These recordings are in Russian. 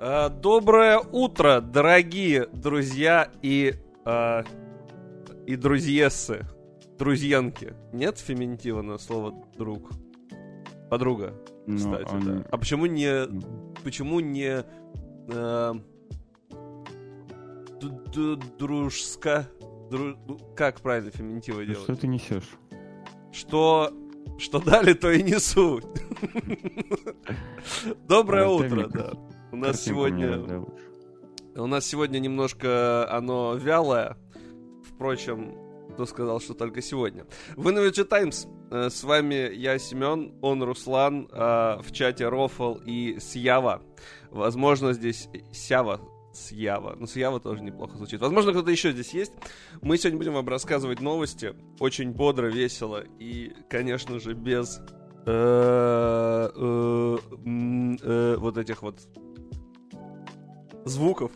Э, Доброе утро, дорогие друзья и э, и друзьессы, друзьянки. Нет феминитива на слово друг? Подруга, Ну, кстати, он- да. А почему не почему не э, дружска? Дру- ну, как правильно феминитивы Что делать? ты несешь? Что что дали, то и несу. Доброе утро, да. Нас сегодня у нас сегодня немножко оно вялое. Впрочем, кто сказал, что только сегодня. Вы на Вичи Таймс. Э, С вами я, Семен, он Руслан, а в чате Рофл и Сява. Возможно, здесь Сява, Сява. Ну, Сява тоже неплохо звучит. Возможно, кто-то еще здесь есть. Мы сегодня будем вам рассказывать новости. Очень бодро, весело и, конечно же, без э, э, вот этих вот звуков.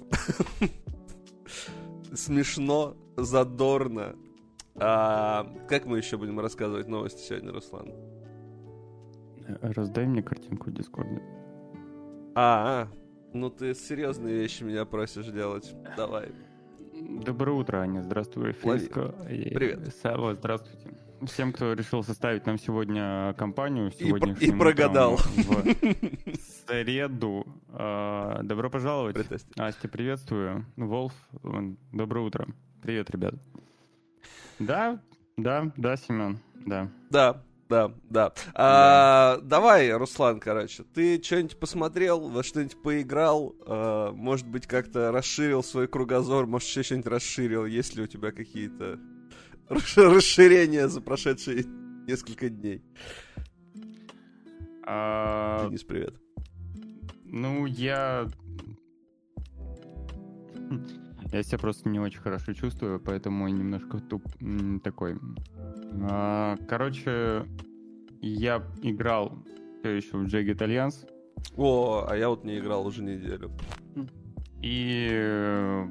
Смешно, задорно. А, как мы еще будем рассказывать новости сегодня, Руслан? Э, Раздай мне картинку в Дискорде. А, а, ну ты серьезные вещи меня просишь делать. Давай. Доброе утро, Аня. Здравствуй. И Привет. Сава, здравствуйте. Всем, кто решил составить нам сегодня компанию, И, сегодняшним и прогадал. в среду. А, Добро пожаловать. Здрасте. Настя, приветствую. Волф, м, доброе утро. Привет, ребят. Да, да, да, Семен, да. Да, да, да. А, Давай, Руслан, короче, ты что-нибудь посмотрел, во что-нибудь поиграл, а, может быть, как-то расширил свой кругозор, может, еще что-нибудь расширил, есть ли у тебя какие-то расш- расширения за прошедшие несколько дней? А, Денис, привет. Ну, я... Я себя просто не очень хорошо чувствую, поэтому немножко туп такой. А, Короче, я играл все еще в Jagged Alliance, О, а я вот не играл уже неделю. и э,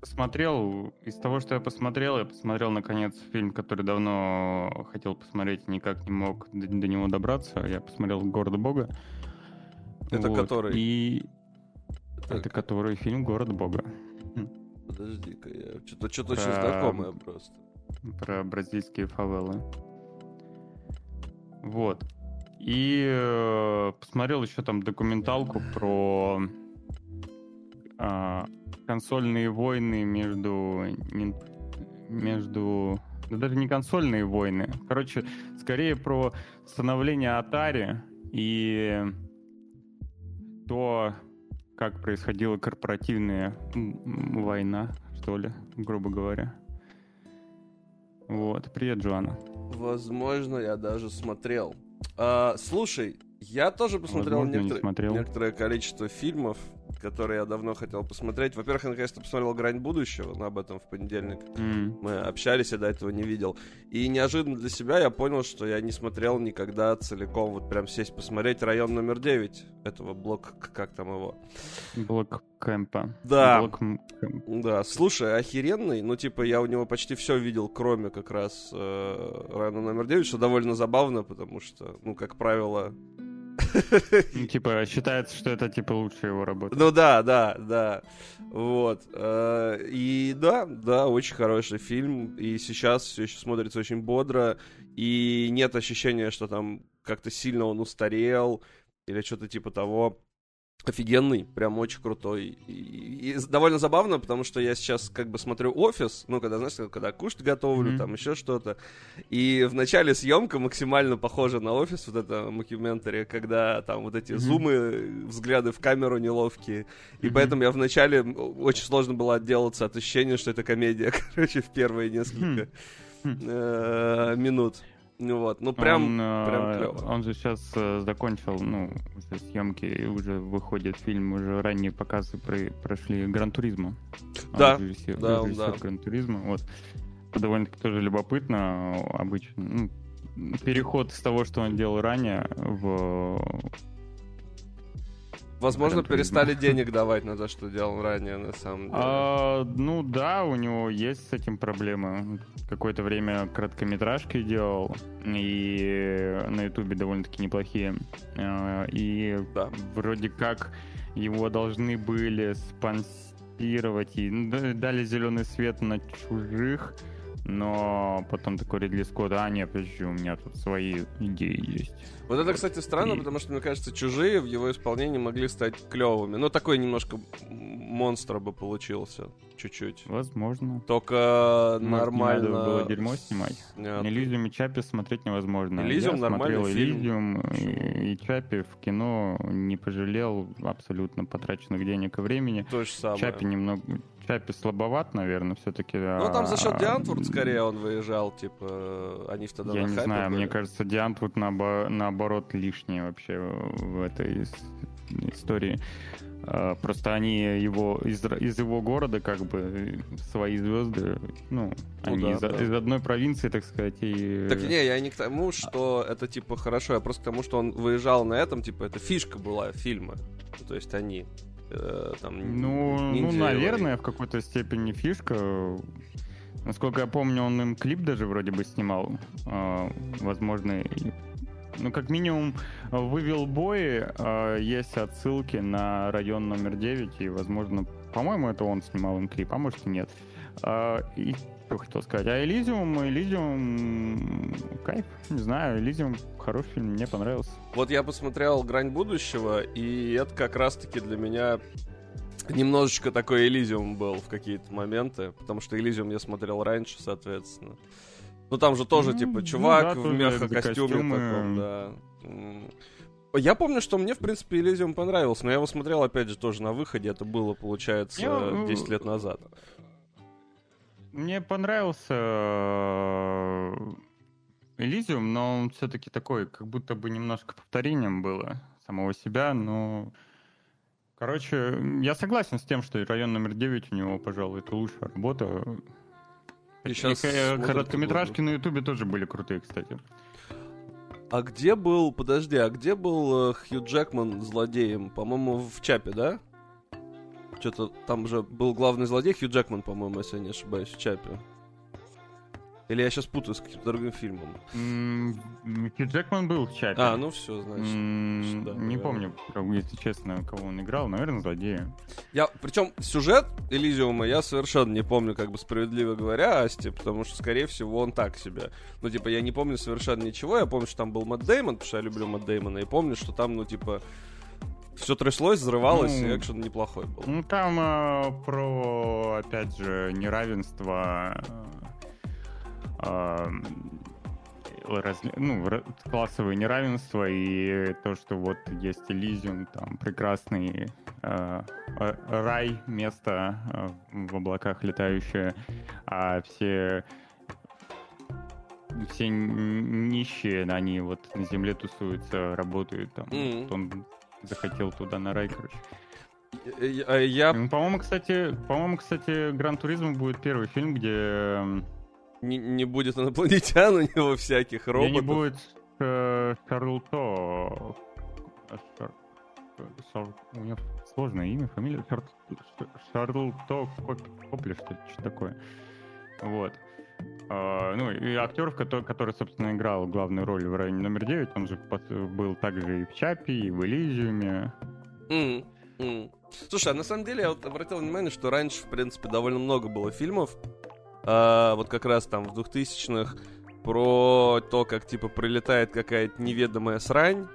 посмотрел, из того, что я посмотрел, я посмотрел, наконец, фильм, который давно хотел посмотреть, никак не мог до, до него добраться. Я посмотрел «Город Бога». Это который? И Так. это который фильм «Город Бога». Подожди-ка, я что-то что-то очень Про- знакомое просто. про бразильские фавелы. Вот. И э, посмотрел еще там документалку про а, консольные войны между между да даже не консольные войны. Короче, скорее про становление Atari и то, как происходила корпоративная война, что ли, грубо говоря. Вот. Привет, Джоанна. Возможно, я даже смотрел. А, слушай, я тоже посмотрел Возможно, не некотор- смотрел. некоторое количество фильмов, которые я давно хотел посмотреть. Во-первых, я наконец-то посмотрел «Грань будущего», но об этом в понедельник М, мы общались, я до этого не видел. И неожиданно для себя я понял, что я не смотрел никогда целиком, вот прям сесть посмотреть «Район номер 9» этого блока, как там его. Блок кэмпа. Да. Блок. Да, слушай, охеренный. Ну, типа, я у него почти все видел, кроме как раз э, района номер 9, что довольно забавно, потому что, ну, как правило... Ну, Типа, считается, что это типа лучшая его работа. Ну да, да, да. Вот. Э, И да, да, очень хороший фильм. И сейчас все еще смотрится очень бодро. И нет ощущения, что там как-то сильно он устарел или что-то типа того. Офигенный, прям очень крутой. И, и довольно забавно, потому что я сейчас как бы смотрю офис, ну, когда, знаешь, когда кушать готовлю, Мгм. там еще что-то. И в начале съемка максимально похожа на офис, вот это мокюментари, когда там вот эти Мгм. зумы, взгляды в камеру неловкие. И Мгм. поэтому я вначале очень сложно было отделаться от ощущения, что это комедия, короче, в первые несколько э, минут. Ну вот, ну прям, он, э, прям клево. Он же сейчас закончил, ну, уже съемки, и уже выходит фильм, уже ранние показы про- прошли Гран Туризма. Да, Он режиссер, да, режиссер да. Гран Туризма, вот. Это довольно-таки тоже любопытно, обычно. ну, переход с того, что он делал ранее, в Возможно, перестали денег давать на то, что делал ранее, на самом деле. А, ну да, у него есть с этим проблемы. Какое-то время короткометражки делал, и на Ютубе довольно-таки неплохие. А, и да. вроде как его должны были спонсировать и ну, дали зеленый свет на чужих но потом такой Ридли Скотт, а нет, подожди, у меня тут свои идеи есть. Вот это, кстати, странно, и... потому что, мне кажется, чужие в его исполнении могли стать клевыми. Ну, такой немножко монстр бы получился. Чуть-чуть. Возможно. Только Может, нормально. Не надо было дерьмо снимать. Нет. Элизиум и Чапи смотреть невозможно. Элизиум Я нормальный смотрел фильм. Элизиум и, и Чапи в кино не пожалел абсолютно потраченных денег и времени. То же самое. Чапи немного Чапи слабоват, наверное, все-таки. Ну, там за счет а, Диантвуд скорее он выезжал, типа, они в тогда Я не знаю, были. мне кажется, Диантвуд наобо- наоборот лишний вообще в этой истории. А, просто они его из, из его города, как бы, свои звезды, ну, ну они да, из, да. из одной провинции, так сказать, и... Так не, я не к тому, что это, типа, хорошо, я просто к тому, что он выезжал на этом, типа, это фишка была фильма. То есть они э, там... Ну, ну, наверное, в какой-то степени фишка. Насколько я помню, он им клип даже вроде бы снимал. Э, возможно, ну, как минимум, вывел бои, э, есть отсылки на район номер 9, и, возможно, по-моему, это он снимал им клип, а может и нет. Э, и что хотел сказать. А Элизиум, Элизиум, кайф, не знаю, Элизиум хороший фильм, мне понравился. Вот я посмотрел «Грань будущего», и это как раз-таки для меня немножечко такой Элизиум был в какие-то моменты, потому что Элизиум я смотрел раньше, соответственно. Ну там же тоже, mm, типа, чувак ну, да, в меха-костюме таком, да. Я помню, что мне, в принципе, Элизиум понравился, но я его смотрел, опять же, тоже на выходе. Это было, получается, я, 10 лет назад. Мне понравился Элизиум, но он все-таки такой, как будто бы немножко повторением было самого себя, но... Короче, я согласен с тем, что район номер 9 у него, пожалуй, это лучшая работа. И сейчас и короткометражки на Ютубе тоже были крутые, кстати. А где был, подожди, а где был э, Хью Джекман злодеем? По-моему, в Чапе, да? Что-то там же был главный злодей Хью Джекман, по-моему, если я не ошибаюсь, в Чапе. Или я сейчас путаю с каким-то другим фильмом? Хью Джекман был в Чапе. А, ну все, значит. да, не помню, если честно, кого он играл. Наверное, злодея. Я, причем сюжет Элизиума я совершенно не помню, как бы справедливо говоря, Асти, потому что, скорее всего, он так себе. Ну, типа, я не помню совершенно ничего. Я помню, что там был Мэтт Деймон, потому что я люблю Мэтт Деймона, и помню, что там, ну, типа, все тряслось, взрывалось, ну, и экшен неплохой был. Ну, там э, про, опять же, неравенство э, раз, ну, классовое неравенство и то, что вот есть Элизиум, там прекрасный э, рай, место э, в облаках летающее, а все все нищие, они вот на земле тусуются, работают там. Mm-hmm. Он захотел туда на рай, короче. Я... я... По-моему, кстати, по-моему, кстати, Гран Туризм будет первый фильм, где не, не будет инопланетян у него всяких роботов. не будет э, Шарлто... Шар... Шар... У него сложное имя, фамилия. Шар... Шарлто Копли, что ли, что такое. Вот. Uh, ну, и актер, который, который, собственно, играл главную роль в районе номер 9, он же был также и в Чапе, и в Элизиуме. Mm, mm. Слушай, а на самом деле я вот обратил внимание, что раньше, в принципе, довольно много было фильмов, а, вот как раз там в 2000-х про то, как, типа, прилетает какая-то неведомая срань,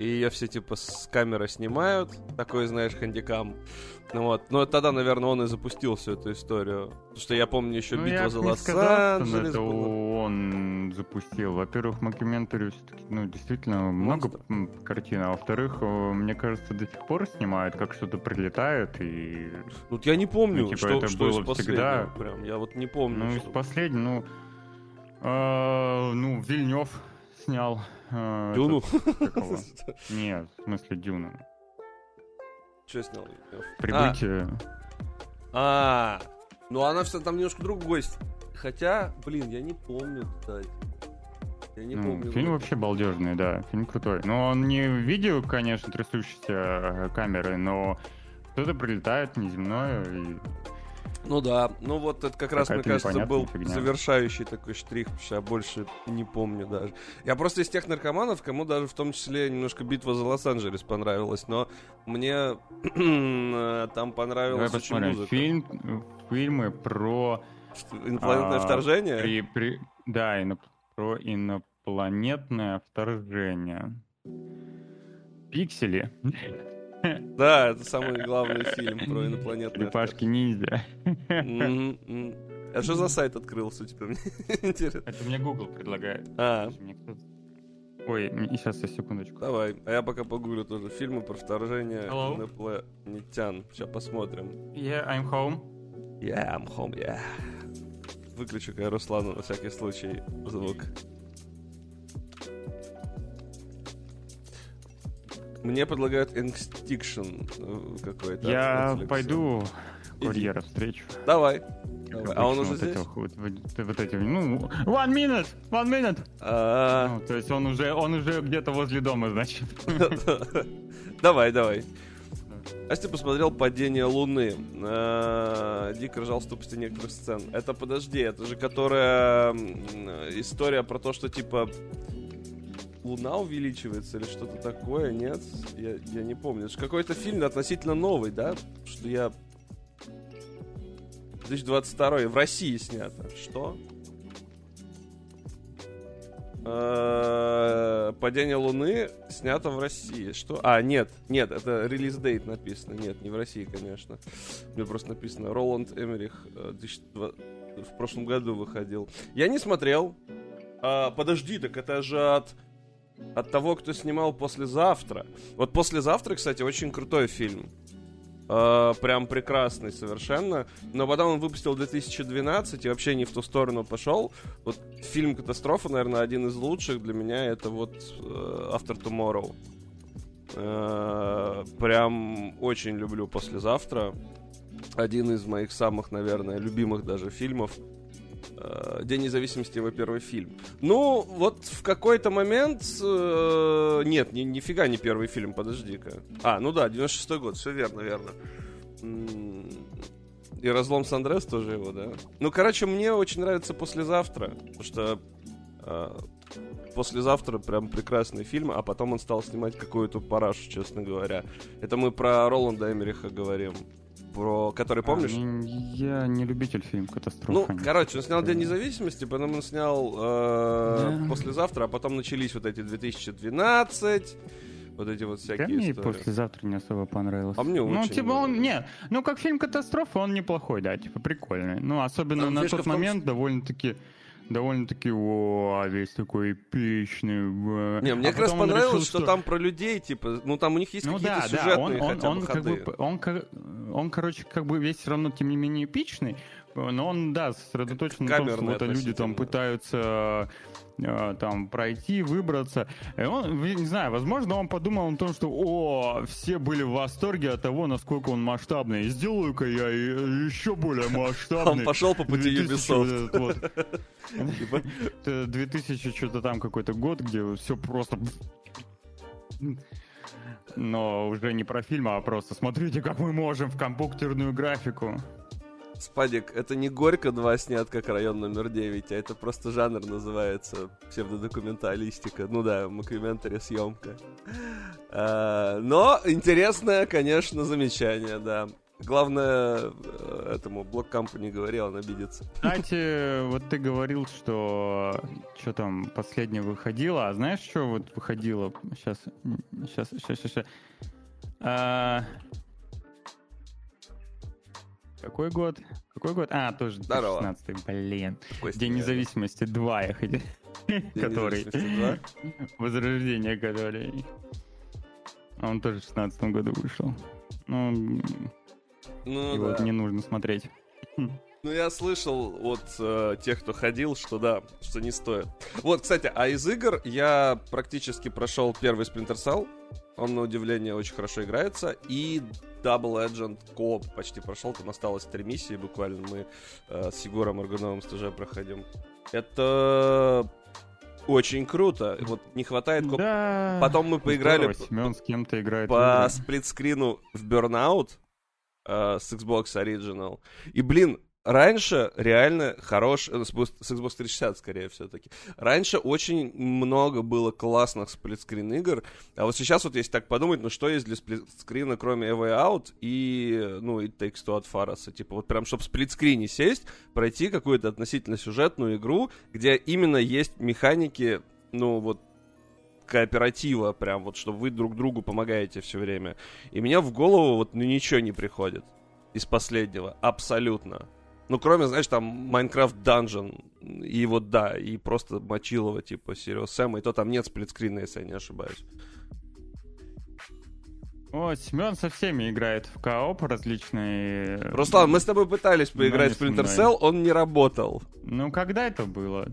и ее все, типа, с камеры снимают, такой, знаешь, хандикам. Ну вот, ну тогда, наверное, он и запустил всю эту историю. Потому что я помню еще ну, битва за Лос-Анджелес. Это он запустил. Во-первых, Макюментари все-таки, ну, действительно, Монстр. много картин. А во-вторых, э, мне кажется, до сих пор снимают, как что-то прилетает и... Вот я не помню, ну, типа, что, это что было из всегда. Прям, я вот не помню. Ну, что... из последнего, ну... Э, ну, Вильнев снял. Э, Дюну? Нет, в смысле Дюну. Что снял? Прибытие. А, а, ну она все там немножко другой. Хотя, блин, я не помню, кстати. Я не Ну, помню. фильм вообще балдежный, да, фильм крутой. Но он не видео, конечно, трясущейся э, камеры, но кто-то прилетает неземное и Ну да, ну вот это как раз, мне кажется, был фигня. завершающий такой штрих, потому что я больше не помню даже. Я просто из тех наркоманов, кому даже в том числе немножко битва за Лос-Анджелес понравилась, но мне там Давай понравилась очень посмотрим. музыка. Фильм, фильмы про, Инопланетное а, вторжение? при- при- да, иноп- про инопланетное вторжение. Пиксели. Да, это самый главный фильм про инопланетное Черепашки ниндзя. А что за сайт открылся у тебя? Мне интересно. Это мне Google предлагает. А, Ой, сейчас, секундочку. давай. А я пока погуглю тоже фильмы про вторжение инопланетян. Сейчас посмотрим. Yeah, I'm home. Yeah, I'm home, yeah. Выключу-ка я Руслану на всякий случай звук. Мне предлагают Extinction э, какой-то. Я пойду Иди. курьера встречу. Давай. А он уже вот здесь? этих вот, вот- эти, ну, one minute, one minute. А, Ну, то есть он уже, он уже где-то возле дома, значит. Давай, давай. А если посмотрел «Падение Луны», э, дико ржал с тупости некоторых сцен. Это, подожди, это же которая история про то, что, типа, Луна увеличивается или что-то такое, нет? Я, я не помню. Это же какой-то фильм относительно новый, да? Что я... 2022 в России снято. Что? Э, Падение Луны снято в России. Что? А, нет, нет, это релиз дейт написано. Нет, не в России, конечно. Мне просто написано Роланд Эмерих э, 2002 в прошлом году выходил. Я не смотрел. А, подожди, так это же от от того, кто снимал послезавтра. Вот послезавтра, кстати, очень крутой фильм. Э, прям прекрасный совершенно. Но потом он выпустил 2012 и вообще не в ту сторону пошел. Вот фильм «Катастрофа», наверное, один из лучших для меня. Это вот э, «After Tomorrow». Э, прям очень люблю «Послезавтра». Один из моих самых, наверное, любимых даже фильмов. Э, День независимости его первый фильм. Ну, вот в какой-то момент... э, нет, ни, нифига не первый фильм, подожди-ка. А, ну да, 96-й год, все верно, верно. И разлом Сандрес тоже его, да. Ну, короче, мне очень нравится послезавтра, потому что э, послезавтра прям прекрасный фильм, а потом он стал снимать какую-то парашу, честно говоря. Это мы про Роланда Эмериха говорим. Про который, помнишь? А, я не любитель фильм Ну, «Катастрофа». короче, он снял День независимости, потом он снял э, Да. послезавтра, а потом начались вот эти 2012, вот эти вот всякие мне истории. послезавтра не особо понравился. А мне Ну, очень типа, он, не, ну, как фильм «Катастрофа», он неплохой, да, типа, прикольный. Ну, особенно Там на тот том, момент довольно-таки, довольно-таки, о, весь такой эпичный. Не, мне А как раз он понравилось, решил, что... там про людей, типа, ну там у них есть Ну какие-то да, да, сюжетные он, он, хотя бы он, как ходы. бы, он, он, короче, как бы весь все равно, тем не менее, эпичный, но он, да, сосредоточен на том, что вот люди там пытаются э, там пройти, выбраться. И он, не знаю, возможно, он подумал о том, что, о, все были в восторге от того, насколько он масштабный. Сделаю-ка я еще более масштабный. Он пошел по пути 2000 Ubisoft. вот этот вот. Типа, Это 2000 что-то там какой-то год, где все просто... Но уже не про фильм, а просто смотрите, как мы можем в компьютерную графику. Спадик, это не Горько 2 снят как район номер 9, а это просто жанр называется псевдодокументалистика. Ну да, мокюментари съемка. А, Но интересное, конечно, замечание, да. Главное, э, этому Бломкампу не говори, он обидится. Кстати, вот ты говорил, что что там последнее выходило, а знаешь, что вот выходило? Сейчас, сейчас, сейчас, сейчас. А, Какой год? Какой год? А, тоже Здорово. 2016 блин. Костя, День независимости 2 я хотел. Который. Возрождение, который. Он тоже в 16 году вышел. Ну, Ну его да. не нужно смотреть. Ну, я слышал от э, тех, кто ходил, что да, что не стоит. Вот, кстати, а из игр я практически прошел первый Splinter Cell. Он, на удивление, очень хорошо играется. И Double Agent Coop почти прошел. Там осталось три миссии буквально. Мы э, с Егором Аргуновым с ТЖ проходим. Это очень круто. Вот не хватает... коп- Да. Потом мы поиграли Здорово, Семен с кем-то играет. по игры. сплитскрину в Burnout э, с Xbox Original. И, блин, раньше реально хорош... э, С Xbox с Xbox 360, скорее, все-таки. Раньше очень много было классных сплитскрин игр. А вот сейчас вот, если так подумать, ну что есть для сплитскрина, кроме A Way Out и, ну, и Takes Two от Фараса? Типа вот прям, чтобы в сплитскрине сесть, пройти какую-то относительно сюжетную игру, где именно есть механики, ну, вот кооператива, прям вот, чтобы вы друг другу помогаете все время. И меня в голову вот ну, ничего не приходит из последнего, абсолютно. Ну, кроме, знаешь, там Minecraft Dungeon, и вот да, и просто Мочилова, типа, Serious Sam, и то там нет сплитскрина, если я не ошибаюсь. О, Семен со всеми играет в кооп различные. Руслан, мы с тобой пытались поиграть в Splinter. Cell, он не работал. Ну, когда это было?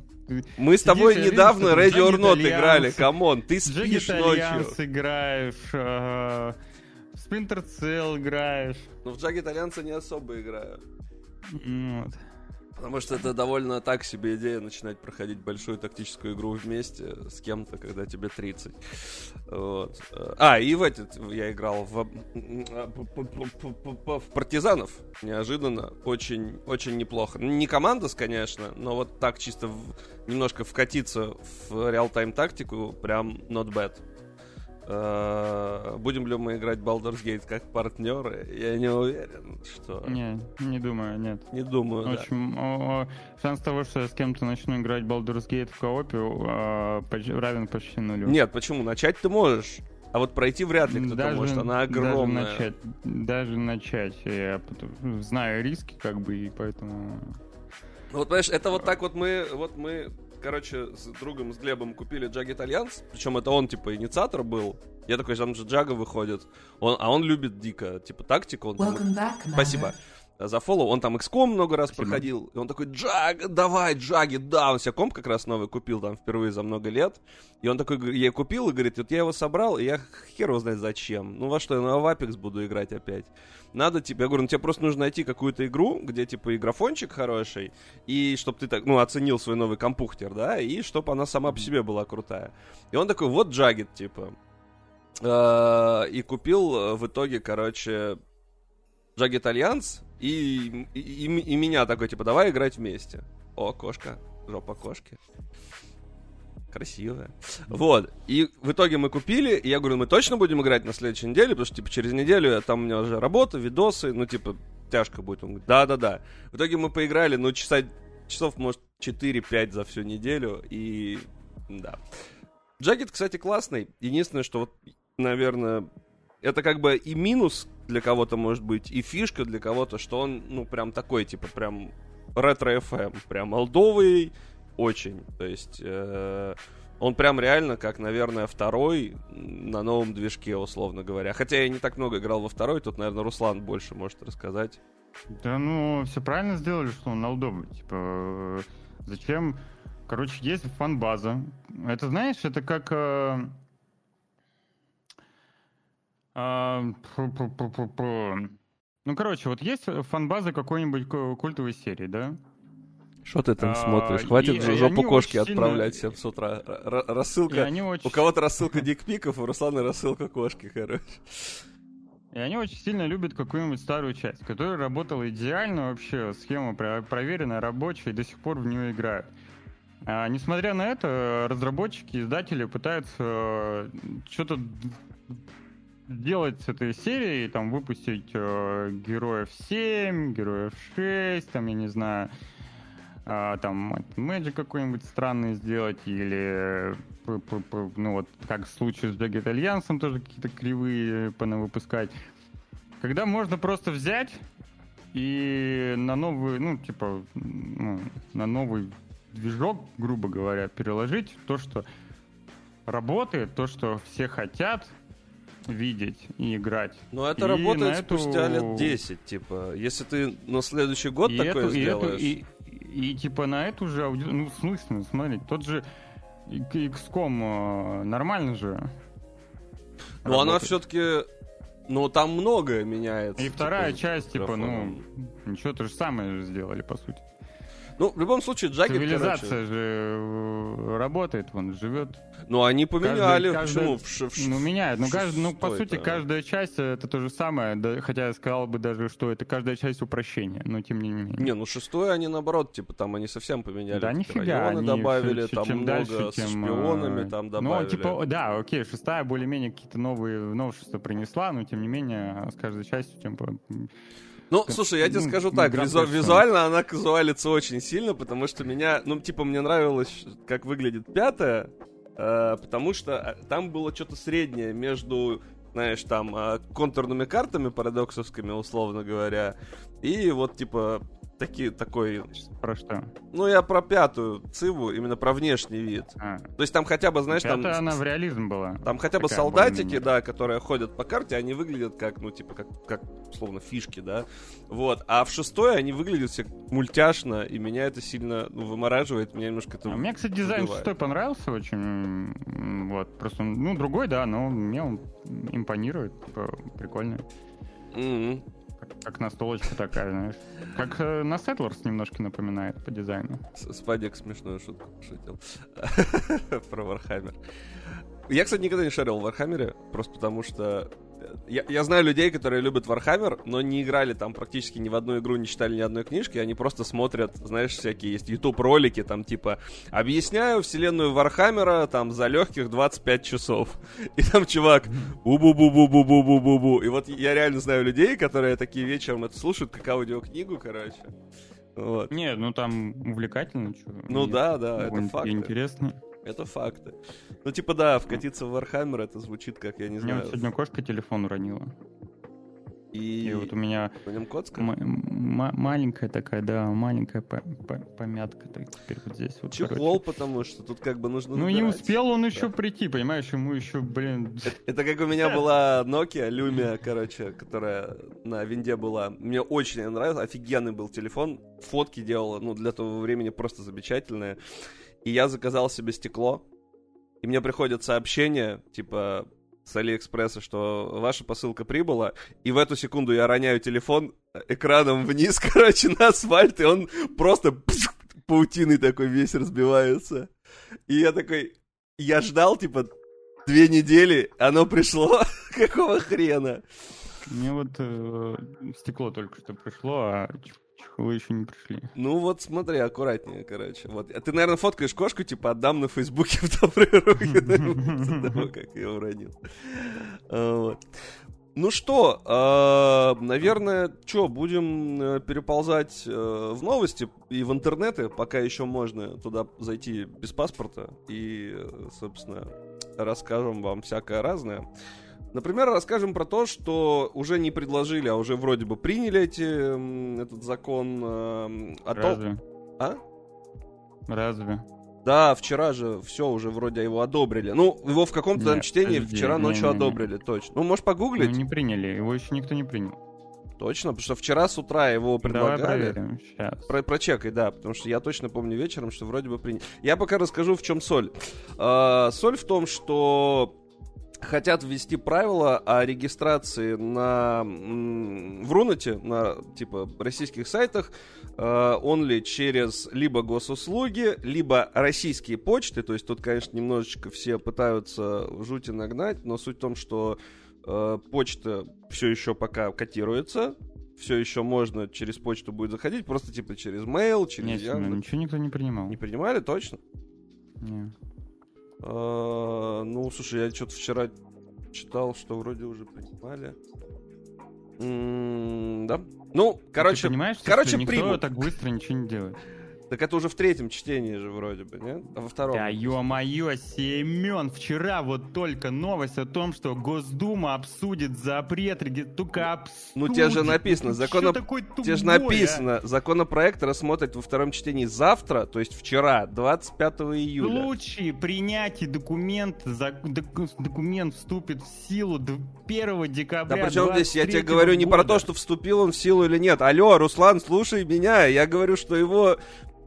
Мы с тобой недавно Ready or Not играли, come on, ты спишь ночью. Играешь, э, в Splinter Cell играешь. Но в Jagged Alliance не особо играю. Вот. Потому что это довольно так себе идея начинать проходить большую тактическую игру вместе с кем-то, когда тебе 30. Вот. А, и в этот я играл в, в партизанов. Неожиданно. Очень, очень неплохо. Не Commandos, конечно, но вот так чисто в- немножко вкатиться в реал-тайм тактику, прям not bad. Э, Будем ли мы играть Baldur's Gate как партнеры? Я не уверен, что... Не, не думаю, нет. Не думаю, В да. общем, о, шанс того, что я с кем-то начну играть Baldur's Gate в коопе, равен почти нулю. Нет, почему? Начать ты можешь. А вот пройти вряд ли кто-то даже, может. Она огромная. Даже начать, даже начать. Я знаю риски, как бы, и поэтому... Ну, Вот, понимаешь, это вот так вот мы, вот мы, короче, с другом, с Глебом купили Jagged Alliance, причем это он, типа, инициатор был. Я такой, там же Джага выходит, он, а он любит дико, типа, тактику. Он Welcome back. Спасибо за фоллоу. Он там XCOM много раз Спасибо. проходил. И он такой, Джаг, давай, Джаги, да. Он себе комп как раз новый купил там впервые за много лет. И он такой, я купил и говорит, вот я его собрал, и я хер его знает зачем. Ну во что, я на в Apex буду играть опять. Надо тебе, я говорю, ну тебе просто нужно найти какую-то игру, где типа и графончик хороший, и чтобы ты так, ну, оценил свой новый компухтер, да, и чтобы она сама по себе была крутая. И он такой, вот Джагет, типа. Э, И купил э, в итоге, короче, Jagged Alliance и, и, и- меня такой, типа, давай играть вместе. О, кошка, жопа кошки. Красивая. Вот. И в итоге мы купили, и я говорю, мы точно будем играть на следующей неделе, потому что, типа, через неделю я- там у меня уже работа, видосы, ну, типа, тяжко будет. Он говорит, да-да-да. В итоге мы поиграли, ну, часа, часов, может, 4-5 за всю неделю, и да. Джаггет, кстати, классный. Единственное, что вот, наверное, это как бы и минус для кого-то может быть, и фишка для кого-то, что он, ну, прям такой, типа, прям ретро FM, прям олдовый очень. То есть э, он прям реально как, наверное, второй на новом движке, условно говоря. Хотя я не так много играл во второй, тут, наверное, Руслан больше может рассказать. Да ну, все правильно сделали, что он алдовый. Типа, э, зачем... Короче, есть фан-база. Это, знаешь, это как... э. Ну, короче, вот есть фан-база какой-нибудь ку- культовой серии, да? Что ты там А, смотришь? Хватит же жопу кошки отправлять всем с утра. Рассылка... У кого-то рассылка дикпиков, у Руслана рассылка кошки, короче. И они очень сильно любят какую-нибудь старую часть, которая работала идеально вообще, схема про- проверенная, рабочая, и до сих пор в нее играют. А, несмотря на это, разработчики, издатели пытаются что-то делать с этой серией, там выпустить э, героев 7, героев 6, там, я не знаю, а, там Magic какой-нибудь странный сделать, или п- ну вот как в случае с Jagged Alliance тоже какие-то кривые понавыпускать. Когда можно просто взять и на новый, ну, типа, ну, на новый движок, грубо говоря, переложить то, что работает, то, что все хотят видеть и играть. Но это И работает эту- спустя лет 10, типа. Если ты на следующий год и такое эту- и эту- сделаешь... и, и, типа на эту же ауди... Ну, в смысле, смотри, тот же XCOM э, нормально же. Но она все-таки... Ну, там многое меняется. И вторая типа, часть, типа, ну, ничего, то же самое же сделали, по сути. Ну, в любом случае, Джаггер, Цивилизация короче... же э, работает, вон, живет. Ну, они поменяли. Каждый- Почему? каждый- Ну, меняет. Ну, что- кажд- ну, по сути, это? каждая часть это то же самое, да, хотя я сказал бы даже, что это каждая часть упрощения, но тем не менее. Не, ну шестое они наоборот, типа, там они совсем поменяли. Да, нифига, районы они добавили, всё- там чем много дальше, с тем, шпионами э, там добавили. Ну, типа, да, окей, шестая более-менее какие-то новые новшества принесла, но тем не менее, с каждой частью, чем Ну, слушай, я тебе скажу так, визу- визуально она казуалится очень сильно, потому что меня, ну, типа, мне нравилось, как выглядит пятая, э, потому что э, там было что-то среднее между, знаешь, там, э, контурными картами парадоксовскими, условно говоря, и вот, типа, такие, такой, Про что? ну, я про пятую циву, именно про внешний вид. А, То есть там хотя бы, знаешь, там... Пятая, она в реализм была. Там хотя бы солдатики, да, которые ходят по карте, они выглядят как, ну, типа, как, как, словно фишки, да. Вот. А в шестой они выглядят все мультяшно, и меня это сильно ну, вымораживает, меня немножко это... А Мне, кстати, дизайн убивает. шестой понравился очень. Вот, просто, ну, другой, да, но мне он импонирует. Типа, прикольно. Мгм. Как, как настолочка такая, знаешь. Как э, на Settlers немножко напоминает по дизайну. Спадик смешную шутку пошутил. Про Вархаммер. Я, кстати, никогда не шарил в Вархаммере, просто потому что... э, Я, я знаю людей, которые любят Вархаммер, но не играли там практически ни в одну игру, не читали ни одной книжки, они просто смотрят, знаешь, всякие есть YouTube-ролики, там типа «Объясняю вселенную Вархаммера там за легких 25 часов». И там чувак «бу-бу-бу-бу-бу-бу-бу-бу». И вот я реально знаю людей, которые такие вечером это слушают, как аудиокнигу, короче. Вот. Не, ну там увлекательно. чё. Ну И да, да, это факты. интересно. Это факты. Ну, типа, да, вкатиться в Вархаммер, это звучит как, я не У меня вот знаю, сегодня кошка телефон уронила. и, И вот у меня маленькая такая, да, маленькая по- по- помятка так теперь вот здесь. Вот, Чехол, короче. потому что тут как бы нужно Ну не выбирать. успел он еще Да. прийти, понимаешь, ему еще, блин... Это как у меня была Nokia Lumia, короче, которая на винде была. Мне очень нравилась, офигенный был телефон. Фотки делала, ну, для того времени просто замечательные. И я заказал себе стекло, и мне приходит сообщение, типа, с Алиэкспресса, что ваша посылка прибыла, и в эту секунду я роняю телефон экраном вниз, короче, на асфальт, и он просто паутиной такой весь разбивается. И я такой, я ждал, типа, две недели, оно пришло, какого хрена? Мне вот э, стекло только что пришло, а ч- чехлы еще не пришли. Ну вот смотри, аккуратнее, короче. Вот. А Ты, наверное, фоткаешь кошку, типа, отдам на Фейсбуке в добрые руки, как я уронил. А. Ну что, а, наверное, что, будем э, переползать э, в новости и в интернеты, пока еще можно туда зайти без паспорта и, э, собственно, расскажем вам всякое разное. Например, расскажем про то, что уже не предложили, а уже вроде бы приняли эти, этот закон э, о том... Разве? А? Разве? Да, вчера же все уже вроде его одобрили. Ну, его в каком-то там чтении подожди, вчера ночью не-не-не. одобрили, точно. Ну, можешь Ну, погуглить? не приняли, его еще никто не принял. Точно, потому что вчера с утра его Давай предлагали. проверим сейчас. Про прочекай, да, потому что я точно помню вечером, что вроде бы приняли. Я пока расскажу, в чем соль. А, соль в том, что хотят ввести правила о регистрации на в Рунете, на типа российских сайтах, он ли через либо госуслуги, либо российские почты. То есть тут, конечно, немножечко все пытаются жути нагнать, но суть в том, что э, почта все еще пока котируется. Все еще можно через почту будет заходить, просто типа через mail, через Нет, Яндекс. ничего никто не принимал. Не принимали, точно? Не. А, ну, слушай, я что-то вчера читал, что вроде уже принимали. Да. Ну, короче, Ты понимаешь, короче, что никто так быстро ничего не делает? Так это уже в третьем чтении же вроде бы, нет? А во втором? Да ё-моё, Семен, вчера вот только новость о том, что Госдума обсудит запрет, только обсудит. Ну, тебе же написано, Ты закон чё об- такой тупой, Тебе же а? написано, законопроект рассмотрят во втором чтении завтра, то есть вчера, 25 В июля. случае принятия документа, зак- документ вступит в силу д- 1 декабря Да причем здесь я тебе 23-го говорю не про то, что вступил он в силу или нет. Алло, Руслан, слушай меня. Я говорю, что его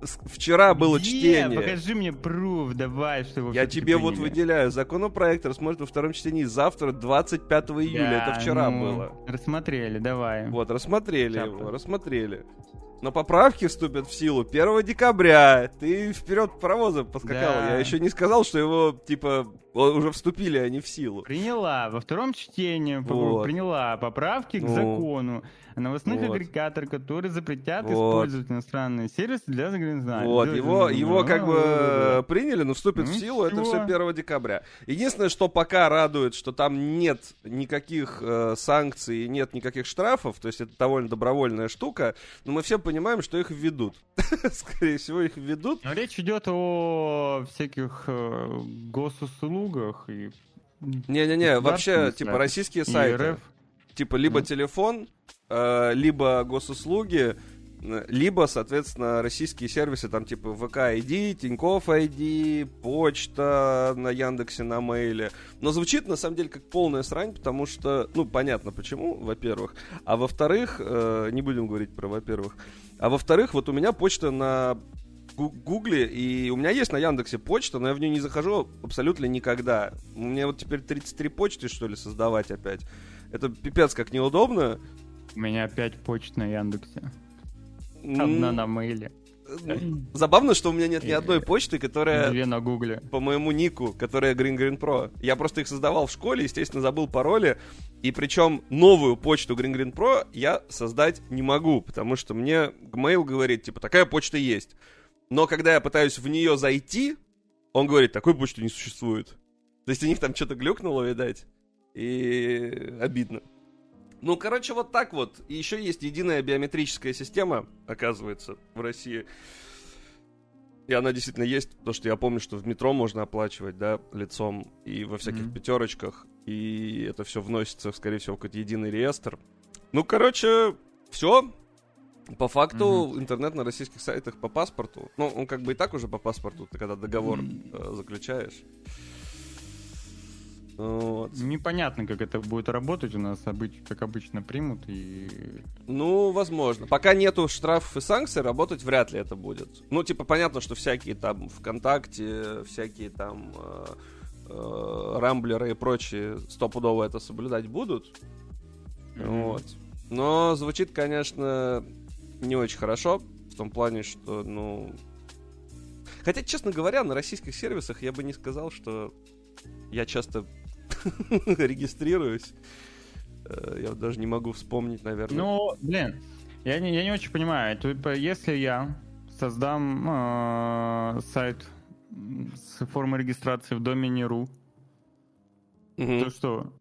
вчера было Где? чтение. Покажи мне пруф, давай, что его Я тебе вот выделяю. Законопроект рассмотрен во втором чтении завтра, 25 июля. Да, Это вчера ну, было. Рассмотрели, давай. Вот, рассмотрели Шапка. его, рассмотрели. Но поправки вступят в силу 1 декабря. Ты вперед паровозом поскакал. Да. Я еще не сказал, что его, типа, уже вступили они в силу. Приняла во втором чтении, Вот. приняла поправки к Ну. закону новостных Вот. агрегаторах, которые запретят Вот. использовать иностранные сервисы для загрязнения. Вот, его, его как бы э, приняли, но вступит в Ну, силу, это всё. все 1 декабря. Единственное, что пока радует, что там нет никаких э, санкций, нет никаких штрафов, то есть это довольно добровольная штука, но мы все понимаем, что их введут. Скорее всего, их введут. Но речь идет о всяких э, госуслугах и Не-не-не, вообще, типа, российские сайты. РФ. Типа, либо Ну. телефон, либо госуслуги, э, либо, соответственно, российские сервисы, там, типа, ВК ID, Тинькофф ID, почта на Яндексе, на Мейле. Но звучит, на самом деле, как полная срань, потому что, ну, понятно почему, во-первых. А во-вторых, э, не будем говорить про во-первых. А во-вторых, вот у меня почта на Гу- Гугле, и у меня есть на Яндексе почта, но я в нее не захожу абсолютно никогда. Мне вот теперь 33 почты, что ли, создавать опять. Это пипец как неудобно. У меня опять почта на Яндексе. Одна на мейле. Забавно, что у меня нет ни одной почты, которая Две на гугле. по моему нику, которая Green Green Pro. Я просто их создавал в школе, естественно, забыл пароли. И причем новую почту Green Green Pro я создать не могу, потому что мне Gmail говорит, типа, такая почта есть. Но когда я пытаюсь в нее зайти, он говорит, такой почты не существует. То есть у них там что-то глюкнуло, видать. И обидно. Ну, короче, вот так вот. И еще есть единая биометрическая система, оказывается, в России. И она действительно есть, потому что я помню, что в метро можно оплачивать, да, лицом и во всяких Мгм. пятерочках. И это все вносится, скорее всего, в какой-то единый реестр. Ну, короче, все. По факту, интернет на российских сайтах по паспорту. Ну, он как бы и так уже по паспорту, ты когда договор э, заключаешь. Вот. Непонятно, как это будет работать у нас, обыч- как обычно примут и... Ну, возможно. Пока нету штрафов и санкций, работать вряд ли это будет. Ну, типа, понятно, что всякие там ВКонтакте, всякие там э, э, Рамблеры и прочие стопудово это соблюдать будут. Вот. Но звучит, конечно, не очень хорошо. В том плане, что, ну... Хотя, честно говоря, на российских сервисах я бы не сказал, что я часто регистрируюсь. Э, Я даже не могу вспомнить, наверное. Ну, блин, я не, я не очень понимаю. Типа, если я создам э, сайт с формой регистрации в домене .ru, Мгм. то что?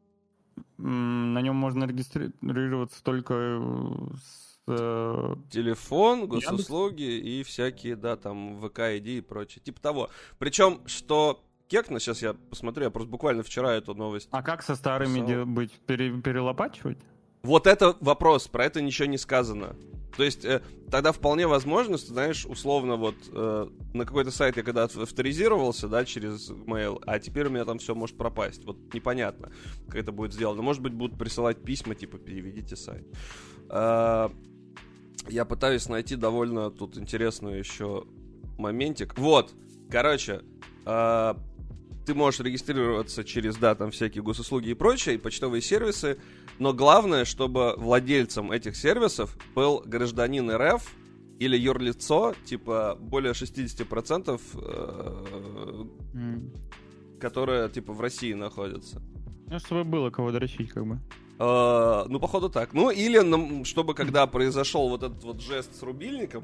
На нем можно регистрироваться только э, с... э, Телефон, госуслуги и всякие, да, там, ВК, ID и прочее. Типа того. Причем, что Кекна, сейчас я посмотрю, я просто буквально вчера эту новость. А как со старыми Писал. быть? Пере- перелопачивать? Вот это вопрос, про это ничего не сказано. То есть, э, тогда вполне возможно, что, знаешь, условно, вот э, на какой-то сайт я когда ав- авторизировался, да, через mail, а теперь у меня там все может пропасть. Вот непонятно, как это будет сделано. Может быть, будут присылать письма, типа, переведите сайт. А, я пытаюсь найти довольно тут интересную еще моментик. Вот, короче, а, ты можешь регистрироваться через, да, там всякие госуслуги и прочее, и почтовые сервисы, но главное, чтобы владельцем этих сервисов был гражданин РФ или юрлицо, типа более 60%, э, М. которое, типа, в России находится. Ну, чтобы было кого дрочить, как бы. Э, ну, походу так. Ну, или чтобы, когда произошел вот этот вот жест с рубильником,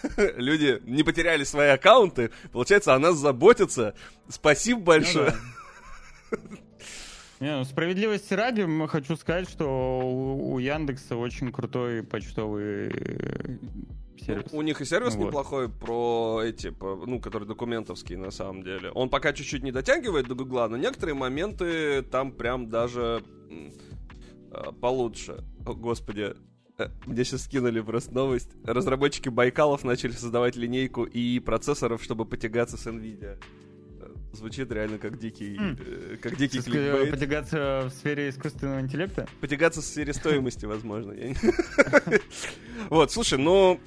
люди не потеряли свои аккаунты, получается, о нас заботятся. Спасибо большое. Ну да. Не, ну, справедливости ради, хочу сказать, что у, у Яндекса очень крутой почтовый э, сервис. У них и сервис Вот. неплохой про эти, по- ну, который документовский на самом деле. Он пока чуть-чуть не дотягивает до Гугла, но некоторые моменты там прям даже э, получше. О, господи, мне сейчас скинули просто новость. Разработчики Байкалов начали создавать линейку и процессоров, чтобы потягаться с NVIDIA. Э, Звучит реально как дикий, э, как дикий Ск- кликбейт. Потягаться в сфере искусственного интеллекта? Потягаться с сфере стоимости, возможно. Вот, слушай, ну...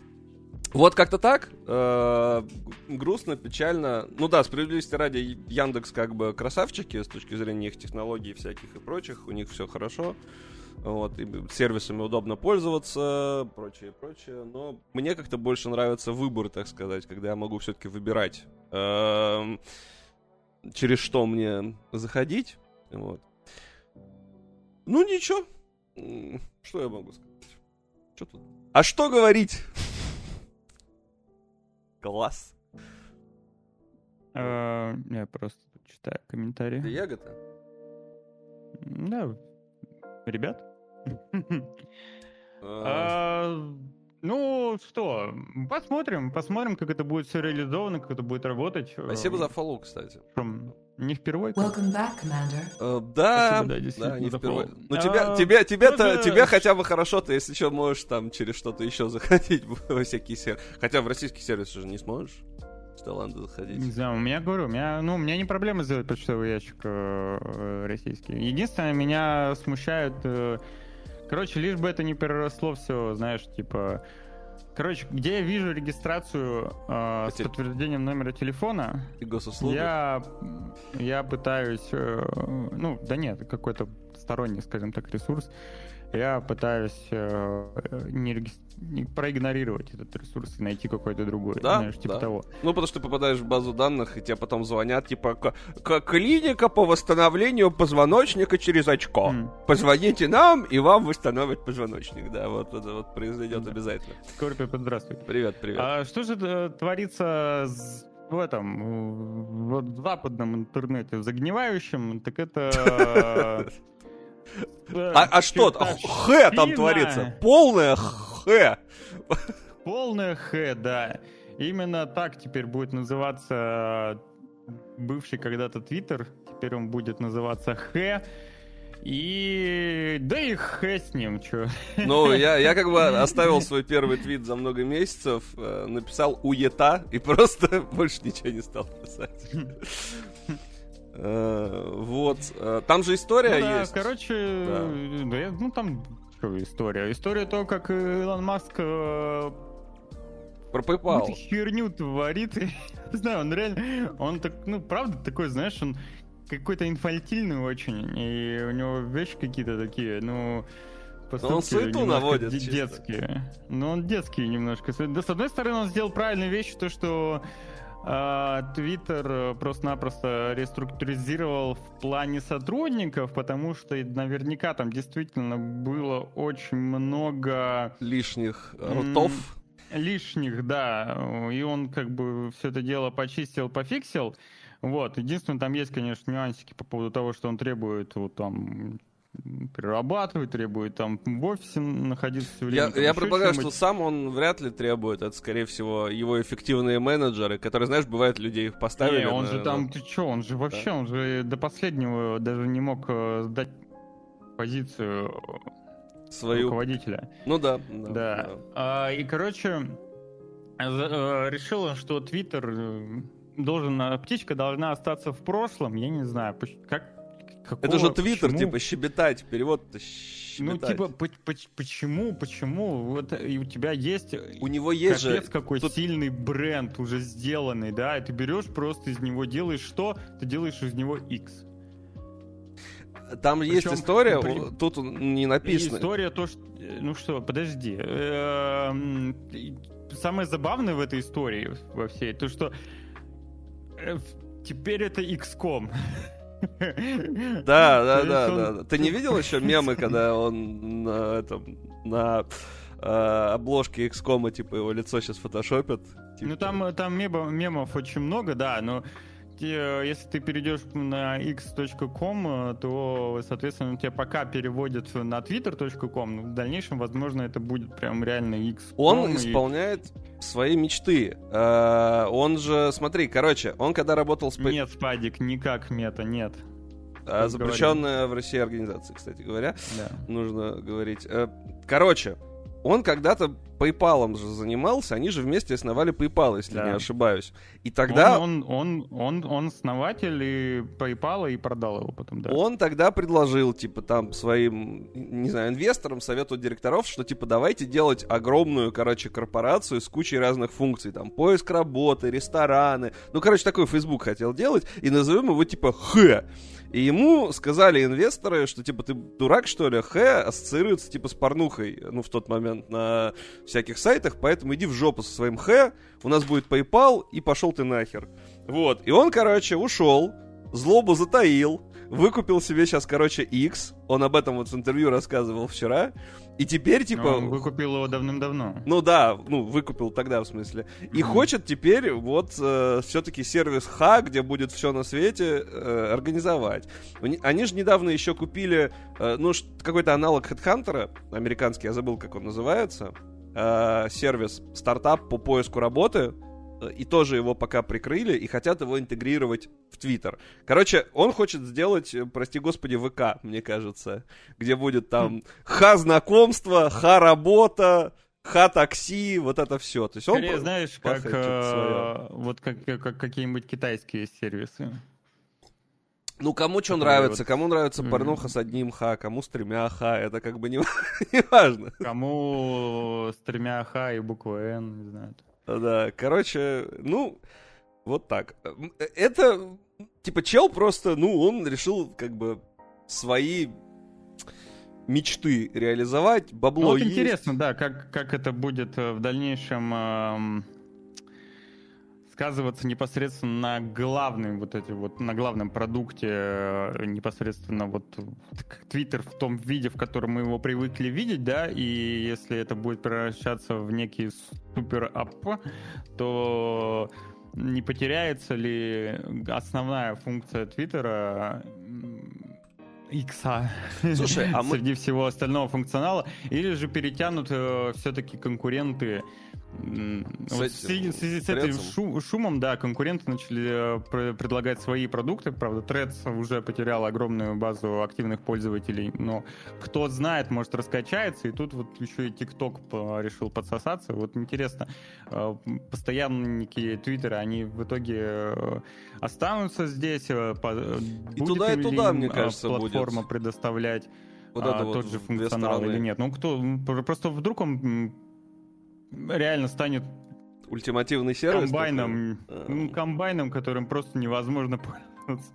Вот как-то так. Э, грустно, печально. Ну да, справедливости ради, Яндекс как бы красавчики с точки зрения их технологий всяких и прочих. У них все хорошо. Вот, и сервисами удобно пользоваться, прочее, прочее. Но мне как-то больше нравится выбор, так сказать, когда я могу все-таки выбирать, эм, через что мне заходить. Вот. Ну ничего. Что я могу сказать? Что тут? А что говорить? Класс. Э, я просто читаю комментарии. Ты ягода? Да, ребят. А, Ну, что, посмотрим, посмотрим, как это будет все реализовано, как это будет работать. Спасибо за фоллоу, кстати. Не впервые. Welcome back, Commander. Э, Да, Спасибо, да, да, действительно, не впервые. Ну тебя, А, тебя, тебя-то, тоже- тебе хотя бы хорошо, ты если что можешь там через что-то еще заходить во всякие сервисы. Хотя в российский сервис уже не сможешь с Таиланда Не заходить. знаю, у меня, говорю, у меня, ну, у меня не проблема сделать почтовый ящик э, э, российский. Единственное, меня смущает... э, короче, лишь бы это не переросло все, знаешь, типа... Короче, где я вижу регистрацию э, с Хотели- подтверждением номера телефона, И госуслуги. я, я пытаюсь... э, ну, да нет, какой-то сторонний, скажем так, ресурс. Я пытаюсь э, не, не проигнорировать этот ресурс и найти какой-то другой, Да, знаешь, типа да. того. Ну, потому что ты попадаешь в базу данных, и тебе потом звонят, типа, «К- к- клиника по восстановлению позвоночника через очко. М. Позвоните нам, и вам восстановят позвоночник. Да, вот это вот произойдет Да. обязательно. Скорпио, здравствуй. Привет, привет. А что же творится с- в этом, в западном интернете, в загнивающем, так это... э, А, а что? Х там творится. Полное Х. Полное Х, да. Именно так теперь будет называться бывший когда-то Твиттер. Теперь он будет называться Х. И... Да и Х с ним, чё. Ну, я, я как бы оставил свой первый твит за много месяцев, э, написал уета и просто больше ничего не стал писать. Э, Вот. э, Там же история Ну да, есть. короче, да, ну там история. История того, как Илон Маск э, Про PayPal. какую-то херню творит. Не знаю, он реально, он так, ну правда такой, знаешь, он какой-то инфантильный очень, и у него вещи какие-то такие, ну поступки суету немножко наводит де- чисто. детские. Ну он детский немножко. Да, с одной стороны, он сделал правильную вещь, то что Твиттер э, просто-напросто реструктуризировал в плане сотрудников, потому что наверняка там действительно было очень много Лишних М, ртов. лишних, да, и он как бы все это дело почистил, пофиксил. Вот, единственное, там есть, конечно, нюансики по поводу того, что он требует вот там перерабатывать, требует там в офисе находиться все время. Я, там я предполагаю, что сам он вряд ли требует. Это, скорее всего, его эффективные менеджеры, которые, знаешь, бывает, людей их поставили. Не, он на- же там, ты чё, он же вообще, он же до последнего даже не мог э, сдать позицию свою. руководителя. Ну да. Да. Да. А, и, короче, э, решила, что Твиттер э, должен, птичка должна остаться в прошлом. Я не знаю, как... какого- Это же Твиттер, типа щебетать. Перевод-то Ну, щебетать. типа, по- поч- почему, почему? Вот э, и у тебя есть... У него есть же... Какой тут- сильный бренд уже сделанный, да, и ты берешь просто из него, делаешь что? Ты делаешь из него X. Там есть Причем история, при- тут не написано. история то, что... э, Ну что, подожди. Самое забавное в этой истории, во всей, то, что э, теперь это XCOM. Да, да, да, да. Ты не видел еще мемы, когда он на этом, на э, обложке XCOM, типа его лицо сейчас фотошопят? Типа, Ну там, там мемо- мемов очень много, да, но если ты перейдешь на x.com, э, то, соответственно, тебя пока переводят на twitter.com, но в дальнейшем, возможно, это будет прям реально x. Он исполняет свои мечты. Э, Он же, смотри, короче, он когда работал с... Нет, Спадик, никак мета, нет. э, запрещенная в России организация, кстати говоря. Да. нужно говорить. Э, Короче, он когда-то PayPal же занимался, они же вместе основали PayPal, если да. не ошибаюсь. И тогда... Он, он, он, он, он основатель и PayPal и продал его потом, да. Он тогда предложил, типа, там, своим, не знаю, инвесторам, совету директоров, что, типа, давайте делать огромную, короче, корпорацию с кучей разных функций, там, поиск работы, рестораны. Ну, короче, такой Facebook хотел делать, и назовем его, типа, Х. И ему сказали инвесторы, что типа ты дурак, что ли, Х ассоциируется типа с порнухой, ну, в тот момент на всяких сайтах, поэтому иди в жопу со своим Х, у нас будет PayPal, и пошел ты нахер. Вот, и он, короче, ушел, злобу затаил, выкупил себе сейчас, короче, X, он об этом вот в интервью рассказывал вчера, и теперь, типа... Но он выкупил его давным-давно. Ну да, ну, выкупил тогда, в смысле. И mm-hmm. хочет теперь вот э, все-таки сервис Ха, где будет все на свете, э, организовать. Они же недавно еще купили, э, ну, какой-то аналог HeadHunter, американский, я забыл, как он называется, э, сервис, стартап по поиску работы, и тоже его пока прикрыли, и хотят его интегрировать в Твиттер. Короче, он хочет сделать, э, прости господи, ВК, мне кажется, где будет там ха-знакомство, ха-работа, ха-такси, вот это все. То есть он Скорее, знаешь, как, э, вот как, как какие-нибудь китайские сервисы. Ну, кому что нравится, кому нравится mm-hmm. порнуха с одним ха, кому с тремя ха, это как бы не, не важно. Кому с тремя ха и буквой Н, не знаю. Да, короче, ну, вот так. Это, типа, чел просто, ну, он решил, как бы, свои мечты реализовать, бабло ну, вот есть. интересно, да, как, как это будет э, в дальнейшем эм, сказываться непосредственно на главном вот эти вот на главном продукте э, непосредственно вот Твиттер в том виде, в котором мы его привыкли видеть, да, и если это будет превращаться в некий супер ап, то не потеряется ли основная функция Твиттера икса Слушай, а мы... среди всего остального функционала, или же перетянут э, все-таки конкуренты с, вот в связи с этим шум, шумом, да, конкуренты начали э, предлагать свои продукты. Правда, Threads уже потерял огромную базу активных пользователей, но кто знает, может раскачается. И тут вот еще и TikTok решил подсосаться. Вот интересно, э, постоянники Твиттера, они в итоге э, останутся здесь? И туда, и туда, мне кажется, платформа будет. предоставлять вот а, тот вот же функционал или нет. Ну, кто, просто вдруг он реально станет ультимативный сервис. Комбайном, такой? комбайном, которым просто невозможно пользоваться.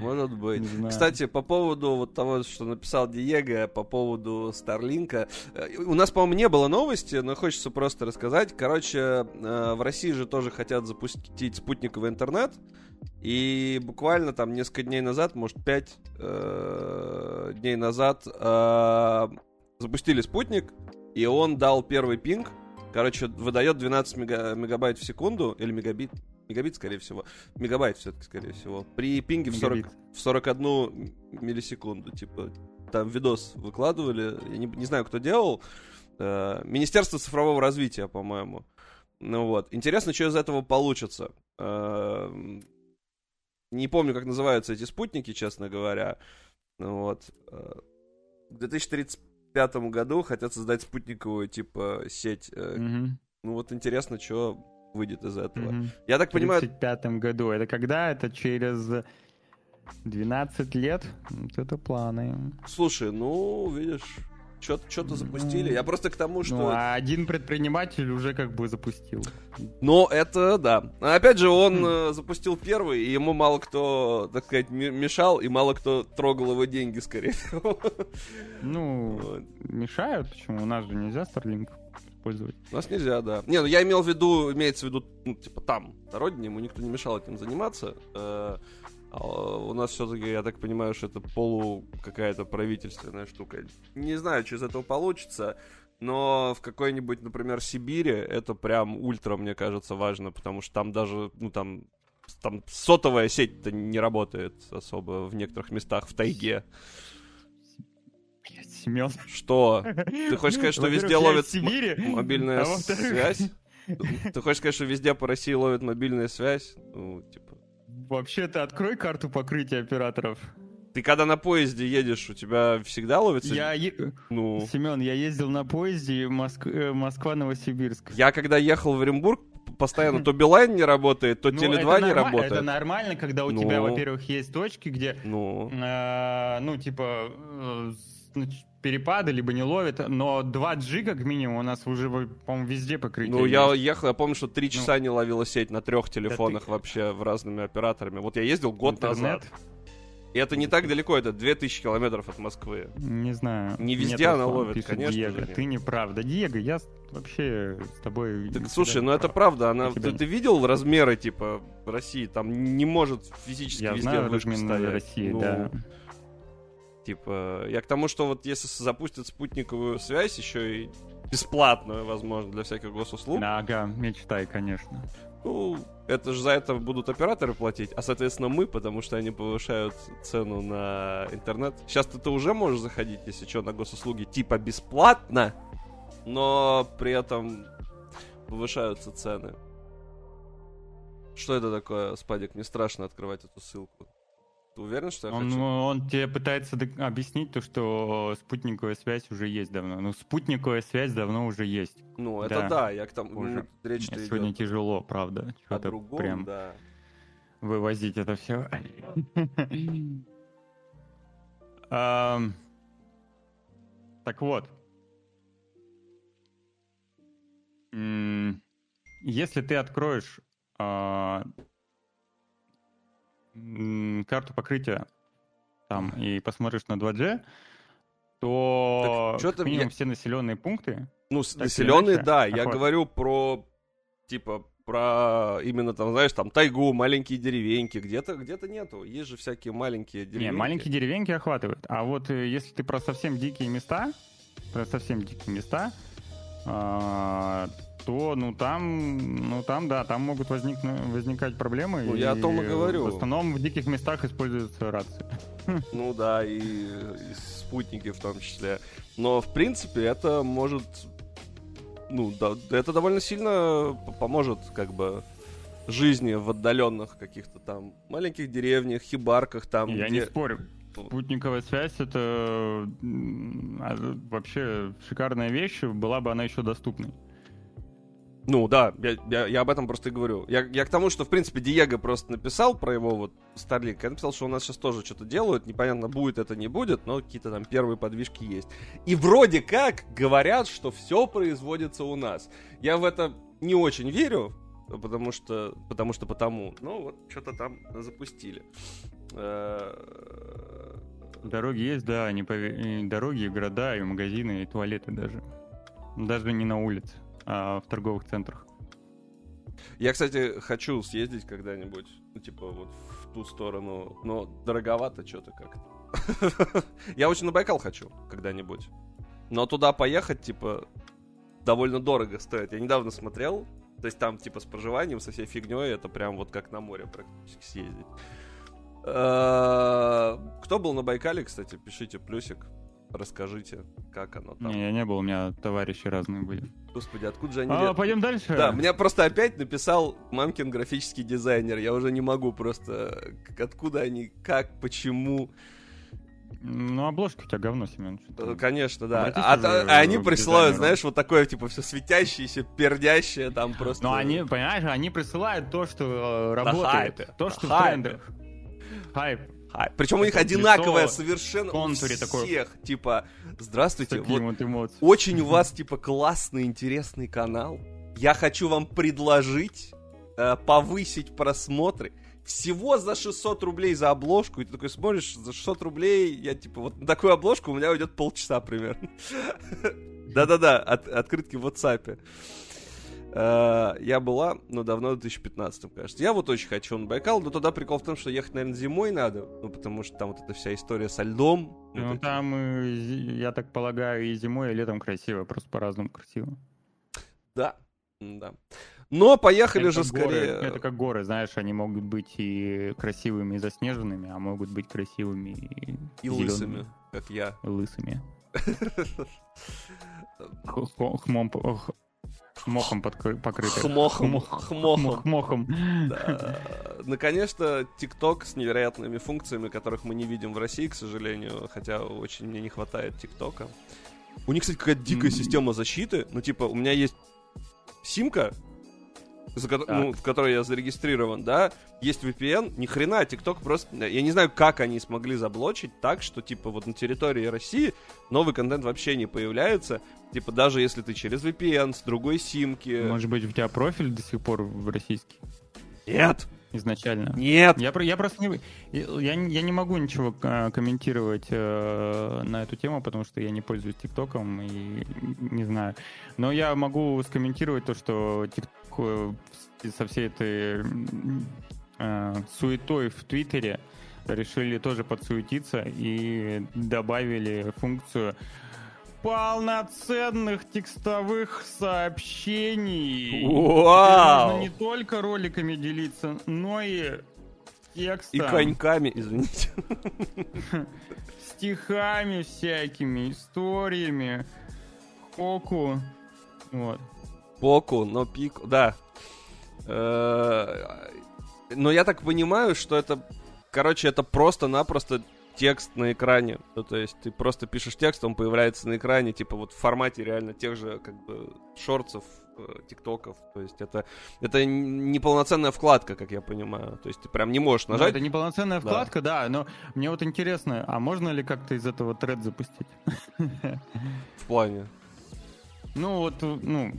Может быть. Кстати, по поводу вот того, что написал Диего, по поводу Старлинка. Э, у нас, по-моему, не было новости, но хочется просто рассказать. Короче, э, в России же тоже хотят запустить спутниковый интернет. И буквально там несколько дней назад, может, пять э, дней назад э, запустили спутник, и он дал первый пинг, короче, выдает 12 мега, мегабайт в секунду, или мегабит, мегабит, скорее всего, мегабайт все-таки, скорее всего, при пинге в, 40, в 41 миллисекунду, типа, там видос выкладывали, я не, не знаю, кто делал, э, Министерство цифрового развития, по-моему. Ну вот, интересно, что из этого получится. Э, не помню, как называются эти спутники, честно говоря. Ну вот. Э, 2030 2025 году хотят создать спутниковую, типа, сеть. Mm-hmm. Ну вот интересно, что выйдет из этого. Mm-hmm. Я так понимаю... В 2035 году. Это когда? Это через 12 лет? Вот это планы. Слушай, ну, видишь, что-то что запустили. Я просто к тому, что... Ну, а один предприниматель уже как бы запустил. Но это, да. Опять же, он mm. запустил первый, и ему мало кто, так сказать, мешал, и мало кто трогал его деньги, скорее всего. Ну, вот. мешают. Почему? У нас же нельзя Starlink использовать. У нас нельзя, да. Не, ну я имел в виду, имеется в виду, ну, типа там, на родине, ему никто не мешал этим заниматься. А у нас все-таки, я так понимаю, что это полу какая-то правительственная штука. Не знаю, что из этого получится, но в какой-нибудь, например, Сибири это прям ультра, мне кажется, важно, потому что там даже, ну там, там сотовая сеть-то не работает особо в некоторых местах в тайге. Семен. Что? Ты хочешь сказать, что везде ловит мобильная а связь? Ты хочешь сказать, что везде по России ловит мобильная связь? Ну, типа, Вообще, ты открой карту покрытия операторов. Ты когда на поезде едешь, у тебя всегда ловится... Я... е- Ну... Семен, я ездил на поезде Моск- э, Москва-Новосибирск. Я когда ехал в Оренбург, постоянно то Билайн не работает, то Ну, Теле2 это не норма- работает. Это нормально, когда у тебя, Ну. во-первых, есть точки, где, Ну, э, ну, типа, э, перепады либо не ловят, но 2G как минимум у нас уже, по-моему, везде покрытие ну я есть. ехал, я помню, что Ну. три часа не ловила сеть на трех телефонах вообще в разными операторами. Вот я ездил год Интернет? назад. И это не так далеко, это 2000 километров от Москвы. Не знаю. Не везде Нет, она ловит, пишет конечно Диего. же нет. Ты не прав. Да, Диего, я вообще с тобой... Так слушай, ну это прав. правда, она. Я Ты, не- ты видел размеры, типа, России? Там не может физически Я везде знаю вышка размер стоять. России, Ну, да. Типа, я к тому, что вот если запустят спутниковую связь, еще и бесплатную, возможно, для всяких госуслуг, Ага, мечтай, конечно. ну, это же за это будут операторы платить, а, соответственно, мы, потому что они повышают цену на интернет. Сейчас ты, уже можешь заходить, если что, на госуслуги, типа бесплатно, но при этом повышаются цены. Что это такое, Спадик? Не страшно открывать эту ссылку. Ты уверен, что я Он, хочу? он тебе пытается объяснить то, что спутниковая связь уже есть давно. Ну, спутниковая связь давно уже есть. Ну, это да, да, я к тому... уже. ну, речь Мне сегодня тяжело, правда. о Что-то другом, прям да. вывозить это все. Так вот. Если ты откроешь а, карту покрытия там и посмотришь на 2G, то Так как минимум я- все населенные пункты Ну, населенные, да. Я охват. говорю про, типа, про именно там, знаешь, там тайгу, маленькие деревеньки. Где-то, где-то нету. Есть же всякие маленькие деревеньки. Не, маленькие деревеньки охватывают. А вот э, если ты про совсем дикие места, про совсем дикие места, а, то ну там, ну там, да, там могут возникнуть, возникать проблемы. Ну, я о том и говорю. В основном в диких местах используются рации. Ну да, и, и спутники в том числе. Но, в принципе, это может... Ну, да, это довольно сильно поможет, как бы, жизни в отдаленных каких-то там маленьких деревнях, хибарках там, я где... не спорю. Спутниковая связь это а, вообще шикарная вещь, была бы она еще доступной. Ну да, я, я, я об этом просто и говорю. Я, я к тому, что, в принципе, Диего просто написал про его вот Starlink. Я написал, что у нас сейчас тоже что-то делают. Непонятно, будет это, не будет, но какие-то там первые подвижки есть. И вроде как говорят, что все производится у нас. Я в это не очень верю, потому что, потому что потому. Ну вот, что-то там запустили. Дороги есть, да, не пове- и дороги, города, и магазины, и туалеты даже. Даже не на улице, а в торговых центрах. Я, кстати, хочу съездить когда-нибудь, ну, типа, вот в ту сторону, но дороговато что-то как-то. Я очень на Байкал хочу когда-нибудь. Но туда поехать, типа, довольно дорого стоит. Я недавно смотрел, то есть там, типа, с проживанием, со всей фигней, это прям вот как на море практически съездить. Э, Кто был на Байкале, кстати, пишите плюсик, расскажите, как оно там. Не, я не был, у меня товарищи разные были. Господи, откуда же они... А, пойдем дальше. Да, меня просто опять написал мамкин графический дизайнер. Я уже не могу просто... Откуда они, как, почему. Ну, обложка у тебя говно, Семен. Э, Конечно, да. Обратись А, а- а они присылают, знаешь, вот такое, типа, все светящееся, пердящее, там просто... Но они, понимаешь, они присылают то, что э, работает. хайпе, То, что в хайпе. трендах. Хайп. Причем у них одинаковое совершенно контуре такое. всех. Типа, С здравствуйте, вот вот очень у вас, типа, классный, интересный канал. Я хочу вам предложить э, повысить просмотры. Всего за 600 рублей за обложку. И ты такой смотришь, за 600 рублей, я, типа, вот на такую обложку у меня уйдет полчаса примерно. Да-да-да, от- открытки в WhatsApp. Э, Я была, но давно, в 2015, кажется. Я вот очень хочу на Байкал, но туда прикол в том, что ехать, наверное, зимой надо, ну, потому что там вот эта вся история со льдом. Ну, эти- там, я так полагаю, и зимой, и летом красиво, просто по-разному красиво. Да, да. Но поехали Это же горы, скорее... Это как горы, знаешь, они могут быть и красивыми, и заснеженными, а могут быть красивыми и, И лысыми, как я. лысыми. Хмом, х- мохом подкры- покрыты. Хмохом. Мох- Хмохом. Мохом. Да. Наконец-то ТикТок с невероятными функциями, которых мы не видим в России, к сожалению, хотя очень мне не хватает ТикТока. У них, кстати, какая-то дикая система защиты. Ну, типа, у меня есть симка, за ко- ну, в которой я зарегистрирован, да, есть VPN, ни хрена, ТикТок просто... Я не знаю, как они смогли заблочить так, что, типа, вот на территории России новый контент вообще не появляется. Типа, даже если ты через VPN, с другой симки... Может быть, у тебя профиль до сих пор в российский Нет! изначально? Нет! Я, про- я просто не, я, не- я не могу ничего э, комментировать э, на эту тему, потому что я не пользуюсь ТикТоком и не знаю. Но я могу скомментировать то, что э, со всей этой э, суетой в Твиттере решили тоже подсуетиться и добавили функцию полноценных текстовых сообщений. Вау! Можно не только роликами делиться, но и текстом, И коньками, извините. стихами всякими, историями, хоку. Вот. Поку, но пику, да. Э, Но я так понимаю, что это, короче, это просто-напросто текст на экране. Ну, то есть ты просто пишешь текст, он появляется на экране, типа вот в формате реально тех же, как бы, шорцев, э, тиктоков. То есть это, это неполноценная вкладка, как я понимаю. То есть ты прям не можешь Ну, нажать. это неполноценная вкладка, да. но мне вот интересно, а можно ли как-то из этого тред запустить? В плане. Ну, вот, ну... ну,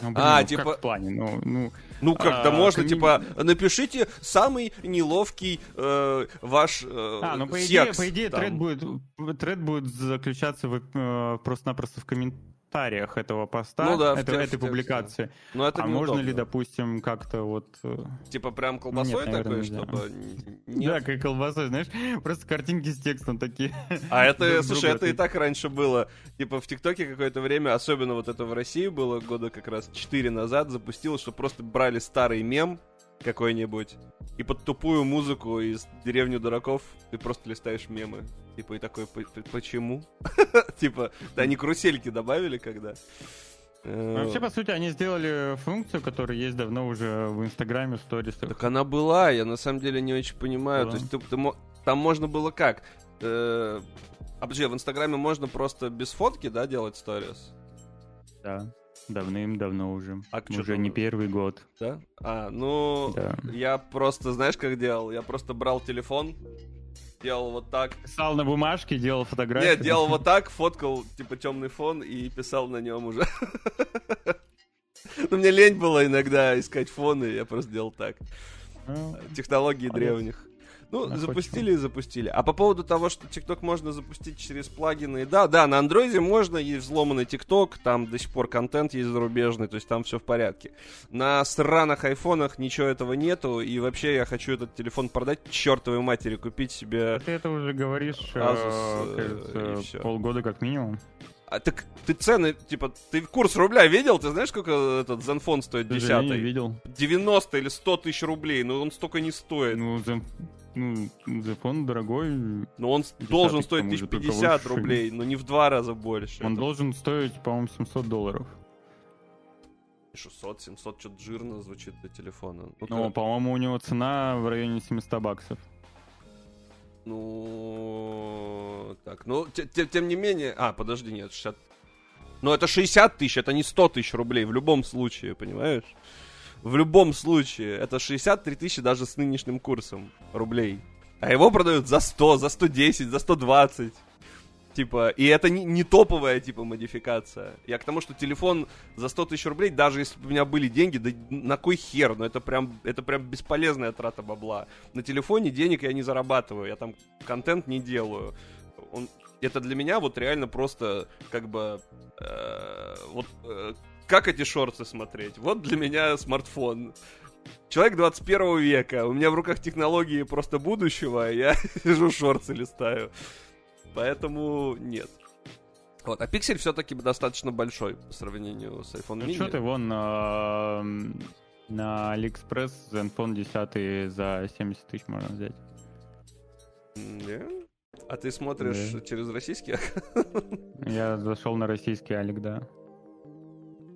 блин, А, ну, типа- Как в плане? Ну, ну, Ну, как-то А, можно, типа, напишите самый неловкий э, ваш э, А, ну по идее, секс по идее там. тред будет, тред будет заключаться в, э, просто-напросто в комментариях этого поста, Ну да, это- тек- в этой публикации. Но это а можно ли, неудобно. допустим, как-то вот... э, Типа прям колбасой Нет, наверное, такой, нельзя. чтобы... н- Да, Нет. как колбасой, знаешь, просто картинки с текстом такие. А это, слушай, это и так раньше было. Типа в ТикТоке какое-то время, особенно вот это в России было года как раз 4 назад, запустилось, что просто брали старый мем какой-нибудь, и под тупую музыку из «Деревни дураков» ты просто листаешь мемы. Типа, и такой, «П- п- почему? Типа, да они карусельки добавили когда. Э, Вообще, по сути, они сделали функцию, которая есть давно уже в Инстаграме, в сторисах. Так она была, я на самом деле не очень понимаю. То есть ты, ты мо- там можно было как? Э, А подожди, в Инстаграме можно просто без фотки, да, делать сторис? Да, давным-давно уже. А уже не первый год. Да? А, ну, Да. я просто, знаешь, как делал? Я просто брал телефон, делал вот так. Писал на бумажке, делал фотографии. Нет, делал вот так, фоткал, типа, темный фон и писал на нем уже. Ну, мне лень было иногда искать фоны, я просто делал так. Ну, Технологии древних. Ну, Находчиво. запустили и запустили. А по поводу того, что TikTok можно запустить через плагины, да, да, на андроиде можно, есть взломанный TikTok, там до сих пор контент есть зарубежный, то есть там все в порядке. На сраных айфонах ничего этого нету, и вообще я хочу этот телефон продать чертовой матери, купить себе... Ты это уже говоришь, э, Asus, кажется, полгода как минимум. А так ты цены, типа, ты курс рубля видел? Ты знаешь, сколько этот Zenfone стоит десятый? видел. 90 или 100 тысяч рублей, но он столько не стоит. Ну, ну, Zepon дорогой. Но он должен стоить тому же, только 1050 выше. рублей, но не в два раза больше. Он Это должен стоить, по-моему, 700 долларов. 600, 700, что-то жирно звучит для телефона. Ну, Но, по-моему, у него цена в районе 700 баксов. ну, так, ну, те- те- тем не менее... А, подожди, нет, 60... Ну, это 60 тысяч, это не 100 тысяч рублей в любом случае, понимаешь? В любом случае, это 63 тысячи даже с нынешним курсом рублей. А его продают за 100, за 110, за 120. Типа, и это не, не топовая, типа, модификация. Я к тому, что телефон за 100 тысяч рублей, даже если бы у меня были деньги, да на кой хер, ну это прям, это прям бесполезная трата бабла. На телефоне денег я не зарабатываю, я там контент не делаю. Он, это для меня вот реально просто, как бы, э, вот, э, как эти шорты смотреть? Вот для меня смартфон. Человек 21 века, у меня в руках технологии просто будущего, а я сижу шорты листаю. Поэтому нет. Вот, а пиксель все-таки достаточно большой по сравнению с iPhone Ну mini. что ты, вон на, на AliExpress Zenfone 10 за 70 тысяч можно взять. Не? А ты смотришь Да. через российский? Я зашел на российский Алик, да.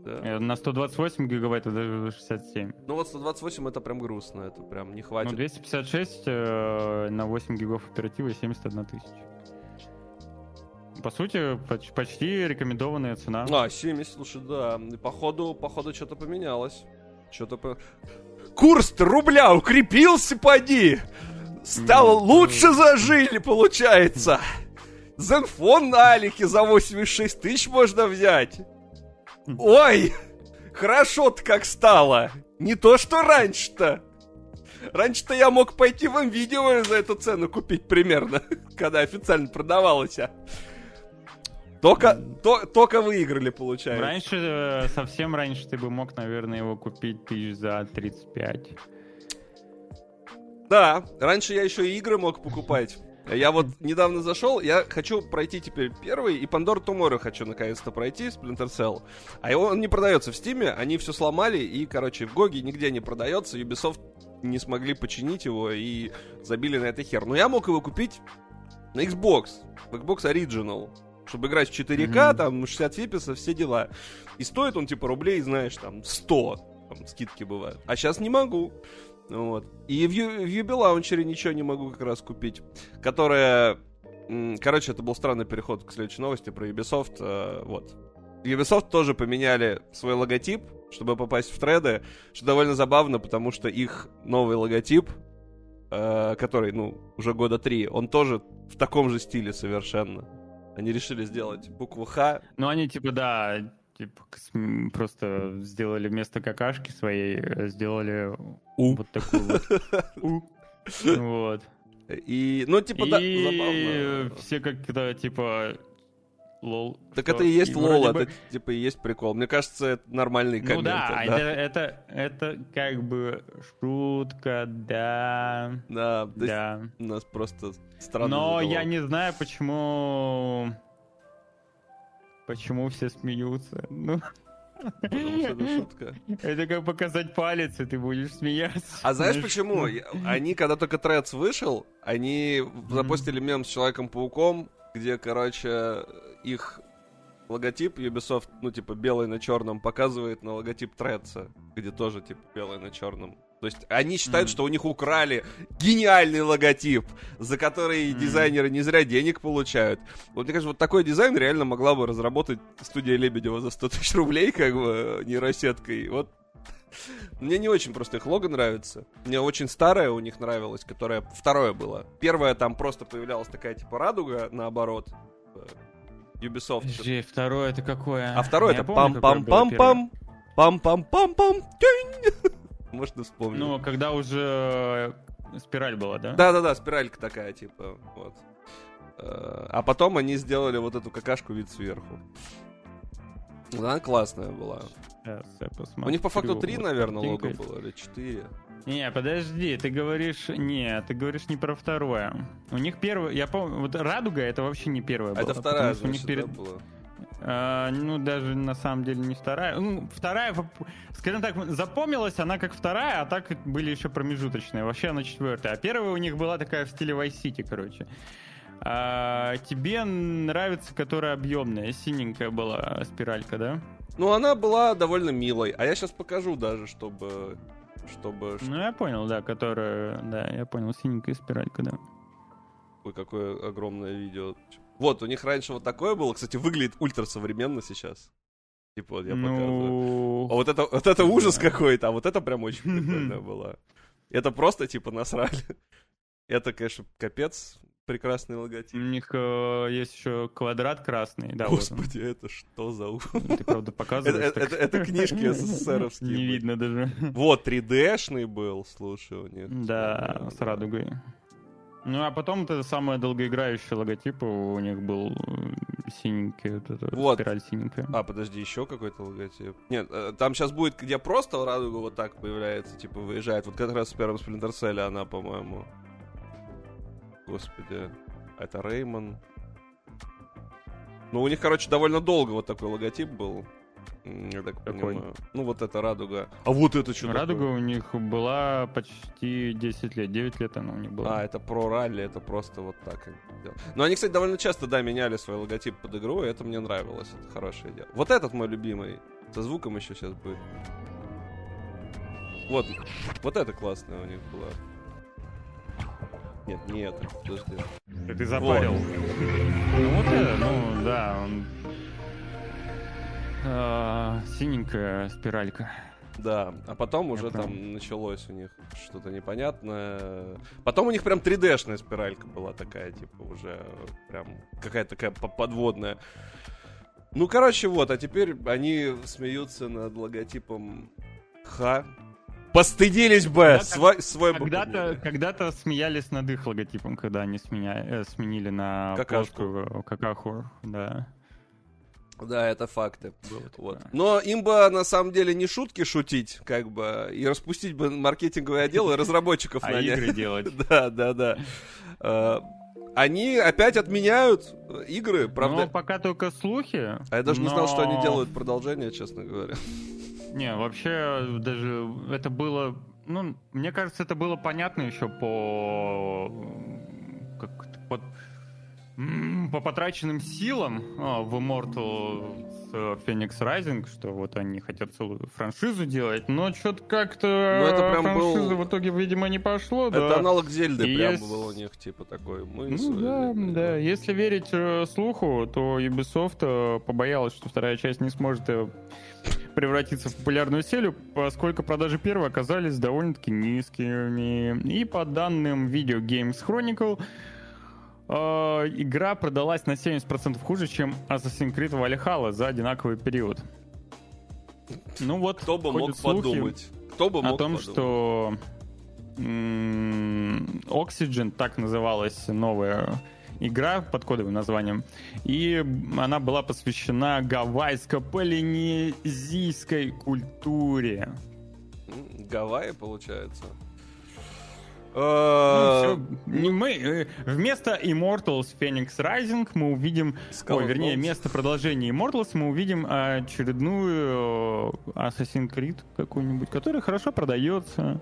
Да. Э, На 128 гигабайт это 67. Ну вот 128 это прям грустно, это прям не хватит. Ну, 256 э, на 8 гигов оперативы 71 тысяча. По сути, поч- почти рекомендованная цена. А, 70, слушай, да. Походу, походу что-то поменялось. Что-то по... Курс рубля укрепился, поди! Стало Ну, лучше зажили, получается. Зенфон на Алике за 86 тысяч можно взять. Ой, хорошо-то как стало. Не то, что раньше-то. Раньше-то я мог пойти в видео за эту цену купить примерно, когда официально продавалось. а. Только, то- только выиграли, получается. Раньше, э, совсем раньше ты бы мог, наверное, его купить тысяч за 35. Да, раньше я еще и игры мог покупать. Я вот недавно зашел, я хочу пройти теперь первый, и Pandora Tomorrow хочу наконец-то пройти, Splinter Cell. А его он не продается в Стиме, они все сломали, и, короче, в Гоге нигде не продается, Ubisoft не смогли починить его и забили на это хер. Но я мог его купить на Xbox, в Xbox Original, чтобы играть в 4К, Мгм. там, 60 фиписов, все дела. И стоит он, типа, рублей, знаешь, там, 100, там, скидки бывают. А сейчас не могу. Вот. И в, Ю- в Юби Лаунчере ничего не могу как раз купить. Которая... Короче, это был странный переход к следующей новости про Ubisoft. э, вот. Ubisoft тоже поменяли свой логотип, чтобы попасть в треды, что довольно забавно, потому что их новый логотип, э, который, ну, уже года три, он тоже в таком же стиле совершенно. Они решили сделать букву Х. Ну, они типа, да, типа просто сделали вместо какашки своей, э, сделали У. вот такую вот. У. Вот. И, ну, типа, да, И забавно. все как-то, типа, лол. Так что? это и есть лол, бы- это типа и есть прикол. Мне кажется, это нормальные Ну комменты. да, да. Это, это, это как бы шутка, да, Да, да. у нас просто странно. Но я не знаю, почему... Почему все смеются. Ну, Потому что это шутка. это как показать палец, и ты будешь смеяться. А знаешь Ну, почему? Я- Они, когда только Тредс вышел, они запустили мем с Человеком-пауком, где, короче, их логотип Ubisoft, ну, типа, белый на черном, показывает на логотип Тредса, где тоже, типа, белый на черном. То есть они считают, Мгм. что у них украли гениальный логотип, за который Мгм. дизайнеры не зря денег получают. Вот мне кажется, вот такой дизайн реально могла бы разработать студия Лебедева за 100 тысяч рублей, как бы, нейросеткой. Вот мне не очень просто их лого нравится. Мне очень старое у них нравилось, которое второе было. Первое там просто появлялась такая типа радуга, наоборот. э, Ubisoft. Подожди, второе это какое? А второе Я это пам-пам-пам-пам. Пам-пам-пам-пам. Можно вспомнить. Ну, когда уже спираль была, да? Да-да-да, спиралька такая, типа, вот. Э, А потом они сделали вот эту какашку вид сверху. Она классная была. У них по факту три, Вот наверное, лого было, или четыре. Не, подожди, ты говоришь... Не, ты говоришь не про второе. У них первое... Я помню... Вот Радуга это вообще не первое А было. это вторая, что у них значит, перед... да, была? А, ну, даже на самом деле не вторая. Ну, вторая, скажем так, запомнилась она как вторая, а так были еще промежуточные. Вообще она четвертая. А первая у них была такая в стиле Vice City, короче. А, тебе нравится, которая объемная, синенькая была спиралька, да? Ну, она была довольно милой. А я сейчас покажу даже, чтобы... Чтобы... Ну, я понял, да, которая... Да, я понял, синенькая спиралька, да. Ой, какое огромное видео. Вот, у них раньше вот такое было. Кстати, выглядит ультрасовременно сейчас. Типа, вот я показываю. ну... А вот это, вот это ужас Да. какой-то, а вот это прям очень прикольная была. Это просто, типа, насрали. Это, конечно, капец. Прекрасный У логотип. них э, есть еще квадрат красный, да, вот. Господи, это что за ужас? Ты, правда, показываешь. это- это- это книжки СССРовские. Не видно даже. Вот, 3D-шный был, слушай, у них. Да, с радугой. Ну, а потом это самый долгоиграющий логотип у них был э, синенький, вот эта Вот. спираль синенькая. А, подожди, еще какой-то логотип. Нет, э, там сейчас будет, где просто радуга вот так появляется, типа выезжает. Вот как раз в первом Splinter Cell она, по-моему. Господи, это Реймон. Ну, у них, короче, довольно долго вот такой логотип был. Я так Какой? понимаю. Ну, вот это радуга. А вот это что Радуга у них была почти 10 лет, 9 лет она у них была. А, это про ралли, это просто вот так. Но они, кстати, довольно часто, да, меняли свой логотип под игру, и это мне нравилось. Это хорошая идея. Вот этот мой любимый. Со звуком еще сейчас будет. Вот, вот это классное у них было. Нет, не это, подожди. Ты запарил. Ну вот это, ну да, он... А, синенькая спиралька. Да, а потом уже там началось у них что-то непонятное. Потом у них прям 3D-шная спиралька была такая, типа, уже прям какая-то такая по- подводная. Ну, короче, вот, а теперь они смеются над логотипом Х. Постыдились бы! Когда-то- Свой, свой Когда-то, когда-то смеялись над их логотипом, когда они сменя- э, сменили на Какашку. плоскую какаху, да. Да, это факты. Было Вот. такое. Но им бы на самом деле не шутки шутить, как бы, и распустить бы маркетинговый отдел и разработчиков А нанять. игры делать. Да, да, да. Э, Они опять отменяют игры, правда. Но пока только слухи. А я даже не знал, что они делают продолжение, честно говоря. Не, вообще даже это было... Ну, мне кажется, это было понятно еще по... Как это, по, потраченным силам а, в Immortal э, Phoenix Rising, что вот они хотят целую франшизу делать, но что-то как-то Ну, франшиза был- в итоге, видимо, не пошло. да. Это аналог Зельды И прям есть- был у них, типа такой. Мы Ну да, э, да. Если верить э, слуху, то Ubisoft э, побоялась, что вторая часть не сможет превратиться в популярную серию, поскольку продажи первой оказались довольно-таки низкими. И по данным Video Games Chronicle, игра продалась на 70% хуже, чем Assassin's Creed Valhalla за одинаковый период. Ну вот, Кто бы мог подумать? Кто бы мог о том, подумать? что Oxygen, так называлась новая игра под кодовым названием, и она была посвящена гавайско-полинезийской культуре. Гавайи, получается. Ну, Э, всё, не мы, э, вместо Immortals Phoenix Rising мы увидим, Skull ой, вернее, вместо продолжения Immortals мы увидим очередную э, Assassin's Creed какую-нибудь, которая хорошо продается.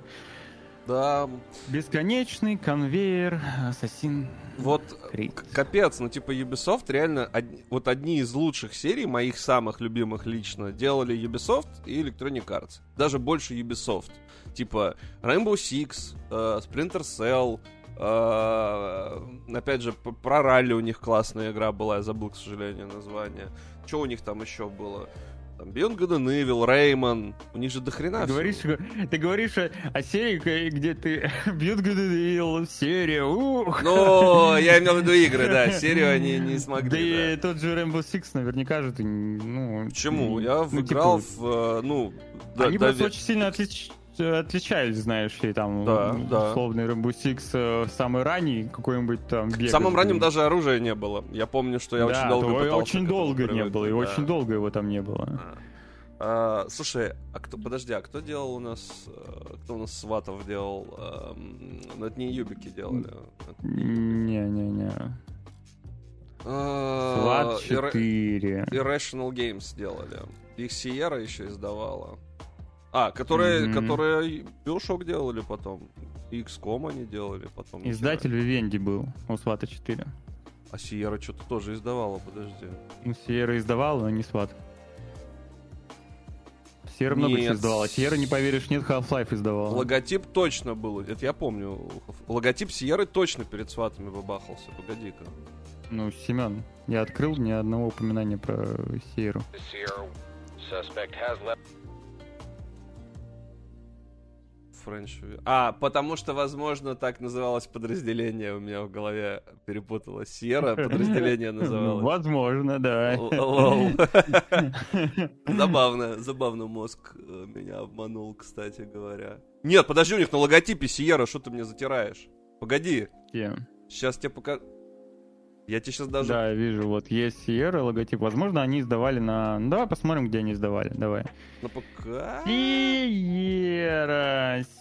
Да, Бесконечный конвейер Assassin's вот Creed. к- капец, ну типа Ubisoft реально од- вот одни из лучших серий, моих самых любимых лично, делали Ubisoft и Electronic Arts. Даже больше Ubisoft. Типа Rainbow Six, э, Splinter Cell, э, опять же, про ралли у них классная игра была, я забыл, к сожалению, название. Что у них там еще было? Там and Evil, Rayman. У них же дохрена Ты всего. говоришь, ты говоришь о, о серии, где ты бьют Good серия, ух! Ну, я имел в виду игры, да. Серию они не Да смогли. да. и тот же Rainbow Six наверняка же ты, ну... Почему? Я ну, играл типа, в, э, ну, да, Они да, просто ве- очень сильно отлич- отличались, знаешь ли, там, Да, да. условный Rainbow Six э, самый ранний, какой-нибудь там В бег. самом раннем даже оружия не было. Я помню, что я да, очень долго пытался очень долго не было, и да. очень долго его там не было. А. А, слушай, а кто, подожди, а кто делал у нас, э, кто у нас сватов делал? Эм, Ну, это не Юбики делали. Не-не-не. А, Сват Irra- 4. Irrational Games делали. Их Sierra еще издавала. А, которые, Мгм. которые Bioshock делали потом. И XCOM они делали потом. Издатель Vivendi был у Свата 4. А Sierra что-то тоже издавала, подожди. Ну, Сьерра издавала, но не Сват. Сьерра много чего издавала. Сьерра, не поверишь, нет, Half-Life издавала. Логотип точно был. Это я помню. Логотип Сиеры точно перед сватами бабахался. Погоди-ка. Ну, Семен, я открыл ни одного упоминания про Сьерру. Френч. А, потому что, возможно, так называлось подразделение. У меня в голове перепуталось. Сьерра подразделение называлось. Возможно, да. Лол. Забавно, забавно мозг э, меня обманул, кстати говоря. Нет, подожди, у них на логотипе Сиера, что ты мне затираешь? Погоди, сейчас тебе пока... Я тебе сейчас даже... Да, вижу, вот есть Сьерра логотип. Возможно, они издавали на... Ну, давай посмотрим, где они издавали. Давай. Ну, пока... Сиера,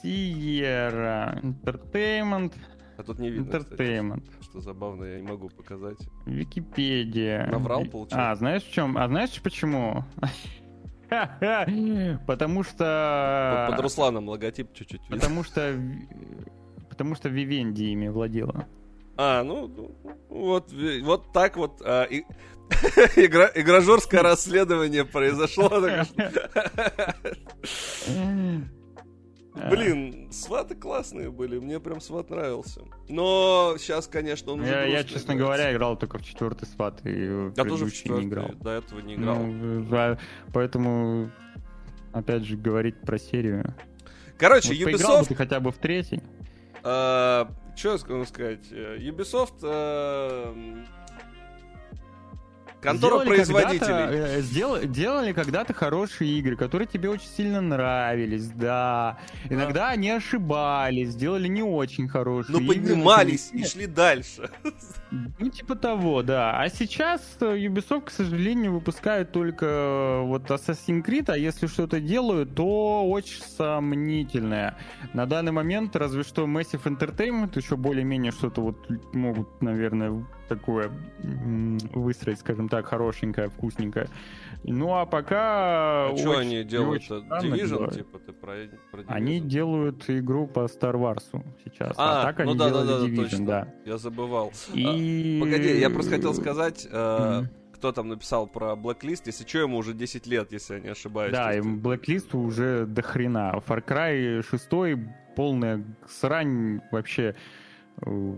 Сиера, Entertainment, А тут не видно, кстати, Entertainment, что забавно, я не могу показать. Википедия. Наврал, получается? А, знаешь в чем? А знаешь почему? Потому что... Под Русланом логотип чуть-чуть. Потому что... Потому что Вивенди ими владела. А, ну, ну, вот, вот так вот а, и- игра, игражурское расследование произошло. Блин, сваты классные были, мне прям сват нравился. Но сейчас, конечно, он уже Я, честно говоря, играл только в четвертый сват и в Я тоже в предыдущий не играл. четвертый, до этого не играл. Ну, да, поэтому, опять же, говорить про серию. Короче, Вот поиграл бы Ubisoft ты хотя бы в третий. Что я могу сказать? Э, Ubisoft э, контора Сделали производителей. э, сдел- делали когда-то хорошие игры, которые тебе очень сильно нравились, да. Иногда они ошибались, сделали не очень хорошие Ну, игры, поднимались но и шли дальше. Ну, типа того, да. А сейчас э, Ubisoft, к сожалению, выпускает только э, вот Assassin's Creed, а если что-то делают, то очень сомнительное. На данный момент разве что Massive Entertainment еще более-менее что-то вот могут, наверное, такое выстроить, скажем так, хорошенькое, вкусненькое. Ну, а пока... А что очень- они делают? очень странно Division, типа, ты про, про Они делают игру по Star Wars сейчас. А, А, так ну они да, делали да, да, Division, точно. да. Я забывал. И... Погоди, я просто хотел сказать, э, Мгм. кто там написал про Blacklist, если что, ему уже 10 лет, если я не ошибаюсь. Да, То и есть, Blacklist уже до хрена. Far Cry 6 полная срань вообще. э,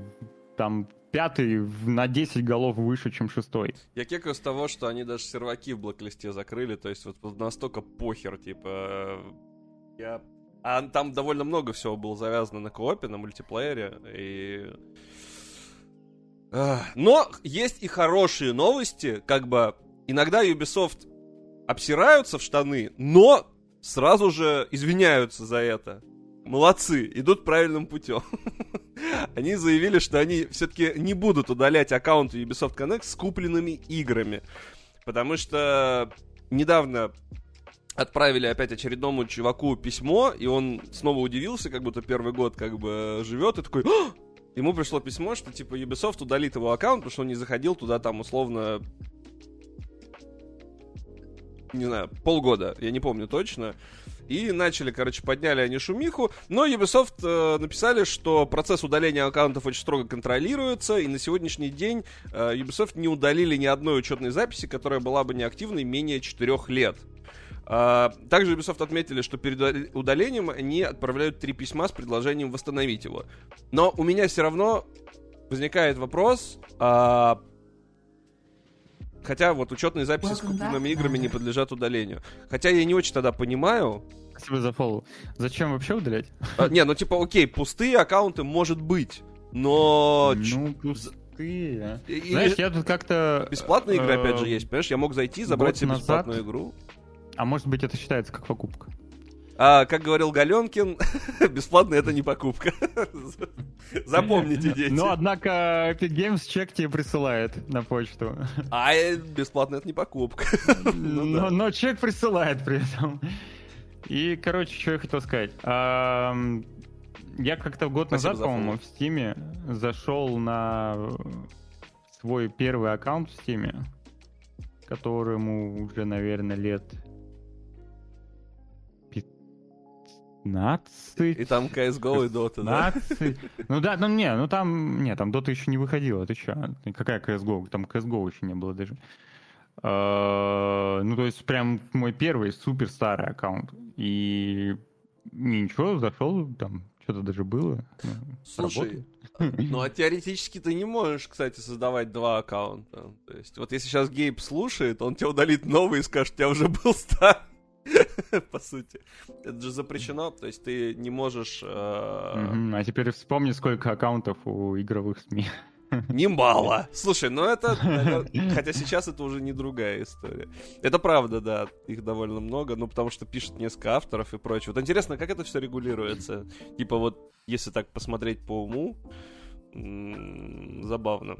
Там пятый на 10 голов выше, чем шестой. Я кекаю с того, что они даже серваки в блоклисте закрыли, то есть вот, настолько похер, типа... э, Я... А там довольно много всего было завязано на коопе, на мультиплеере, и... Ах, Но есть и хорошие новости, как бы иногда Ubisoft обсираются в штаны, но сразу же извиняются за это. Молодцы, идут правильным путем. Они заявили, что они все-таки не будут удалять аккаунты Ubisoft Connect с купленными играми. Потому что недавно отправили опять очередному чуваку письмо, и он снова удивился, как будто первый год как бы живет, и такой... Ему пришло письмо, что типа Ubisoft удалит его аккаунт, потому что он не заходил туда там условно не знаю, полгода, я не помню точно. И начали, короче, подняли они шумиху. Но Ubisoft э, написали, что процесс удаления аккаунтов очень строго контролируется, и на сегодняшний день э, Ubisoft не удалили ни одной учетной записи, которая была бы неактивной менее 4 лет. А, Также Ubisoft отметили, что перед уда- удалением они отправляют три письма с предложением восстановить его. Но у меня все равно возникает вопрос, а, хотя вот учетные записи с купленными играми не подлежат удалению. Хотя я не очень тогда понимаю. Спасибо за фоллоу. Зачем вообще удалять? А, не, ну типа, окей, пустые аккаунты может быть, но... Ну, пустые. или Знаешь, я тут как-то... Бесплатные игры, опять же, э, есть, понимаешь? Я мог зайти, забрать себе назад- бесплатную игру. А может быть, это считается как покупка? А, как говорил Галенкин, бесплатно это не покупка. Запомните, дети. Но, однако, Epic Games чек тебе присылает на почту. А э, бесплатно это не покупка. Ну но, да. но чек присылает при этом. И, короче, что я хотел сказать. Ам, я как-то год Спасибо назад, за по-моему, в Стиме зашел на свой первый аккаунт в Стиме, которому уже, наверное, лет 15. И там CSGO и Dota, да? 15. Ну да, ну не, ну там, не, там Dota еще не выходила, ты че? Какая CSGO? Там CSGO еще не было даже. Э, Ну, то есть, прям мой первый супер старый аккаунт. И ничего, зашел, там что-то даже было. ну, Слушай, ну а теоретически ты не можешь, кстати, создавать два аккаунта. То есть, вот если сейчас Гейб слушает, он тебе удалит новый и скажет, у тебя уже был старый. По сути. Это же запрещено, то есть ты не можешь... э, А теперь вспомни, сколько аккаунтов у игровых СМИ. Немало. Слушай, ну это... Хотя сейчас это уже не другая история. Это правда, да, их довольно много, ну потому что пишут несколько авторов и прочее. Вот интересно, как это все регулируется? Типа вот, если так посмотреть по уму, забавно.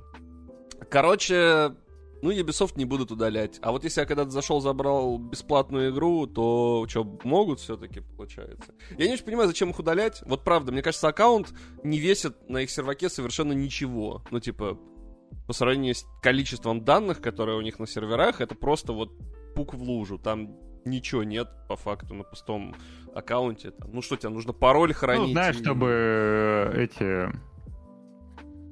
Короче, ну, Ubisoft не будут удалять. А вот если я когда-то зашел, забрал бесплатную игру, то что, могут все-таки, получается? Я не очень понимаю, зачем их удалять. Вот правда, мне кажется, аккаунт не весит на их серваке совершенно ничего. Ну, типа, по сравнению с количеством данных, которые у них на серверах, это просто вот пук в лужу. Там ничего нет, по факту, на пустом аккаунте. Ну что, тебе нужно пароль хранить? Ну, знаешь, и- чтобы э, эти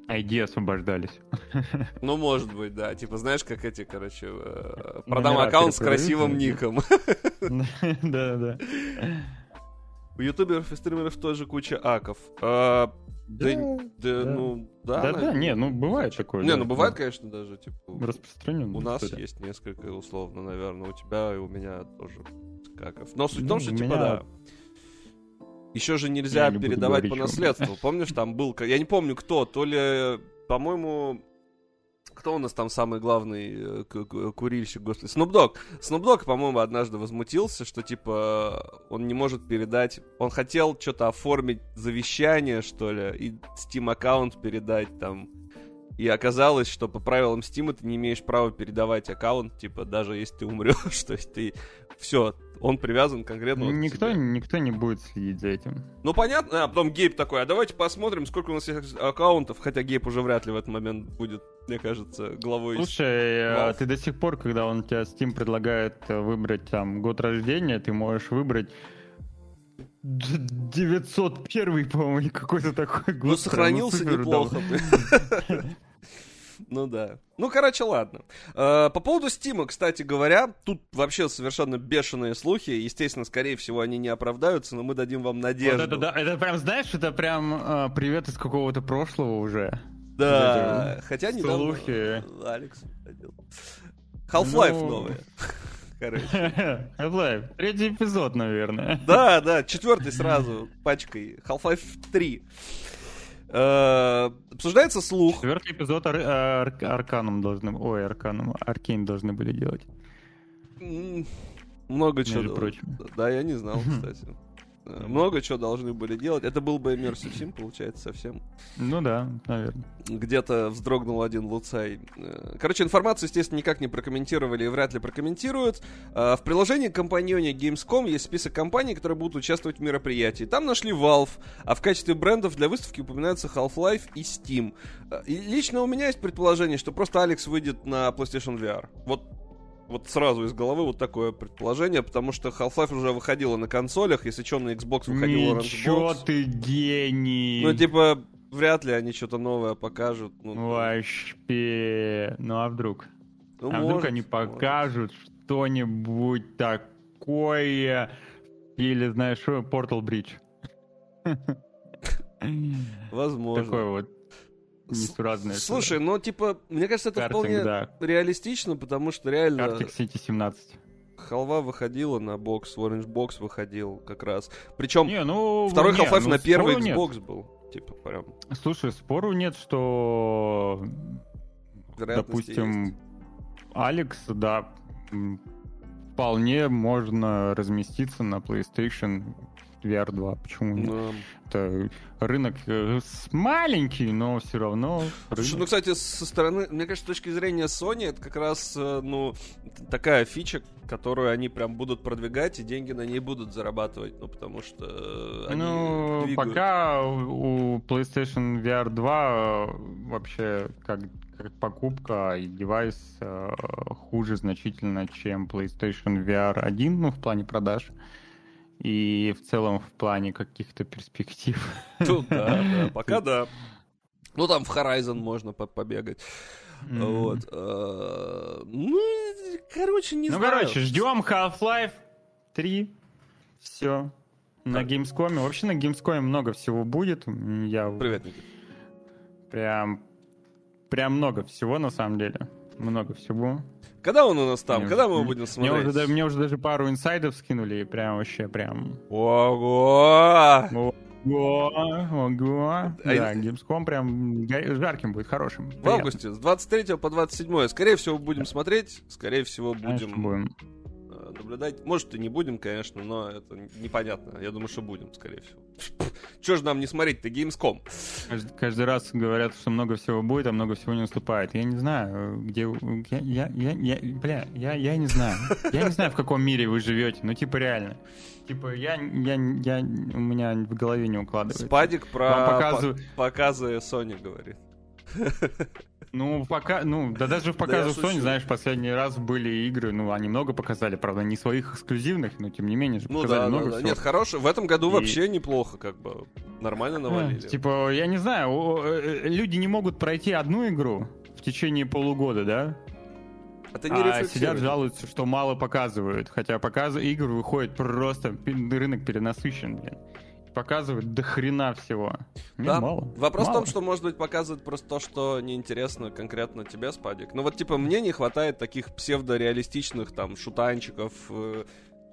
ID освобождались. Ну, может быть, да. Типа, знаешь, как эти, короче, э, продам Номера аккаунт с красивым ником. Да, да. У ютуберов и стримеров тоже куча аков. А, Да, Да, да, да. ну, да. Да, да, не, ну бывает такое. Не, да, ну бывает, да. конечно, даже, типа, Распространенно. у нас история. есть несколько, условно, наверное, у тебя и у меня тоже каков. Но суть в том, Ну, что, типа, меня- да. Еще же нельзя Я передавать по наследству. Помнишь, там был... Я не помню, кто. То ли, по-моему... Кто у нас там самый главный э, ку- ку- курильщик, господи? Снупдог. Снупдог, по-моему, однажды возмутился, что, типа, он не может передать... Он хотел что-то оформить завещание, что ли, и Steam аккаунт передать там. И оказалось, что по правилам Steam ты не имеешь права передавать аккаунт, типа, даже если ты умрешь, то есть ты... Все, он привязан конкретно вот к Никто, тебе. никто не будет следить за этим. Ну, понятно. А потом Гейб такой, а давайте посмотрим, сколько у нас есть аккаунтов. Хотя Гейб уже вряд ли в этот момент будет, мне кажется, главой. Слушай, э, Valve. ты до сих пор, когда он тебя Steam предлагает э, выбрать там год рождения, ты можешь выбрать д- 901, по-моему, или какой-то такой год. ну, сохранился неплохо. Ну да. Ну, короче, ладно. Э, По поводу Стима, кстати говоря, тут вообще совершенно бешеные слухи. Естественно, скорее всего, они не оправдаются, но мы дадим вам Вот надежду. это, да, это прям, знаешь, это прям э, привет из какого-то прошлого уже. Да, Вот эти хотя недавно слухи. Алекс ходил. Half-Life Ну. новые. Короче. Half-Life. Третий эпизод, наверное. Да, да, четвертый сразу пачкой. Half-Life 3. Э, Обсуждается слух. Четвертый эпизод Ар- Ар- Арканом должны... Ой, Арканом. Аркейн должны были делать. Много чего. Прочим. Да, я не знал, кстати. Э, Много чего должны были делать. Это был бы Immersive Sim, получается, совсем. Ну да, наверное. Где-то вздрогнул один Луцай. Э, Короче, информацию, естественно, никак не прокомментировали и вряд ли прокомментируют. Э, В приложении компаньоне Gamescom есть список компаний, которые будут участвовать в мероприятии. Там нашли Valve, а в качестве брендов для выставки упоминаются Half-Life и Steam. И лично у меня есть предположение, что просто Алекс выйдет на PlayStation VR. Вот вот сразу из головы вот такое предположение, потому что Half-Life уже выходила на консолях, если что, на Xbox выходил Orange Ничего Box. ты гений. Ну, типа, вряд ли они что-то новое покажут. Ну, Вообще. Ну а вдруг? ну, а вдруг может, они может. покажут что-нибудь такое или, знаешь, Portal Bridge. Возможно. Такое вот Несуразное. Слушай, ну, типа, мне кажется, это Картинг, вполне да. реалистично, потому что реально Arctic City 17. халва выходила на бокс, Orange Box выходил как раз. Причем Не, ну... второй не, Half-Life ну, на первый спору нет. Xbox был. Типа, прям, Слушай, спору нет, что, допустим, Алекс, да, вполне можно разместиться на PlayStation VR 2. Почему нет? Ну, Это рынок э, маленький, но все равно Слушай, ну, рынок. кстати, со стороны, мне кажется, с точки зрения Sony, это как раз, э, ну, такая фича, которую они прям будут продвигать, и деньги на ней будут зарабатывать, ну, потому что э, они Ну, двигают. пока у PlayStation VR 2 э, вообще как, как покупка и девайс э, хуже значительно, чем PlayStation VR 1, ну, в плане продаж. И в целом в плане каких-то перспектив. Тут, да, да, пока да. Ну, там в Horizon можно по- побегать. Вот. э, Ну, короче, не ну, знаю. короче, ждем Half-Life 3. Все. На. Gamescom. Вообще на Gamescom много всего будет. Я Привет, Никита. прям прям много всего на самом деле. Много всего. Когда он у нас там? Мне Когда уже- мы будем Мне смотреть? уже, да- мне уже даже пару инсайдов скинули, и прям вообще прям... Ого! Ого, ого. А Да, Gamescom прям жарким будет, хорошим. В августе, с 23 по 27. Скорее всего, будем смотреть. Скорее всего, Конечно, будем будем. э, наблюдать. Может, и не будем, конечно, но это непонятно. Я думаю, что будем, скорее всего. Че же нам не смотреть-то, Gamescom? Каждый, каждый раз говорят, что много всего будет, а много всего не наступает. Я не знаю, где... Я, я, я, я- бля, я, я не знаю. Я не знаю, в каком мире вы живете. Ну, типа, реально. Типа, я, я, я, у меня в голове не укладывается. Спадик про показываю- по- показы Sony говорит. Ну, пока, ну, да даже в показу я Sony, знаешь, последний раз были игры, ну, они много показали, правда, не своих эксклюзивных, но тем не менее же Ну показали да, да, много да. всего. Нет, хороший. В этом году И- вообще неплохо, как бы. Нормально навалили. Типа, я не знаю, о, э, люди не могут пройти одну игру в течение полугода, да? Это не а сидят, жалуются, что мало показывают. Хотя показ... игр выходит просто... Рынок перенасыщен, блин. Показывают до хрена всего. Да. мало. Вопрос в Мало. том, что, может быть, показывает просто то, что неинтересно конкретно тебе, Спадик. Ну вот, типа, мне не хватает таких псевдореалистичных, там, шутанчиков, э,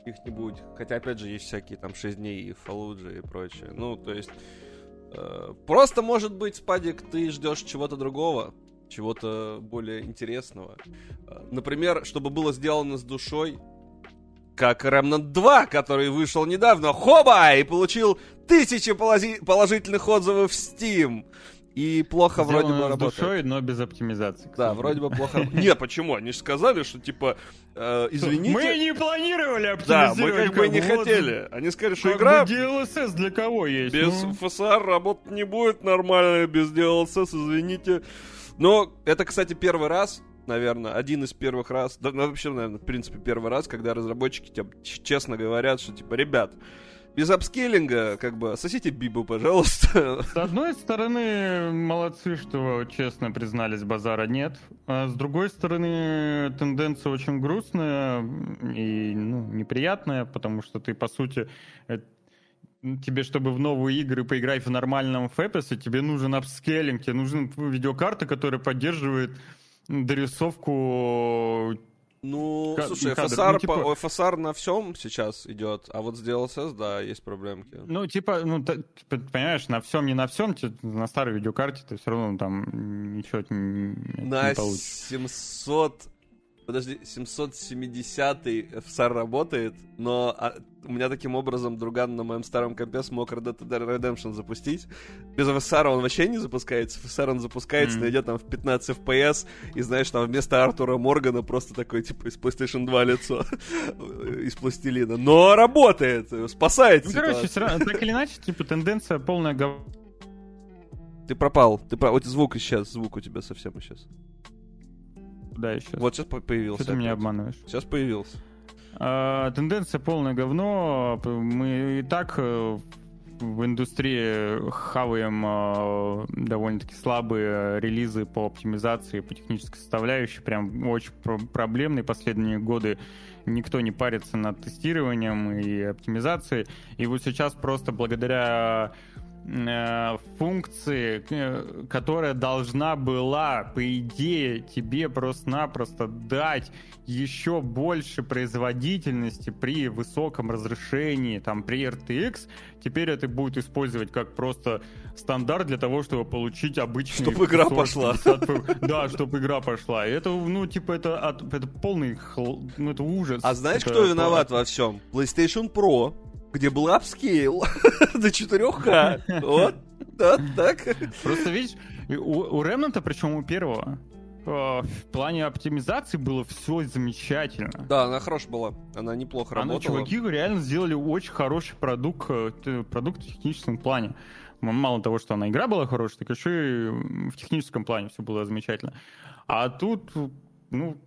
каких-нибудь. Хотя, опять же, есть всякие, там, 6 дней и Фалуджи и прочее. Ну, то есть... э, просто, может быть, Спадик, ты ждешь чего-то другого, чего-то более интересного. Э, Например, чтобы было сделано с душой, как Remnant 2, который вышел недавно, хоба, и получил тысячи полози- положительных отзывов в Steam. И плохо вроде Сделано бы с работает. душой, но без оптимизации. Да, вроде бы плохо. Не, почему? Они же сказали, что типа, э, извините. Мы не планировали Да, оптимизировать. мы как бы не хотели. Они сказали, что Как игра бы DLSS для кого есть? без ну? FSR работать не будет нормально, без DLSS, извините. Но это, кстати, первый раз, наверное, один из первых раз, да, ну, вообще, наверное, в принципе, первый раз, когда разработчики тебе честно говорят, что, типа, ребят, без апскейлинга, как бы, сосите бибу, пожалуйста. С одной стороны, молодцы, что честно признались, базара нет. А с другой стороны, тенденция очень грустная и ну, неприятная, потому что ты, по сути, э, тебе, чтобы в новые игры поиграть в нормальном FPS, тебе нужен апскейлинг, тебе нужна видеокарта, которая поддерживает дорисовку Ну, Ка- слушай, кадр, FSR, ну, типа- по- FSR на всем сейчас идет, а вот с DLSS, да, есть проблемки. Ну, типа, ну, типа, понимаешь, на всем, не на всем, на старой видеокарте ты все равно там ничего не, На не получишь. 700... Подожди, 770 FSR работает, но а, у меня таким образом друган на моем старом компе смог Red Dead Redemption запустить. Без FSR он вообще не запускается. FSR он запускается, Мгм. но идет там в 15 FPS, и знаешь, там вместо Артура Моргана просто такой, типа, из PlayStation 2 лицо. из пластилина. Но работает! Спасает Ну, короче, так или иначе, типа, тенденция полная гов... Ты пропал. Ты про... Вот звук исчез, звук у тебя совсем исчез. Да, сейчас. Вот сейчас появился. Что ты меня обманываешь? Сейчас появился. А, тенденция полное говно. Мы и так э, в индустрии хаваем э, довольно-таки слабые релизы по оптимизации, по технической составляющей. Прям очень про- проблемные последние годы. Никто не парится над тестированием и оптимизацией. И вот сейчас просто благодаря функции, э, которая должна была, по идее, тебе просто-напросто дать еще больше производительности при высоком разрешении, там, при RTX, теперь это будет использовать как просто стандарт для того, чтобы получить обычный... Чтоб игра 40, пошла. 50 фэ- Да, чтобы игра пошла. Это, ну, типа, это, это полный, хл- ну, это ужас. А знаешь, Это кто виноват во всем? PlayStation Pro, где был апскейл до 4К. Вот, да, так. Просто видишь, у, у Remnant, причем у первого, э, в плане оптимизации было все замечательно. Да, она хорошая была. Она неплохо Она, работала. чуваки реально сделали очень хороший продукт, э, продукт в техническом плане. Мало того, что она игра была хорошая, так еще и в техническом плане все было замечательно. А тут, ну,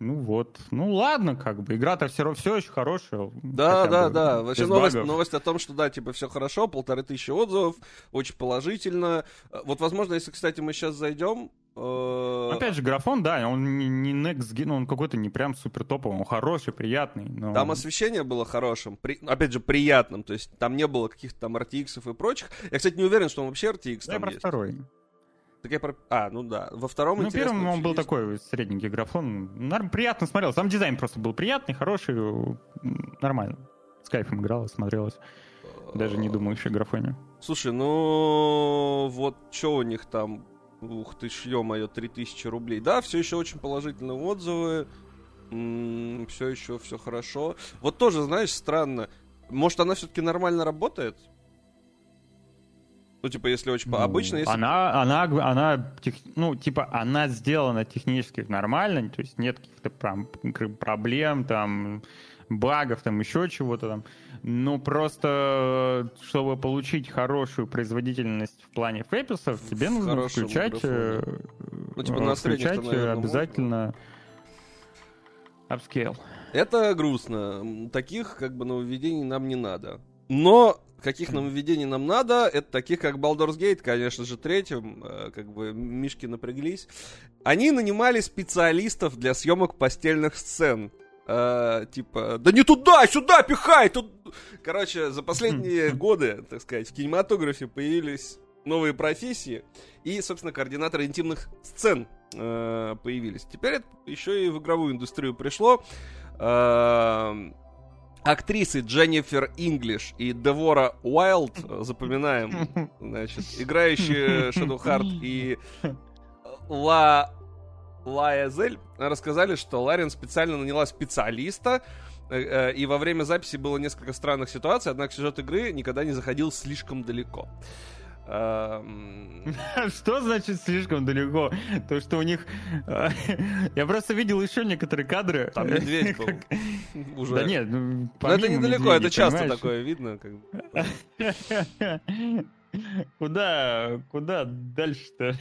ну вот, ну ладно, как бы, игра-то все все очень хорошая. Да, да, бы да. Вообще новость, багов. новость о том, что да, типа все хорошо, полторы тысячи отзывов, очень положительно. Э, Вот, возможно, если, кстати, мы сейчас зайдем. э, Опять же, графон, да, он не, не next gen, он какой-то не прям супер топовый, он хороший, приятный. Но... Там освещение было хорошим, при- опять же, приятным, то есть там не было каких-то там RTX и прочих. Я, кстати, не уверен, что он вообще RTX Да, там про есть. второй. Так я про- А, ну да. Во втором Ну, первым он был есть. такой средненький графон. Нар- приятно смотрелся. Там дизайн просто был приятный, хороший, нормально. С кайфом игралось, смотрелось. Даже не думал еще о графоне. Слушай, ну вот что у них там? Ух ты ж, ё-моё, 3000 рублей. Да, все еще очень положительные отзывы. все еще все хорошо. Вот тоже, знаешь, странно. Может, она все-таки нормально работает? Ну, типа, если очень... Ну, Обычно, если... Она, она, она, тех- ну, типа, она сделана технически нормально, то есть нет каких-то прям проблем, там, багов, там, еще чего-то там. Ну, просто, чтобы получить хорошую производительность в плане FPS ов, тебе нужно включать, э, Ну, типа, на э, включать наверное, обязательно апскейл. Это грустно. Таких, как бы, нововведений нам не надо. Но каких нововведений нам надо, это таких, как Baldur's Gate, конечно же, третьим, э, как бы мишки напряглись. Они нанимали специалистов для съемок постельных сцен. Э, типа, да не туда, сюда пихай! Тут... Короче, за последние годы, так сказать, в кинематографе появились новые профессии, и, собственно, координаторы интимных сцен э, появились. Теперь это еще и в игровую индустрию пришло. Э, актрисы Дженнифер Инглиш и Девора Уайлд, э, запоминаем, значит, играющие Shadowheart и Ла... Лаязель, рассказали, что Ларин специально наняла специалиста, э, э, и во время записи было несколько странных ситуаций, однако сюжет игры никогда не заходил слишком далеко. Эм, Что значит слишком далеко? То, что у них... э, Я просто видел еще некоторые кадры. Там медведь был. Уже. Да нет, ну, это недалеко, это часто такое видно. Куда, куда дальше-то?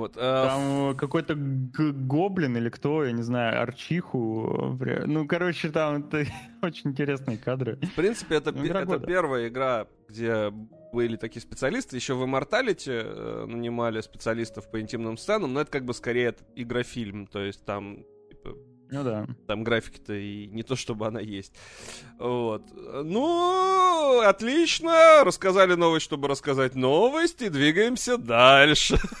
Вот, э, Там какой-то г- гоблин или кто, я не знаю, арчиху. Ну, короче, там это очень интересные кадры. В принципе, это, Ну, это года. первая игра, где были такие специалисты. Еще в Immortality э, нанимали специалистов по интимным сценам, но это как бы скорее это игрофильм, то есть там Ну да. там графики-то и не то, чтобы она есть. Вот. Ну, отлично. Рассказали новость, чтобы рассказать новость, и двигаемся дальше.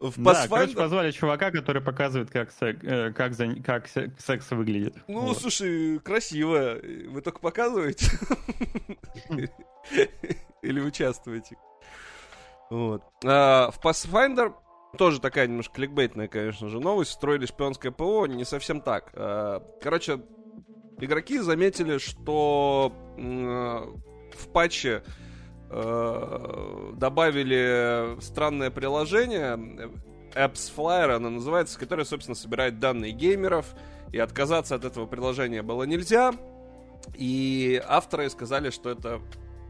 В Да, короче, позвали чувака, который показывает, как, сек- э, как, за- как се- секс выглядит. Ну, Вот. слушай, красиво. Вы только показываете? Или участвуете? Вот. А, В Pathfinder тоже такая немножко кликбейтная, конечно же, новость. Строили шпионское ПО, не совсем так. А, Короче, игроки заметили, что м, в патче э, добавили странное приложение Apps Flyer, оно называется, которое, собственно, собирает данные геймеров, и отказаться от этого приложения было нельзя. И авторы сказали, что это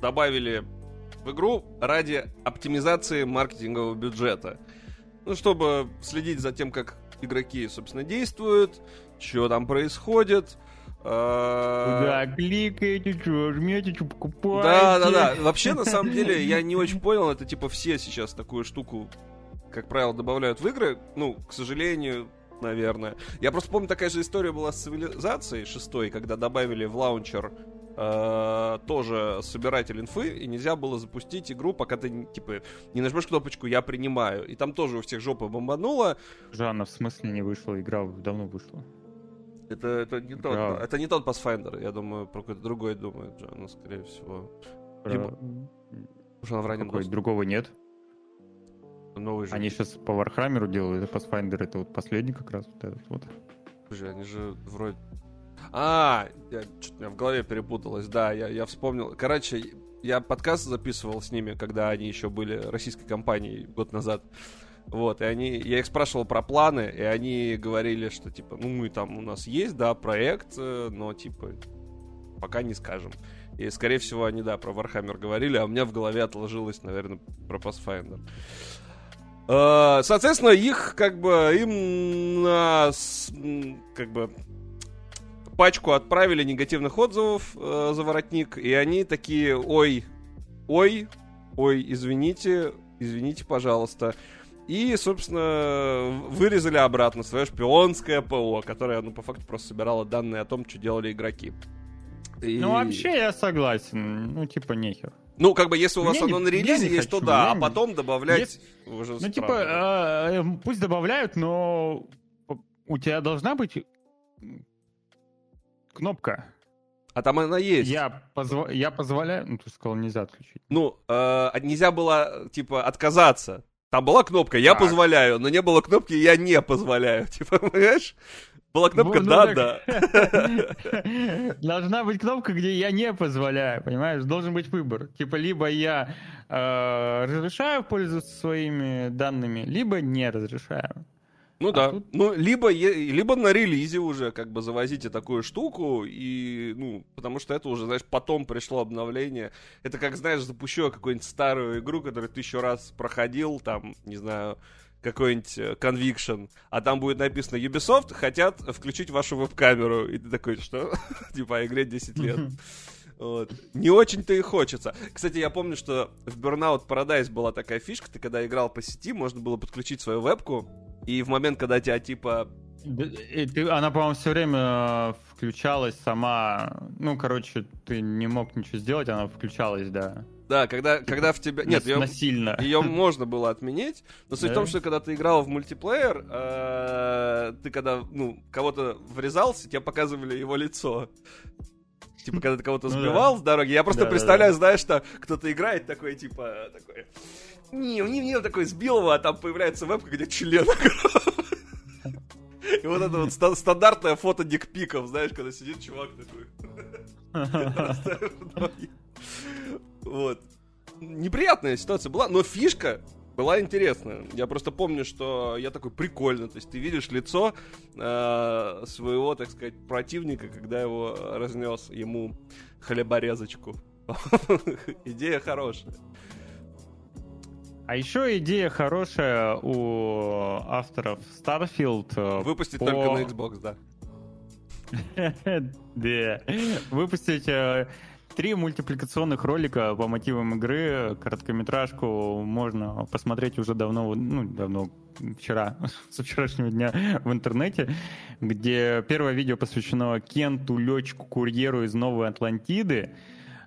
добавили в игру ради оптимизации маркетингового бюджета. Ну, чтобы следить за тем, как игроки, собственно, действуют, что там происходит. э, Да, кликайте, что, жмете, что покупаете. да, да, да. Вообще, на самом деле, я не очень понял, это типа все сейчас такую штуку, как правило, добавляют в игры. Ну, к сожалению, наверное. Я просто помню, такая же история была с цивилизацией шестой, когда добавили в лаунчер э, тоже собиратель инфы, и нельзя было запустить игру, пока ты, типа, не нажмешь кнопочку «Я принимаю». И там тоже у всех жопа бомбанула. Жанна в смысле не вышла, игра давно вышла. Это, это, не, тот, Да. это не тот Pathfinder, я думаю, про какой-то другой думает Джон, скорее всего. Либо- Про- Уж она в раннем Какой, другого нет. Новый же. Они сейчас по Вархаммеру делают, это Pathfinder, это вот последний как раз вот этот вот. Слушай, они же вроде... А, я, что-то меня в голове перепуталось, да, я, я вспомнил. Короче, я подкаст записывал с ними, когда они еще были российской компанией год назад. Вот, и они, я их спрашивал про планы, и они говорили, что, типа, ну, мы там, у нас есть, да, проект, э, но, типа, пока не скажем. И, скорее всего, они, да, про Warhammer говорили, а у меня в голове отложилось, наверное, про Pathfinder. Э, Соответственно, их, как бы, им на, как бы, пачку отправили негативных отзывов э, за воротник, и они такие, ой, ой, ой, извините, извините, пожалуйста. И, собственно, вырезали обратно свое шпионское ПО, которое, ну, по факту просто собирало данные о том, что делали игроки. И- Ну, вообще я согласен. Ну, типа, нехер. Ну, как бы, если у вас Я не- оно на релизе есть, то хочу, да, я а не- потом добавлять Есть- уже Ну, странно. типа, э, э, пусть добавляют, но у тебя должна быть кнопка. А там она есть. Я, позва- я позволяю... Ну, ты сказал, нельзя отключить. Ну, э, нельзя было, типа, отказаться. Там была кнопка «Я Так. позволяю», но не было кнопки «Я не позволяю». Типа, понимаешь? Была кнопка Ну, ну «Да, так- да». Должна быть кнопка, где я не позволяю, понимаешь? Должен быть выбор. Типа, либо я э, разрешаю пользоваться своими данными, либо не разрешаю. Ну А да. тут- Ну, либо, либо на релизе уже как бы завозите такую штуку, и, ну, потому что это уже, знаешь, потом пришло обновление. Это как, знаешь, запущу я какую-нибудь старую игру, которую ты еще раз проходил, там, не знаю, какой-нибудь э, Conviction, а там будет написано Ubisoft хотят включить вашу веб-камеру. И ты такой, что? типа, а игре 10 лет. Вот. Не очень-то и хочется. Кстати, я помню, что в Burnout Paradise была такая фишка, ты когда играл по сети, можно было подключить свою вебку, и в момент, когда тебя типа и ты- она, по-моему, все время э, включалась сама. Ну, короче, ты не мог ничего сделать, она включалась, да. Да, когда, когда в тебя... Нет, ее, насильно. ее можно было отменить, но суть в Да? том, что когда ты играл в мультиплеер, э, ты когда, ну, кого-то врезался, тебе показывали его лицо. Типа, когда ты кого-то Ну сбивал с дороги, я просто представляю, знаешь, что кто-то играет такой, типа, такой... Не, не, не, такой сбил его, а там появляется вебка, где член. И вот это вот ста- стандартное фото дикпиков, знаешь, когда сидит чувак такой. Вот. Неприятная ситуация была, но фишка была интересная. Я просто помню, что я такой прикольно. То есть ты видишь лицо э, своего, так сказать, противника, когда его разнес ему хлеборезочку. Идея хорошая. А еще идея хорошая у авторов Starfield. э, Выпустить по- только на Xbox, да. Да. Выпустить э, три мультипликационных ролика по мотивам игры. Короткометражку можно посмотреть уже давно, ну, давно, вчера, со вчерашнего дня в интернете, где первое видео посвящено Кенту, летчику, курьеру из Новой Атлантиды.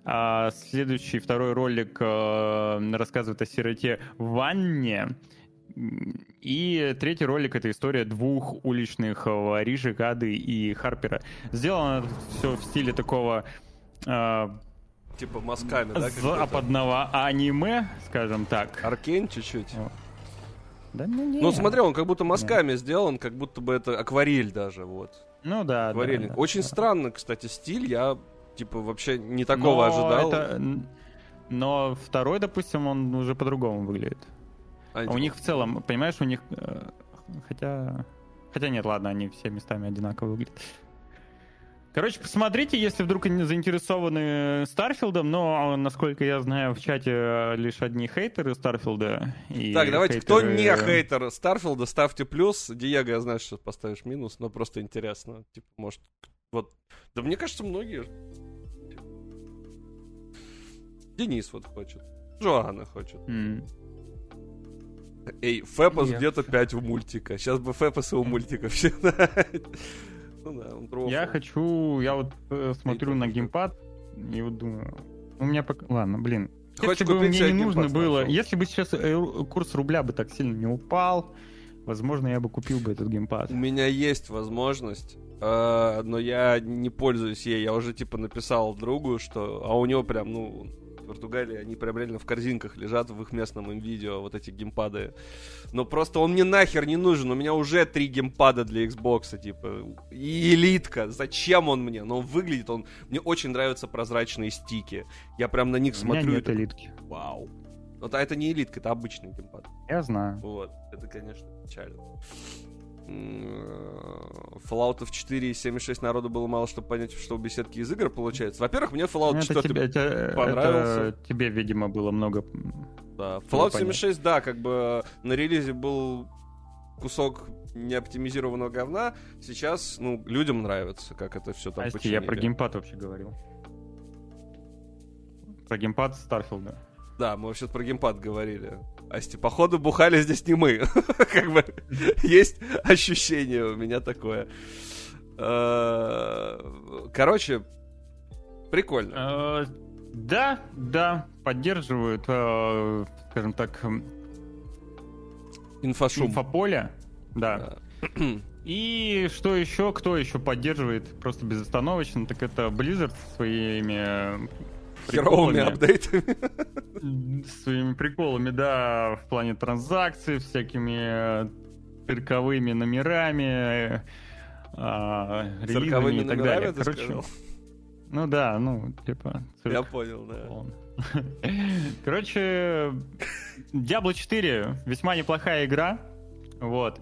А следующий, второй ролик э, рассказывает о сироте Ванне. И третий ролик — это история двух уличных воришек, Ады и Харпера. Сделано все в стиле такого э, Типа мазками, да? западного аниме, скажем так. Аркейн чуть-чуть. Да, ну, не. Ну, смотри, он как будто мазками сделан, как будто бы это акварель даже, вот. Ну да, да, Акварельник. да, Очень да. странно, кстати, стиль. Я, типа, вообще не такого Но ожидал. это- Но второй, допустим, он уже по-другому выглядит. А, А у них в целом, понимаешь, у них... э, Хотя... Хотя нет, ладно, они все местами одинаково выглядят. Короче, посмотрите, если вдруг они заинтересованы Старфилдом, но, насколько я знаю, в чате э, лишь одни хейтеры Старфилда. и Так, давайте, кто хейтеры- не хейтер Старфилда, ставьте плюс. Диего, я знаю, что поставишь минус, но просто интересно. Типа, может, вот... Да мне кажется, многие... Денис вот хочет. Жоанна хочет. М. Эй, Фэпос где-то 5 у мультика. Сейчас бы Фэпоса у мультика все. Ну да, он. Я хочу... Я вот э, смотрю на геймпад и вот думаю... У меня пока... Ладно, блин. Хочешь Если бы мне не нужно было... сначала? Если бы сейчас э, курс рубля бы так сильно не упал, возможно, я бы купил бы этот геймпад. У меня есть возможность, э, но я не пользуюсь ей. Я уже типа написал другу, что... А у него прям, ну, Португалии они прям реально в корзинках лежат в их местном им видео, вот эти геймпады. Но просто он мне нахер не нужен. У меня уже три геймпада для Xbox, типа. И элитка. Зачем он мне? Но он выглядит, он... Мне очень нравятся прозрачные стики. Я прям на них У меня смотрю и нет такой, элитки. Вау. Вот, а это не элитка, это обычный геймпад. Я знаю. Вот, это, конечно, печально. М, Fallout 4 и 7.6 народу было мало, чтобы понять, что у беседки из игр получается. Во-первых, мне Fallout это 4 тебе, это- понравился. это тебе, видимо, было много... Да. Fallout понятно. 76, да, как бы на релизе был кусок неоптимизированного говна. Сейчас, ну, людям нравится, как это все там Асти, я про починили. геймпад вообще говорил. Про геймпад Старфилда. Да, мы вообще про геймпад говорили. Асти, походу, бухали здесь не мы. Как бы есть ощущение у меня такое. Э, Короче, прикольно. Э, Да, да, поддерживают, э, скажем так, Инфошум. инфополе. Да. И что еще, кто еще поддерживает просто безостановочно, так это Blizzard своими э, Херовыми приколами. апдейтами. своими приколами, да, в плане транзакций, всякими э, цирковыми номерами, э, а, Цирковыми и так далее. Короче, ну да, ну, типа, цирк Я понял, да. Короче, Diablo 4 весьма неплохая игра, вот.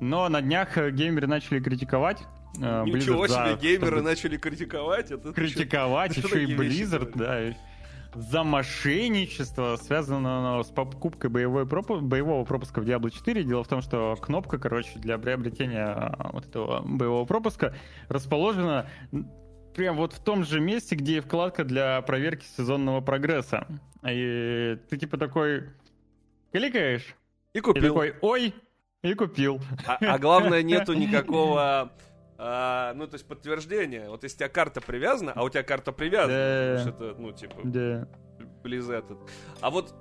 Но на днях э, геймеры начали критиковать. Э, Ничего Blizzard за себе, то, геймеры чтобы начали критиковать. Это критиковать, еще и Blizzard, да. за мошенничество, связанное с покупкой боевой пропу- боевого пропуска в Diablo 4. Дело в том, что кнопка, короче, для приобретения а, вот этого боевого пропуска расположена прям вот в том же месте, где и вкладка для проверки сезонного прогресса. И ты типа такой кликаешь, И и купил. такой, ой, и купил. А, а главное, нету никакого... а, ну, то есть подтверждения. Вот если у тебя карта привязана, а у тебя карта привязана, Да. потому что это, ну, типа, Да. близ этот. А вот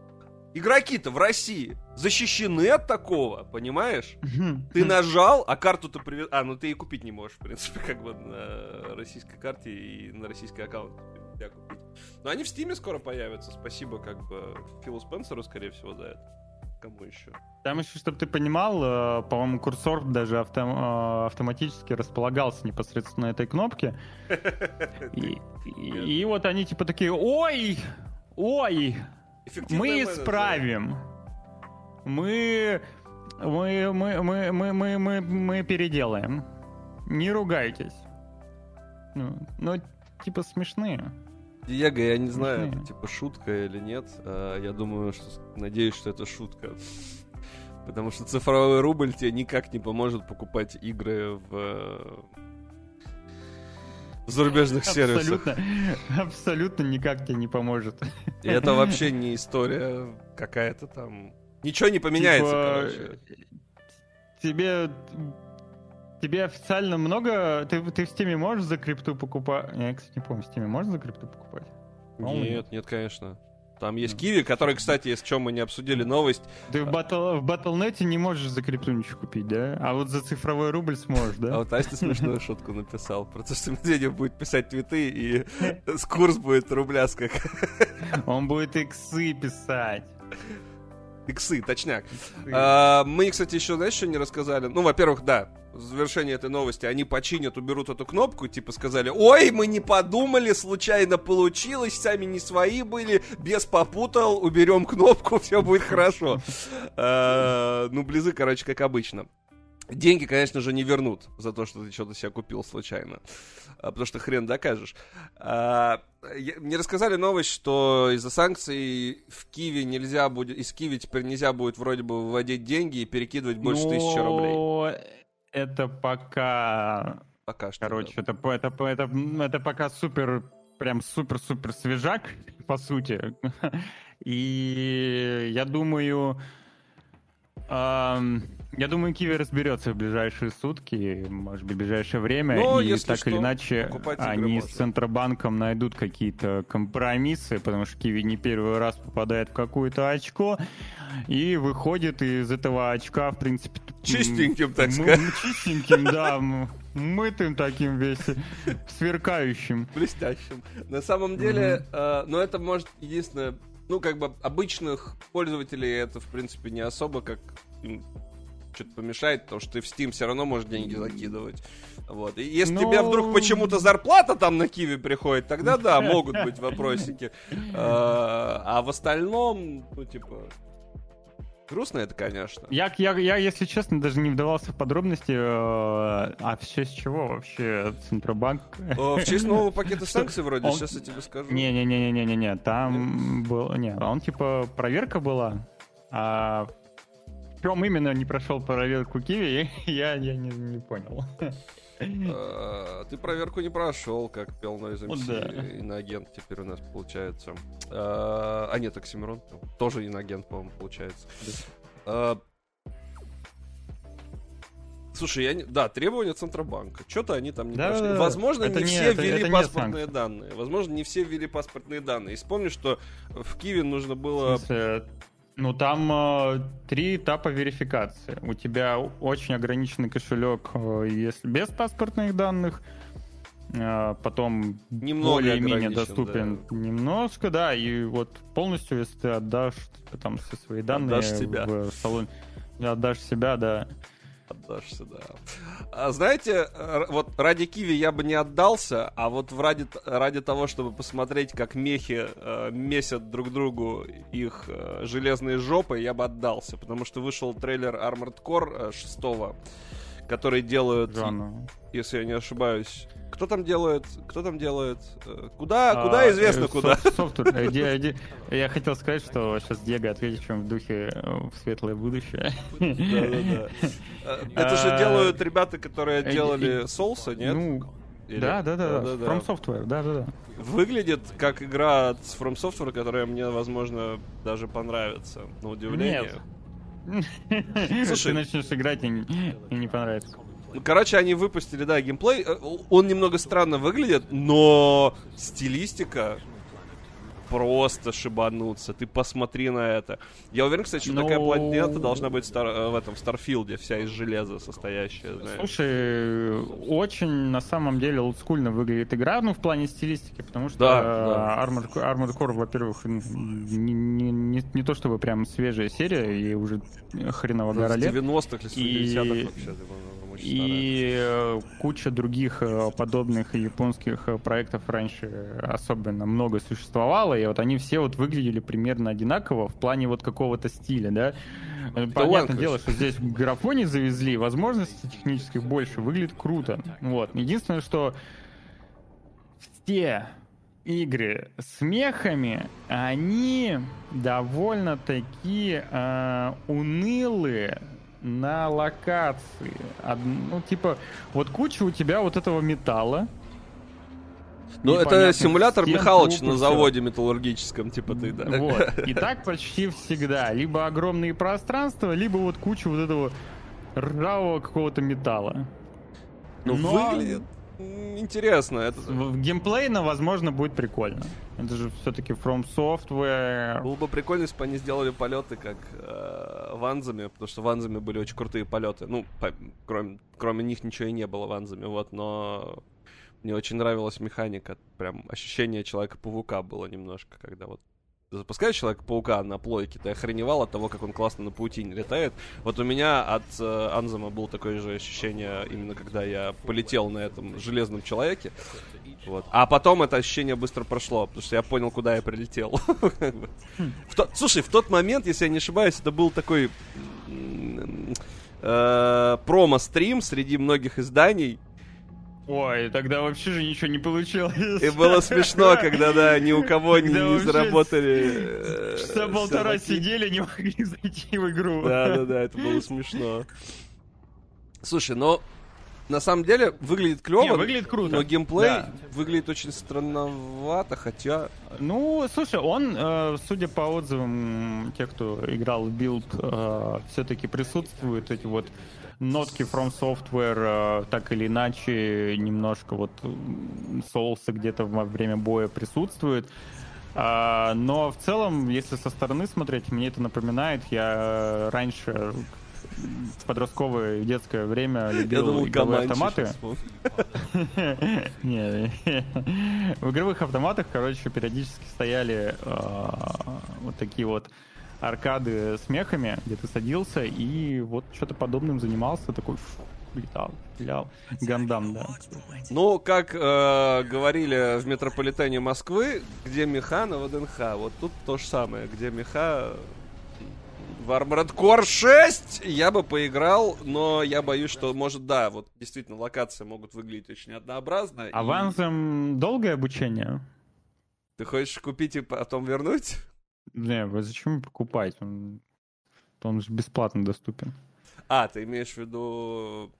игроки-то в России защищены от такого, понимаешь? Ты нажал, а карту-то привез... А, ну ты и купить не можешь, в принципе, как бы на российской карте и на российский аккаунт нельзя купить. Но они в Стиме скоро появятся. Спасибо, как бы, Филу Спенсеру, скорее всего, за это. Кому еще? Там еще, чтобы ты понимал, э, по-моему, курсор даже автом- э, автоматически располагался непосредственно на этой кнопке. И, и- и вот они типа такие, ой, ой, мы исправим. Мы, мы, мы, мы, мы, мы, мы, мы переделаем. Не ругайтесь. Ну, ну, типа смешные. Диего, я не знаю, это типа шутка или нет. А, Я думаю, что надеюсь, что это шутка. Потому что цифровой рубль тебе никак не поможет покупать игры в э, в зарубежных сервисах. Абсолютно, абсолютно никак тебе не поможет. И это вообще не история какая-то там. Ничего не поменяется, Типа, короче. Тебе тебе официально много. Ты, ты в Стиме можешь за крипту покупать? Я, кстати, не помню, в Стиме можно за крипту покупать? по-моему, Нет, нет, конечно. Там есть. Киви, который, кстати, если чем мы не обсудили новость, Ты в, батл, в Battle.net не можешь за крипту ничего купить, да? А вот за цифровой рубль сможешь, А да? вот Астя смешную шутку написал про то, что Медведев будет писать твиты, и с курс будет рубля скакать. Он будет иксы писать. Иксы, точняк. А, мы, кстати, еще, знаешь, что не рассказали? Ну, во-первых, да, в завершение этой новости они починят, уберут эту кнопку, типа сказали, ой, мы не подумали, случайно получилось, сами не свои были, без попутал, уберем кнопку, все будет хорошо. А, Ну, близы, короче, как обычно. Деньги, конечно же, не вернут за то, что ты что-то себе купил случайно. А, Потому что хрен докажешь. А, я- Мне рассказали новость, что из-за санкций в Киеве нельзя будет, из Киева теперь нельзя будет вроде бы выводить деньги и перекидывать больше тысячи рублей. Это пока Пока что. Короче, да. это, это, это, это пока супер, прям супер-супер свежак, по сути. И я думаю, ам, я думаю, Киви разберется в ближайшие сутки, может быть, в ближайшее время. Ну, и если так что, или иначе, они с можно. Центробанком найдут какие-то компромиссы, потому что Киви не первый раз попадает в какое-то очко и выходит из этого очка, в принципе, Чистеньким, так сказать. Чистеньким, да, мытым таким весь, сверкающим. блестящим. На самом деле, э, ну это может единственное, ну как бы обычных пользователей это в принципе не особо как что-то помешает, потому что ты в Steam все равно можешь деньги закидывать. Вот. И если Ну- тебе вдруг почему-то зарплата там на Киви приходит, тогда да, могут быть вопросики. Э, А в остальном, ну типа, грустно это, конечно. Я, я, я, если честно, даже не вдавался в подробности, э, а в честь чего вообще Центробанк? Э, В честь нового пакета санкций вроде, Он- сейчас я тебе скажу. Не-не-не-не-не-не, там был, не, он типа проверка была, а чем именно не прошел проверку Киви, я, я не, не понял. Э, Ты проверку не прошел, как пел Noise Ну MC, да. иноагент теперь у нас получается. Э, А нет, Оксимирон тоже иноагент, по-моему, получается. Э, Слушай, я не... да, требования Центробанка. Что-то они там не Да, прошли. да. Возможно, Это не, не- все это- ввели это паспортные данные. Возможно, не все ввели паспортные данные. И вспомни, что в Киеве нужно В было... смысле, Ну, там э, три этапа верификации. У тебя очень ограниченный кошелек, э, если без паспортных данных. Э, потом более-менее доступен немножко, да. И вот полностью, если ты отдашь там все свои данные Отдашь себя. в салон, отдашь себя, да. Отдашься, да. А знаете, вот ради Киви я бы не отдался, а вот ради, ради того, чтобы посмотреть, как мехи э, месят друг другу их э, железные жопы, я бы отдался, потому что вышел трейлер Armored Core э, 6 которые делают, Жанну. если я не ошибаюсь, кто там делает, кто там делает, э, куда, А, куда известно э, куда. софт- Я хотел сказать, что сейчас Диего ответит чем в духе э, в светлое будущее. Э, Это же А, делают ребята, которые делали соуса, нет? Ну, Или- да, да, да, да. Да-да-да. From Software, да, да, да. Выглядит как игра от From Software, которая мне, возможно, даже понравится, на удивление. Нет. Слушай. Ты начнешь играть и не- понравится. Ну, Короче, они выпустили, да, геймплей. Э, Он немного странно выглядит, но стилистика просто шибануться. Ты посмотри на это. Я уверен, кстати, что Ну- такая планета должна быть в Стар- э, в этом Старфилде, вся из железа состоящая, знаешь. Слушай, очень на самом деле олдскульно выглядит игра, ну, в плане стилистики, потому что Да, э, Armored, Armored Core, во-первых, не, не- не- не то чтобы прям свежая серия, и уже хреново Ну, гора лет. 90-х или И- 70-х вообще. ты, по-моему, очень И э, куча других э, подобных японских э, проектов раньше особенно много существовало, и вот они все вот выглядели примерно одинаково в плане вот какого-то стиля, да. Э, Понятное дело, что здесь графони завезли, возможностей технических больше, выглядит круто. Вот. Единственное, что все игры с мехами, они довольно-таки э, унылые на локации. Од- ну, типа, вот куча у тебя вот этого металла. Ну, это симулятор стен, Михалыч на заводе металлургическом, типа ты, да. Вот. И так почти всегда. Либо огромные пространства, либо вот куча вот этого ржавого какого-то металла. Ну, Но выглядит интересно. Это... геймплейно, возможно, будет прикольно. Это же все-таки From Software. Было бы прикольно, если бы они сделали полеты как э, ванзами, потому что ванзами были очень крутые полеты. Ну, по- кроме, кроме них ничего и не было ванзами, вот, но мне очень нравилась механика. Прям ощущение Человека-паука было немножко, когда вот запускаешь Человека-паука на плойке, ты охреневал от того, как он классно на паутине летает. Вот у меня от э, Анзема было такое же ощущение, именно когда я полетел на этом железном человеке. Вот. А потом это ощущение быстро прошло, потому что я понял, куда я прилетел. То- Слушай, в тот момент, если я не ошибаюсь, это был такой э, промо-стрим среди многих изданий. Ой, тогда вообще же ничего не получилось. И было смешно, когда, да, ни у кого не, не заработали... э, Часа полтора сидели, не могли зайти в игру. Да, да, да, это было смешно. Слушай, но на самом деле выглядит клево. Не, выглядит круто. Но геймплей Да. выглядит очень странновато, хотя... Ну, слушай, он, э, судя по отзывам тех, кто играл в билд, все-таки присутствуют эти вот нотки From Software, э, так или иначе, немножко вот м, соуса где-то во время боя присутствует. А, но в целом, если со стороны смотреть, мне это напоминает, я раньше в подростковое и детское время Я любил думал, игровые автоматы. в игровых автоматах, короче, периодически стояли э, вот такие вот аркады с мехами, где ты садился и вот что-то подобным занимался, такой фу, летал, стрелял. Гандам, да. Ну, как э, говорили в метрополитене Москвы, где меха на ВДНХ. Вот тут то же самое, где меха в Armored Core 6 я бы поиграл, но я боюсь, что, может, да, вот действительно локации могут выглядеть очень однообразно. и Авансом долгое обучение? Ты хочешь купить и потом вернуть? Не, вы зачем покупать? Он, он же бесплатно доступен. А, ты имеешь в виду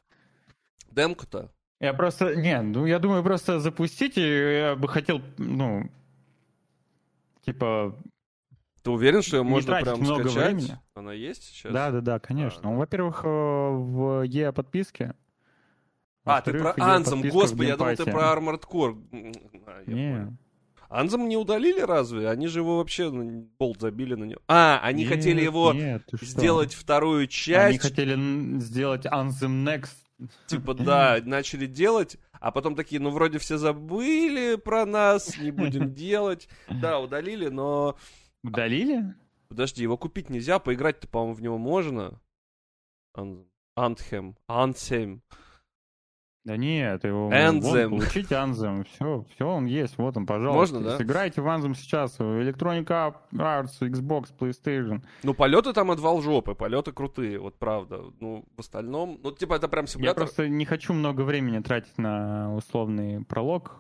демку-то? Я просто, не, ну я думаю, просто запустить, и я бы хотел, ну, типа, Ты уверен, что ее Не можно прям много скачать? времени. Она есть сейчас? Да, да, да, конечно. А, Ну, во-первых, э, в E подписке. А, ты про Анзем, господи, я думал, ты про Armored Core. А, я понял. Не. Анзем не удалили разве? Они же его вообще ну, болт забили на него. А, они Нет, хотели его нет, ты что? сделать вторую Они часть. хотели н- сделать Anthem Next. Типа, да, начали делать, а потом такие, ну, вроде все забыли про нас, не будем делать. Да, удалили, но... Удалили? Подожди, его купить нельзя, поиграть-то, по-моему, в него можно. Ан- Антхем. Антхем. Да нет, его Anthem. вон, получите все, все, он есть, вот он, пожалуйста. Можно, да? Сыграйте в Anthem сейчас, Electronic Arts, Xbox, PlayStation. Ну, полеты там отвал жопы, полеты крутые, вот правда. Ну, в остальном, ну, типа, это прям Я симулятор. просто не хочу много времени тратить на условный пролог.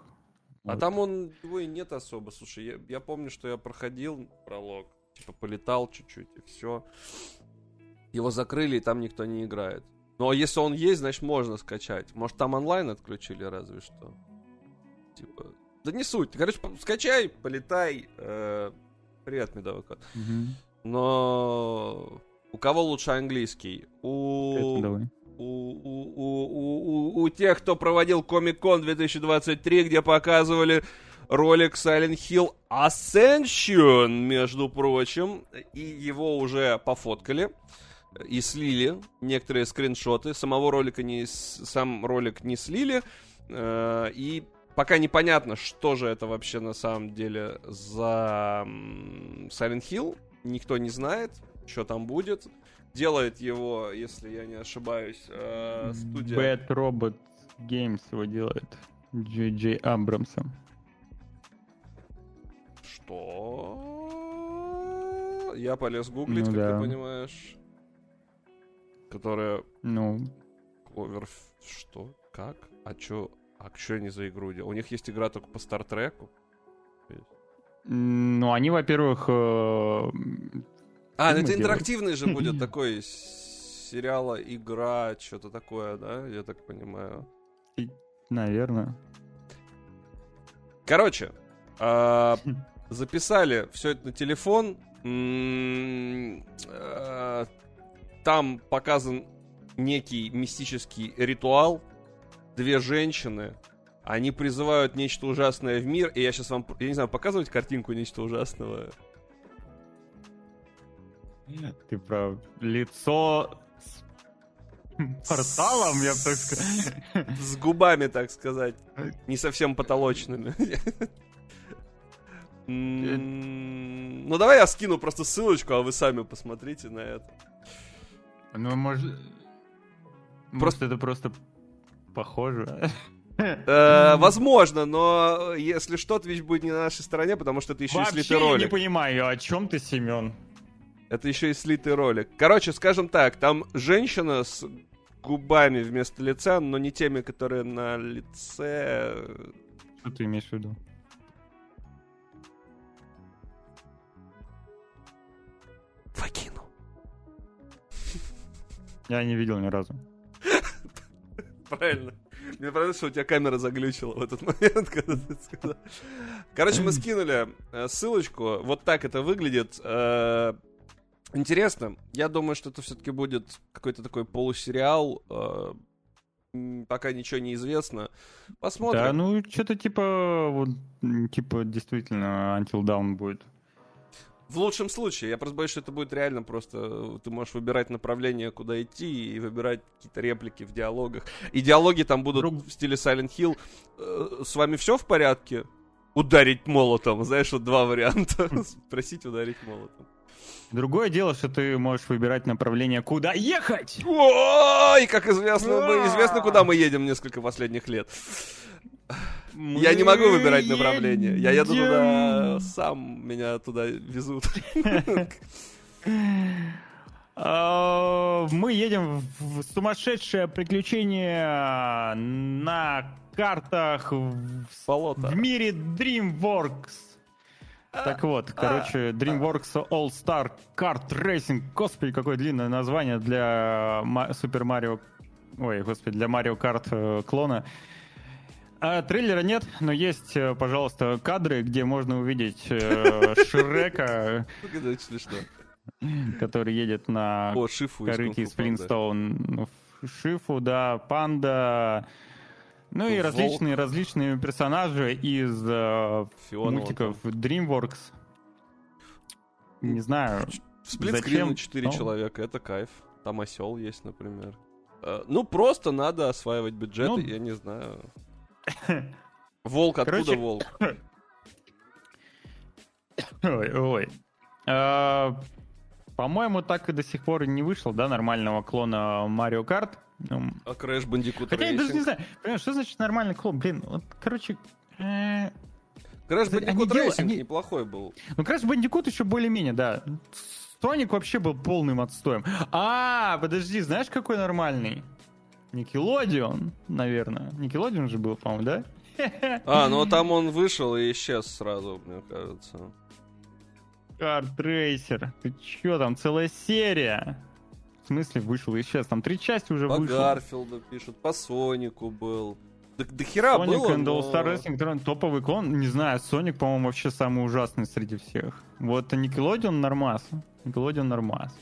А Вот. там он его и нет особо. Слушай, я, я помню, что я проходил пролог, типа полетал чуть-чуть и все. Его закрыли, и там никто не играет. Ну а если он есть, значит можно скачать. Может там онлайн отключили разве что. Типа. Да не суть. Короче, скачай, полетай. Э, Привет, медовый кот. Мгм. Но у кого лучше английский? У... Давай. у, у, у, у, у- тех, кто проводил Комик-кон 2023, где показывали ролик Silent Hill Ascension, между прочим, и его уже пофоткали и слили некоторые скриншоты. Самого ролика не, сам ролик не слили, э, и пока непонятно, что же это вообще на самом деле за Silent Hill. Никто не знает, что там будет. Делает его, если я не ошибаюсь, э, студия... Bad Robot Games его делает. Джей Джей Абрамсом. Что? Я полез гуглить, Ну как да. ты понимаешь. Которая... Ну, Овер... Что? Как? А чё? А что они за игру делают? У них есть игра только по Стартреку. ну они, во-первых, э, А, ну это делают. интерактивный же будет такой сериала, игра, что-то такое, да? Я так понимаю. наверное. Короче, а, записали все это на телефон. М, а, Там показан некий мистический ритуал. Две женщины. Они призывают нечто ужасное в мир. И я сейчас вам, я не знаю, показывать картинку нечто ужасного. Ты про лицо с порталом, я бы так сказал. С губами, так сказать. Не совсем потолочными. Ну давай я скину просто ссылочку, а вы сами посмотрите на это. Ну, может... Может, это просто похоже. Э, Возможно, но если что, Twitch будет не на нашей стороне, потому что это еще и слитый Вообще я не ролик. понимаю, о чем ты, Семен? Это еще и слитый ролик. Короче, скажем так, там женщина с губами вместо лица, но не теми, которые на лице. Что ты имеешь в виду? Вагину. Я не видел ни разу. Правильно. Мне понравилось, что у тебя камера заглючила в этот момент, когда ты сказал. Короче, мы скинули э, ссылочку. Вот так это выглядит. Э, Интересно. Я думаю, что это все-таки будет какой-то такой полусериал. э, Пока ничего не известно. Посмотрим. Да, ну, что-то типа, вот, типа, действительно, Until Dawn будет. В лучшем случае. Я просто боюсь, что это будет реально просто... э, Ты можешь выбирать направление, куда идти, и выбирать какие-то реплики в диалогах. И диалоги там будут Друг- в стиле Silent Hill. Э, С вами все в порядке? Ударить молотом. Знаешь, вот два варианта. Спросить, ударить молотом. Другое дело, что ты можешь выбирать направление, куда ехать! Ой, как известно, мы- известно, куда мы едем несколько последних лет. Я не могу выбирать направление. Я еду туда, сам меня туда везут. А, Мы едем в сумасшедшее приключение на картах в Болото. в мире DreamWorks. Так вот, короче, DreamWorks All Star Kart Racing. Господи, какое длинное название для Супер Марио... Ой, господи, для Марио Карт э, клона. А, трейлера нет, но есть, э, пожалуйста, кадры, где можно увидеть э, Шрека, Это смешно. который едет на О, Шифу корыте из. Флинстоун. Ну, Шифу, да, Панда. Ну и различные, различные персонажи из э, мультиков DreamWorks. Не знаю. В сплитскрине Зачем? 4 Ну. человека, это кайф. Там осел есть, например. Ну, просто надо осваивать бюджеты, Ну. я не знаю. Волк, откуда Короче, волк? Ой, ой. А, По-моему, так и до сих пор не вышел, да, нормального клона Mario Kart. Ну, А Crash Bandicoot Хотя я даже не Racing? знаю, понимаешь, что значит нормальный клон? Блин, вот, короче, э, Crash они Bandicoot делают- Racing они- неплохой был. ну Crash Bandicoot еще более-менее, да. Соник вообще был полным отстоем. А, подожди, знаешь, какой нормальный? Никелодион, наверное. Никелодион же был, по-моему, да? А, ну там он вышел и исчез сразу, мне кажется. Картрейсер. Ты чё, там целая серия. В смысле вышел и исчез? Там три части уже По вышло. Гарфилду пишут, по Сонику был. Да, до хера Sonic было, and но- Star Racing Turn топовый клон. Не знаю, Соник, по-моему, вообще самый ужасный среди всех. Вот Nickelodeon нормас. Nickelodeon нормас.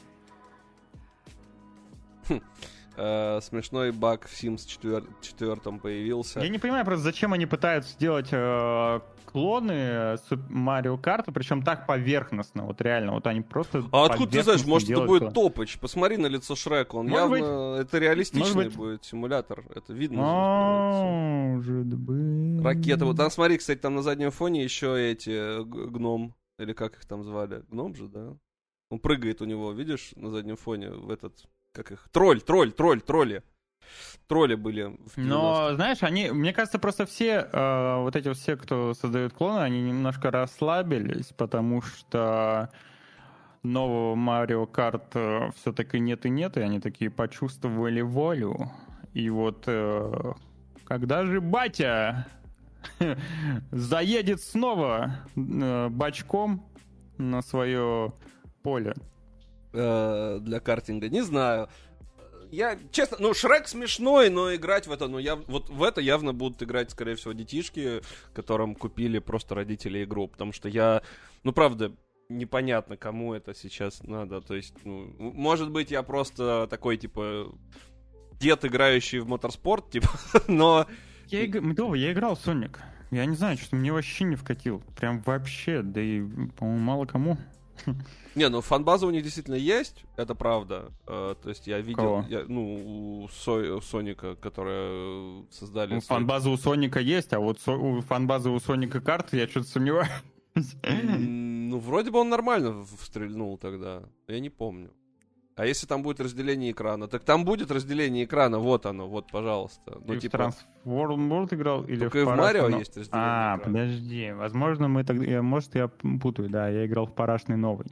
Э, смешной баг в Sims 4, 4 появился. Я не понимаю просто, зачем они пытаются сделать э, клоны Марио Карта, причем так поверхностно, вот реально, вот они просто А откуда ты знаешь, может это будет клон. топыч? Посмотри на лицо Шрека, он Может явно... Это реалистичный быть. будет симулятор, это видно. Может быть. Ракета. Вот там смотри, кстати, там на заднем фоне еще эти э, гном, или как их там звали? Гном же, да? Он прыгает у него, видишь, на заднем фоне в этот... Как их? Тролль, тролль, тролль, тролли. Тролли были в 90-х. Но, знаешь, они, мне кажется, просто все, э, вот эти вот все, кто создают клоны, они немножко расслабились, потому что нового Марио Карт все-таки нет и нет, и они такие почувствовали волю. И вот э, когда же батя заедет снова э, бачком на свое поле? Э, для картинга, не знаю. Я, честно, ну, Шрек смешной, но играть в это, ну, я, вот в это явно будут играть, скорее всего, детишки, которым купили просто родители игру, потому что я, ну, правда, непонятно, кому это сейчас надо, то есть, ну, может быть, я просто такой, типа, дед, играющий в моторспорт, типа, но... Я, иг- Медова, я играл в Соник. Я не знаю, что мне вообще не вкатил. Прям вообще, да и, по-моему, мало кому. Не, ну фанбаза у них действительно есть, это правда. Э, то есть я видел, я- ну, у, Со- у Соника, которые создали... Ну, свой- фан-база у Соника есть, а вот со- у фан-базы у Соника карты я что-то сомневаюсь. Ну, вроде бы он нормально встрельнул тогда. Я не помню. А если там будет разделение экрана? Так там будет разделение экрана, вот оно, вот, пожалуйста. Ну, Ты в типа, Transform World играл или Только и в? Марио Ну, есть разделение А, экрана. подожди. Возможно, мы тогда... Может, я путаю, да. Я играл в парашный новый.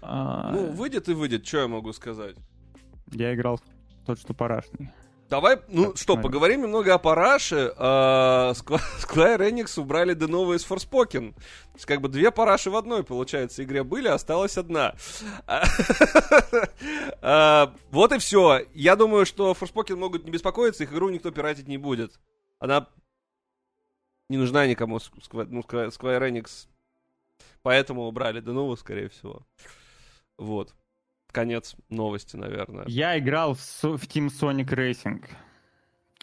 А, ну, выйдет и выйдет, что я могу сказать? Я играл в тот, что парашный. Давай, ну что, поговорим немного о Параше. А, Squ- Square Enix убрали до нового из Forspoken. То есть, как бы две Параши в одной, получается, игре были, осталась одна. А, а, Вот и все. Я думаю, что Forspoken могут не беспокоиться, их игру никто пиратить не будет. Она не нужна никому, ну, Square Enix. Поэтому убрали до нового, скорее всего. Вот. Конец новости, наверное. Я играл в, в Team Sonic Racing.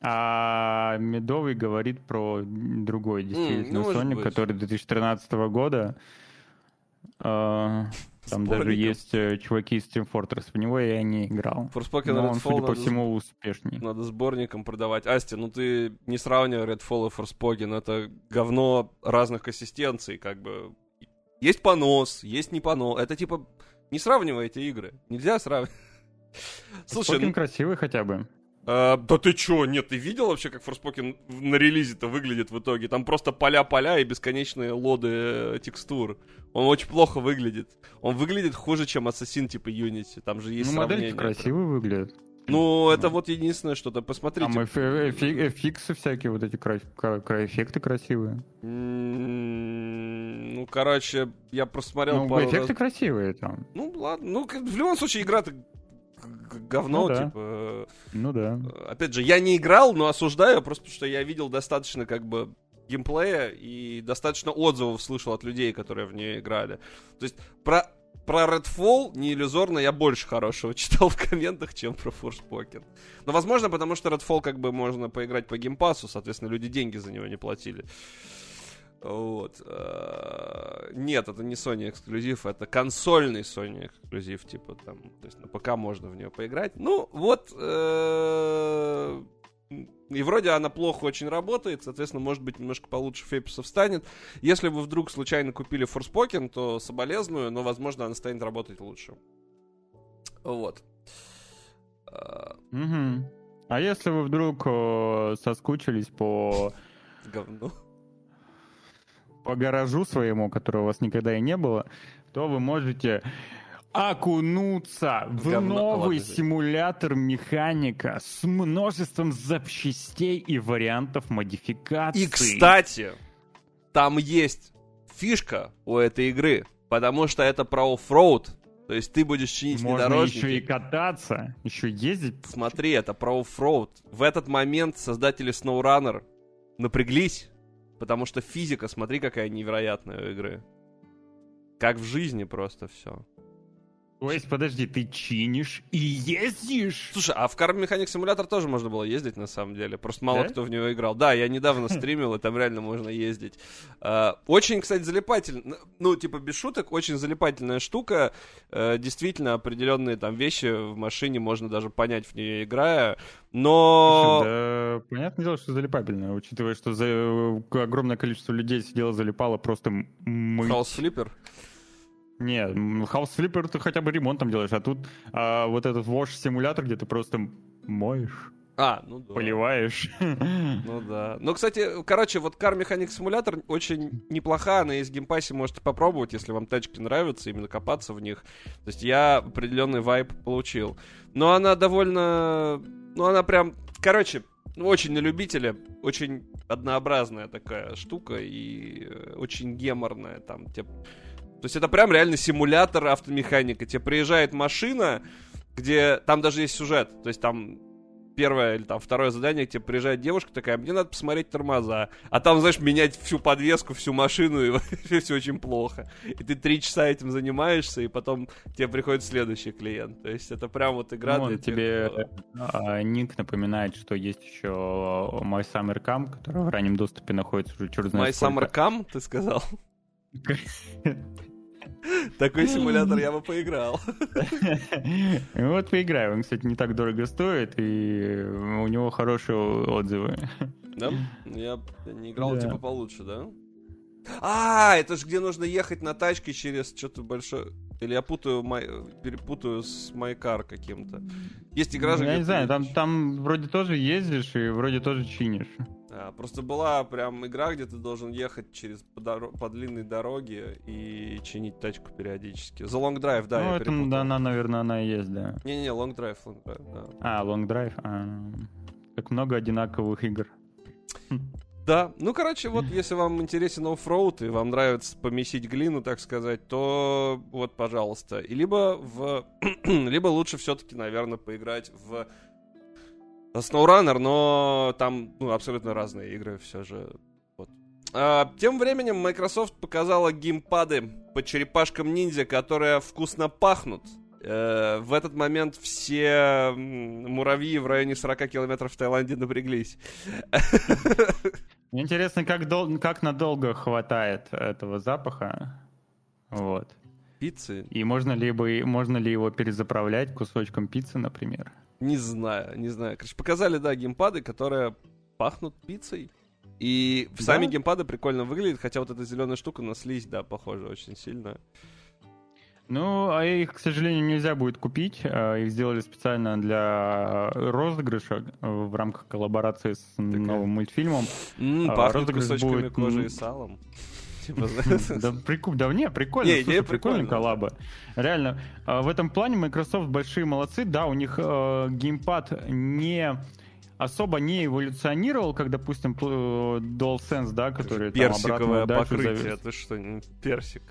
А Медовый говорит про другой действительно может Sonic, быть. который 2013 года. А, Там даже есть э, чуваки из Team Fortress. В него я не играл. Forspoken Но он, Redfall судя по всему, успешнее. Надо сборником продавать. Асти, ну ты не сравнивай Redfall и Forspoken. Это говно разных консистенций, как бы. Есть понос, есть не понос. Это типа... Не сравнивай эти игры. Нельзя сравнивать. Слушай, Forspoken ну, красивый хотя бы. а, да ты чё, нет, ты видел вообще, как Forspoken на релизе-то выглядит в итоге? Там просто поля-поля и бесконечные лоды э, текстур. Он очень плохо выглядит. Он выглядит хуже, чем Assassin типа Unity. Там же есть Ну, модельки сравнение. красивые выглядят. Ну, это вот единственное что-то. Посмотрите. Там эф- эфи- эфиксы всякие, вот эти эффекты красивые. М, Ну, короче, я просто смотрел Ну, пару эффекты раз. красивые там. Ну, ладно. Ну, в любом случае, игра-то говно, Ну да. типа. Ну да. э, Опять же, я не играл, но осуждаю, просто потому что я видел достаточно, как бы, геймплея и достаточно отзывов слышал от людей, которые в нее играли. То есть, про, про Redfall не иллюзорно я больше хорошего читал в комментах, чем про Forspoken. Но, возможно, потому что Redfall как бы можно поиграть по геймпасу, соответственно, люди деньги за него не платили. Вот. э, Нет, это не Sony эксклюзив, это консольный Sony эксклюзив, типа там, то есть на ПК можно в нее поиграть. Ну, вот, э, и вроде она плохо очень работает, соответственно, может быть, немножко получше фейпусов станет. Если вы вдруг случайно купили Forspoken, то соболезную, но, возможно, она станет работать лучше. Вот. А, Мгм. А если вы вдруг э, соскучились по, Говно. по гаражу своему, которого у вас никогда и не было, то вы можете окунуться в Говно. новый Ладно, симулятор механика с множеством запчастей и вариантов модификаций. И, кстати, там есть фишка у этой игры, потому что это про оффроуд. То есть ты будешь чинить можно внедорожники. еще и кататься, еще ездить. Смотри, это про оффроуд. В этот момент создатели SnowRunner напряглись, потому что физика, смотри, какая невероятная у игры. Как в жизни просто все. То есть, подожди, ты чинишь и ездишь? Слушай, а в Car Mechanic Simulator тоже можно было ездить, на самом деле. Просто мало Да? кто в него играл. Да, я недавно стримил, и там реально можно ездить. А, Очень, кстати, залипательно. Ну, типа, без шуток, очень залипательная штука. Э, Действительно, определенные там вещи в машине можно даже понять в нее играя. Но... Да, понятное дело, что залипабельно, учитывая, что за э, огромное количество людей сидело, залипало просто м- мыть. House Flipper. Не, House Flipper ты хотя бы ремонт там делаешь, а тут а, вот этот Wash симулятор, где ты просто моешь, А, ну да. поливаешь. Ну да. Ну, кстати, короче, вот Car Mechanic Simulator очень неплоха, она есть в Game Pass е, можете попробовать, если вам тачки нравятся, именно копаться в них. То есть я определенный вайб получил. Но она довольно... Ну, она прям... Короче, ну, очень на любителя, очень однообразная такая штука и э, очень геморная там. Тебе... То есть это прям реально симулятор автомеханика. Тебе приезжает машина, где там даже есть сюжет. То есть там первое или там второе задание, к тебе приезжает девушка такая, мне надо посмотреть тормоза. А там, знаешь, менять всю подвеску, всю машину, и все очень плохо. И ты три часа этим занимаешься, и потом тебе приходит следующий клиент. То есть это прям вот игра Ну, для вот тех, тебе кто- а, ник напоминает, что есть еще My Summer Camp, который в раннем доступе находится уже черт My знает Summer сколько. Cam, ты сказал? Такой симулятор я бы поиграл. И Вот поиграю. Он, кстати, не так дорого стоит, и у него хорошие отзывы. Да? Я не играл, типа получше, да? А, это же где нужно ехать на тачке через что-то большое. Или я путаю, май... перепутаю с Майкар каким-то. Есть игра же, Ну, Я не знаю, там вроде тоже ездишь и вроде тоже чинишь. А, просто была прям игра, где ты должен ехать через по, доро- по длинной дороге и чинить тачку периодически. За Long Drive, да, ну, я это, перепутал. да, она, наверное, она и есть, да. Не-не-не, Long Drive, Long Drive, да. А, Long Drive. а, как много одинаковых игр. Да, ну, короче, вот если вам интересен оффроуд и вам нравится помесить глину, так сказать, то вот, пожалуйста. И либо в... либо лучше все-таки, наверное, поиграть в SnowRunner, но там ну, абсолютно разные игры все же. Вот. А, тем временем Microsoft показала геймпады по черепашкам ниндзя, которые вкусно пахнут. Э, в этот момент все муравьи в районе 40 километров в Таиланде напряглись. Мне интересно, как, дол- как надолго хватает этого запаха. Вот. Пиццы? И можно ли, бы, можно ли его перезаправлять кусочком пиццы, например? Не знаю, не знаю. Короче, показали, да, геймпады, которые пахнут пиццей. И Да? сами геймпады прикольно выглядят, хотя вот эта зеленая штука на слизь, да, похожа очень сильно. Ну, а их, к сожалению, нельзя будет купить. А, Их сделали специально для розыгрыша э, в рамках коллаборации с новым мультфильмом. М, А, пахнет розыгрыш кусочками будет, кожи и салом. Типа, Да, прикуп, да не, прикольно, Не, слушай, прикольная. коллаба. Реально, а, в этом плане Microsoft большие молодцы. Да, у них э, геймпад не особо не эволюционировал, как, допустим, пл- DualSense, да, который там Персиковое обратную дачу покрытие. Это что, не персик?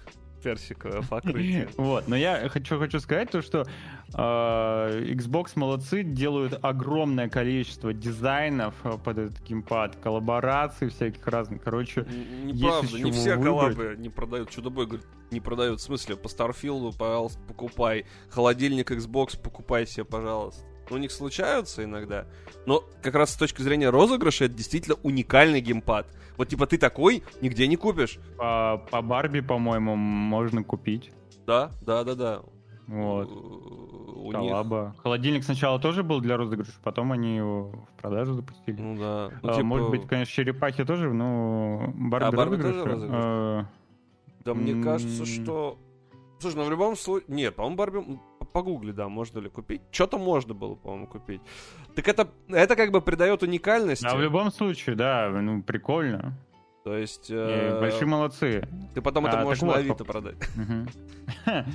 Персиковое покрытие. Вот, но я хочу, хочу сказать то, что э, Xbox молодцы, делают огромное количество дизайнов э, под этот геймпад, коллабораций всяких разных. Короче, Неправда, не все выбрать. коллабы не продают. Чудо-бой говорит, не продают. В смысле, по Старфилду, пожалуйста, покупай. Холодильник Xbox покупай себе, пожалуйста. У них случаются иногда. Но как раз с точки зрения розыгрыша, это действительно уникальный геймпад. Вот типа ты такой нигде не купишь. по, по Барби, по-моему, можно купить. Да, да, да, да. Вот. У них... Коллаба. Холодильник сначала тоже был для розыгрыша, потом они его в продажу запустили. Ну да. Ну, А, типа, Может быть, конечно, черепахи тоже, но Барби, А, Барби розыгрыш, тоже розыгрыш? э, Да мне кажется, что... Слушай, ну в любом случае... Нет, по-моему, Барби... погугли, да, можно ли купить. Что-то можно было, по-моему, купить. Так это, это как бы придает уникальность. А в любом случае, да, ну, прикольно. То есть... Э, большие молодцы. Ты потом это А, можешь так на вот, Авито по- продать.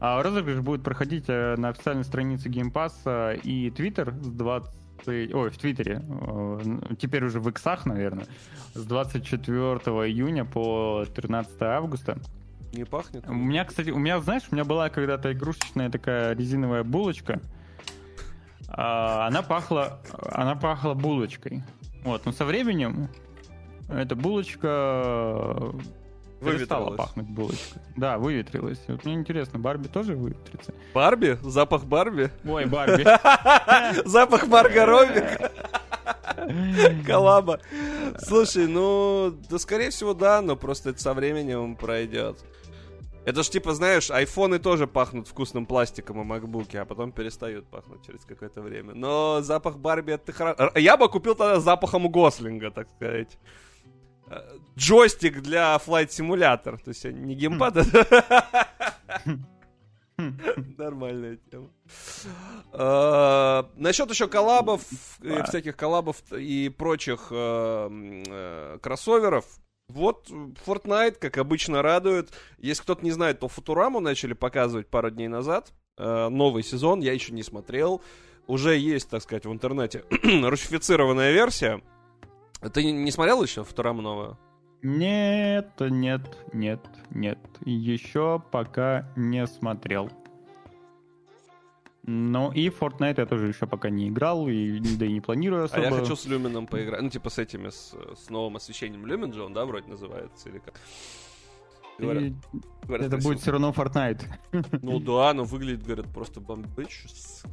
А розыгрыш будет проходить э, на официальной странице Game Pass э, и Twitter с 20... Ой, в Твиттере. э, Теперь уже в иксах, наверное. С 24 июня по 13 августа. Не пахнет? У меня, кстати, у меня, знаешь, у меня была когда-то игрушечная такая резиновая булочка. А, Она пахла, она пахла булочкой. Вот, но со временем эта булочка перестала Выветрилась. пахнуть булочкой. Да, выветрилась. Вот мне интересно, Барби тоже выветрится? Барби? Запах Барби? Ой, Барби. Запах Марго Робби? Коллаба. Слушай, ну, да скорее всего, да, но просто это со временем пройдет. Это ж типа, знаешь, айфоны тоже пахнут вкусным пластиком и макбуки, а потом перестают пахнуть через какое-то время. Но запах Барби это хорошо. Я бы купил тогда запахом Гослинга, так сказать. Э, Джойстик для Flight Simulator. То есть не геймпад, Нормальная тема. Э, Насчет еще коллабов, э, всяких коллабов и прочих э, э, кроссоверов. Вот Fortnite, как обычно, радует. Если кто-то не знает, то Футураму начали показывать пару дней назад. Новый сезон, я еще не смотрел. Уже есть, так сказать, в интернете русифицированная версия. Ты не- не смотрел еще Футураму новую? Нет, нет, нет, нет. Еще пока не смотрел. Ну и Fortnite я тоже еще пока не играл, и да и не планирую А особо. я хочу с Люмином поиграть. Ну, типа с этими, с, с новым освещением Люмин же он, да, вроде называется, или как? И Говорят- говорят, это красиво. будет все равно Fortnite. Ну да, но выглядит, говорят, просто бомбически.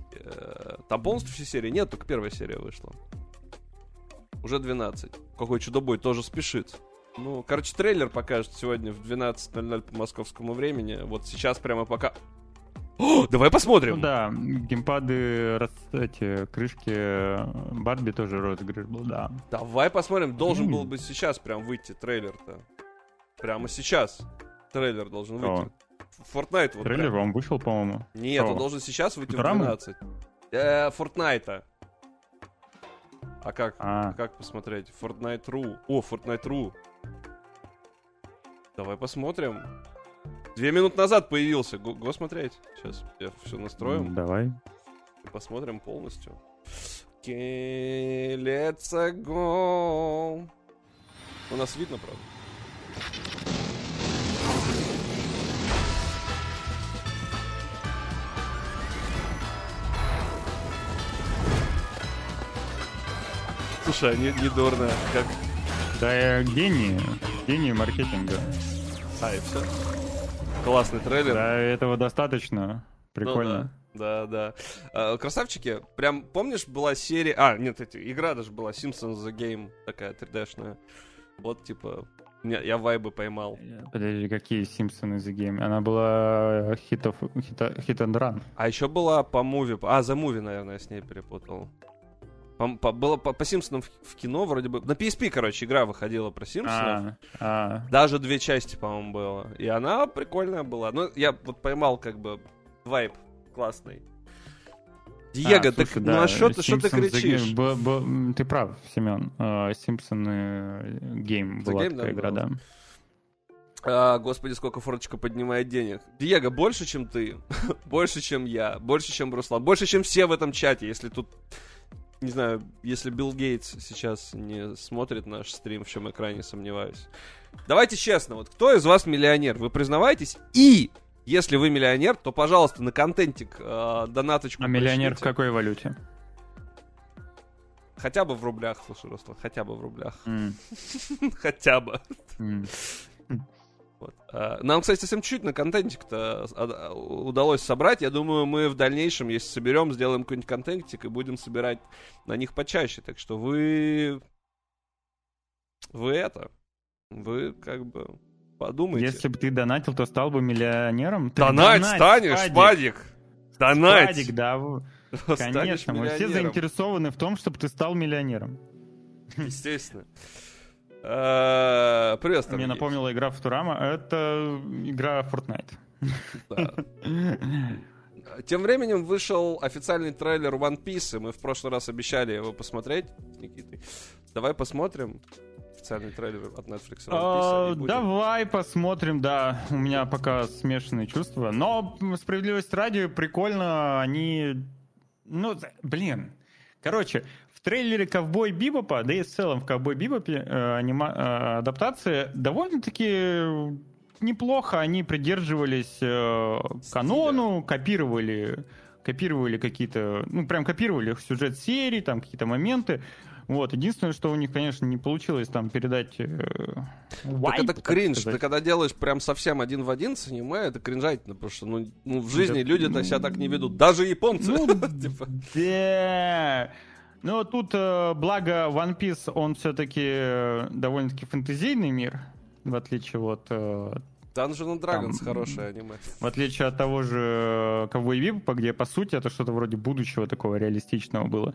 Там полностью все серии? Нет, только первая серия вышла. Уже 12. Какой чудо-бой тоже спешит. Ну, короче, трейлер покажет сегодня в 12.00 по московскому времени. Вот сейчас прямо пока... О, давай посмотрим! Ну да, геймпады, эти крышки э, Барби тоже розыгрыш был, да. Давай посмотрим. Должен был бы сейчас прям выйти трейлер-то. Прямо сейчас. Трейлер должен выйти. Fortnite вот Трейлер прям. вам вышел, по-моему. Нет, он О. должен сейчас выйти в Драмы? 12. Э, Fortnite. А как? А, Как посмотреть? Fortnite.ru. О, Fortnite.ru. Давай посмотрим. Две минуты назад появился. Го, го смотреть. Сейчас я все настроим давай. и посмотрим полностью. Okay, let's go. У нас видно, правда? Слушай, не, не дурно. Как... Да я гений, гений маркетинга. А, и все. Классный трейлер. Да, этого достаточно. Ну Прикольно. да, да, да. А, красавчики, прям, помнишь, была серия... А, нет, эти, игра даже была, Simpsons The Game, такая 3D-шная. Вот, типа, меня- я вайбы поймал. Подожди, какие Симпсоны The Game? Она была хитов, хита, hit and run. А еще была по муви... А, за муви, наверное, я с ней перепутал. По, по- было по, по Симпсонам в, в кино вроде бы... На PSP, короче, игра выходила про Симпсонов. А, а. Даже две части, по-моему, было. И она прикольная была. Ну, я вот поймал, как бы, вайб классный. Диего, А, так, слушай, ну да, а что ты, что ты кричишь? Б- б- ты прав, Семен. А, Симпсоны Гейм была Game, такая да, игра, да. А, господи, сколько форочка поднимает денег. Диего, больше, чем ты, больше, чем я, больше, чем Руслан, больше, чем все в этом чате, если тут, не знаю, если Билл Гейтс сейчас не смотрит наш стрим, в чем я крайне сомневаюсь. Давайте честно, вот кто из вас миллионер? Вы признаваетесь? И если вы миллионер, то, пожалуйста, на контентик э, донаточку А миллионер в пришлите. какой валюте? Хотя бы в рублях, слушай, Руслан, хотя бы в рублях. Хотя бы. Вот. А, Нам, кстати, совсем чуть на контентик-то а, удалось собрать. Я думаю, мы в дальнейшем, если соберем, сделаем какой-нибудь контентик и будем собирать на них почаще. Так что вы... Вы это... Вы как бы подумайте. Если бы ты донатил, то стал бы миллионером? Так Донать донать, станешь, Спадик. Спадик! Донать! Спадик, да. Конечно, мы все заинтересованы в том, чтобы ты стал миллионером. Естественно. А, Привет, Мне напомнила игра Футурама. Это игра Fortnite. Тем временем вышел официальный трейлер One Piece, и мы в прошлый раз обещали его посмотреть с Никитой. Давай посмотрим официальный трейлер от Netflix. One Piece, А, Давай посмотрим, да. У меня пока смешанные чувства. Но справедливость ради, прикольно, они... Ну, блин. Короче, трейлере Ковбой Бибопа, да и в целом в Ковбой Бибопе э, анима- э, адаптация довольно-таки неплохо они придерживались э, канону, копировали копировали какие-то, ну, прям копировали сюжет серии, там какие-то моменты. Вот, единственное, что у них, конечно, не получилось там передать э, Так вайб, это так кринж. сказать. Ты когда делаешь прям совсем один в один с аниме, это кринжательно, потому что ну, ну, в жизни Да, люди-то ну, себя так не ведут. Даже японцы. Ну, Типа, Да. Ну, тут, э, благо, One Piece, он все-таки довольно-таки фэнтезийный мир, в отличие от э, Dungeons and Dragons Там, хорошее аниме. В отличие от того же Ковбой Бибопа, где, по сути, это что-то вроде будущего такого реалистичного было.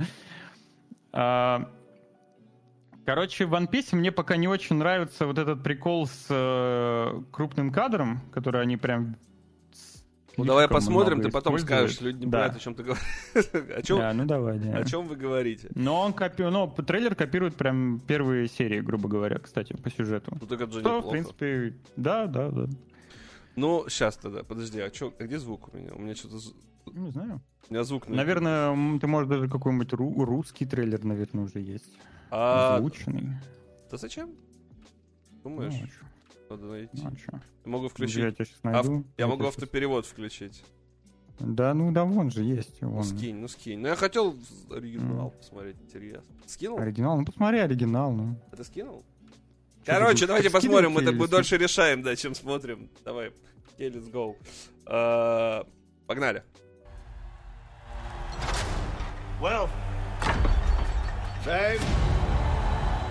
А, Короче, в One Piece мне пока не очень нравится вот этот прикол с э, крупным кадром, который они прям... Ну давай посмотрим, ты потом скажешь, люди не Да. понимают, о чем ты говоришь. О чем, Да, ну давай, да. о чем вы говорите? Но он копи... ну, трейлер копирует прям первые серии, грубо говоря, кстати, по сюжету. Ну так это же Что, в принципе, да, да, да. Ну, сейчас тогда, подожди, а чё, а где звук у меня? У меня что-то... Не знаю. У меня звук... на- Наверное, ты можешь даже какой-нибудь ру- русский трейлер, наверное, уже есть. А, Озвученный. да зачем? Ну, Думаешь, а чё? Надо найти? Ну, а? Я могу Я включить... тебя сейчас Ав- найду. Я Я могу автоперевод включить. Да, ну да, вон же есть. Ну, Вон. скинь, ну скинь. Ну я хотел оригинал посмотреть, интересно. Скинул? Оригинал. Ну посмотри оригинал, ну. Это скинул? Что, Короче, ты давайте посмотрим, мы так мы дольше решаем, да, чем смотрим. Давай, окей, let's go. А, Погнали. Well, fame,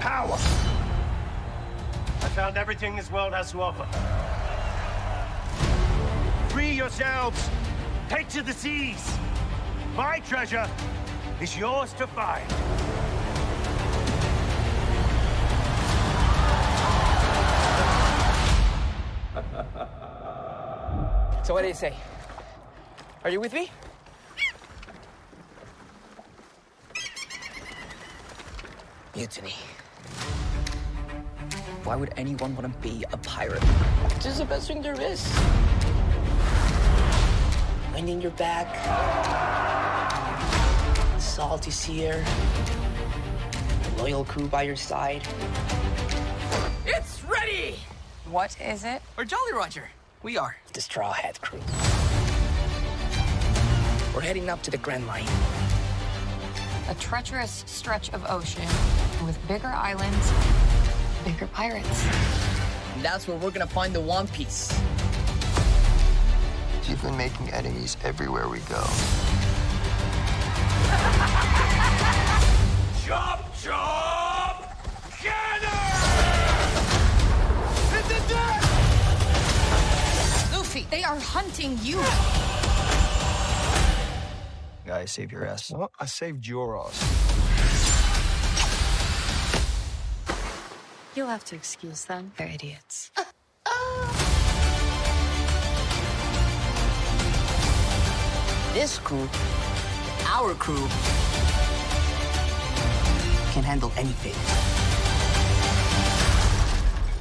power. I found everything this world has to offer. Free yourselves. Take to the seas. My treasure is yours to find. So what do you say? Are you with me? Mutiny. Why would anyone want to be a pirate? This is the best thing there is. Wind in your back. Salty sea air. A loyal crew by your side. It's ready! What is it? Or Jolly Roger. We are the Straw Hat Crew. We're heading up to the Grand Line. A treacherous stretch of ocean with bigger islands, bigger pirates. And that's where we're gonna find the One Piece. You've been making enemies everywhere we go. Chop, chop! Cannon! In the dead! Luffy, they are hunting you. Guy, save your ass. What? I saved your ass. You'll have to excuse them. They're idiots. This crew, our crew, can handle anything.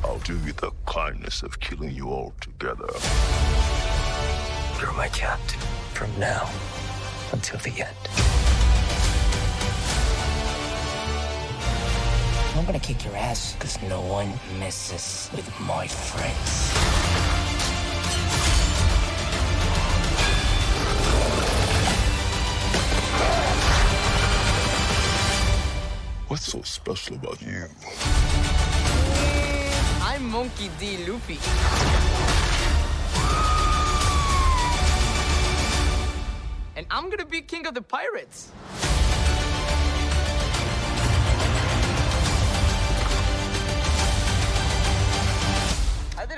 I'll do you the kindness of killing you all together. You're my captain from now until the end. I'm gonna kick your ass because no one messes with my friends. What's so special about you? I'm Monkey D. Luffy. And I'm gonna be king of the pirates.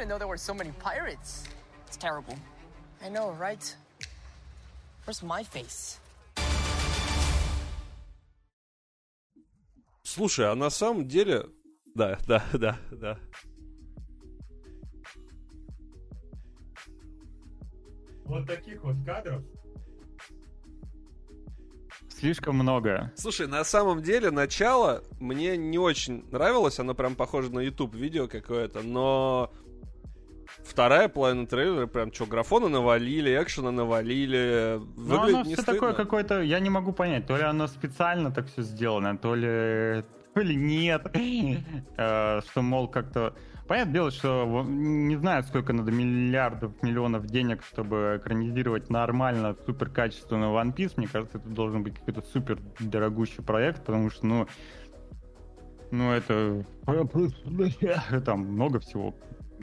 Didn't know there were so many pirates. It's terrible. I know, right? Where's my face? Слушай, а на самом деле... Да, да, да, да. Вот таких вот кадров слишком много. Слушай, на самом деле начало мне не очень нравилось, оно прям похоже на YouTube видео какое-то, но вторая половина трейлера прям что, графона навалили, экшена навалили, Ну, выглядит оно не все стыдно. такое какое-то, я не могу понять, то ли оно специально так все сделано, то ли, то ли нет. Э, Что, мол, как-то... Понятное дело, что не знаю, сколько надо миллиардов, миллионов денег, чтобы экранизировать нормально, супер качественно One Piece. Мне кажется, это должен быть какой-то супер дорогущий проект, потому что, ну, ну это там много всего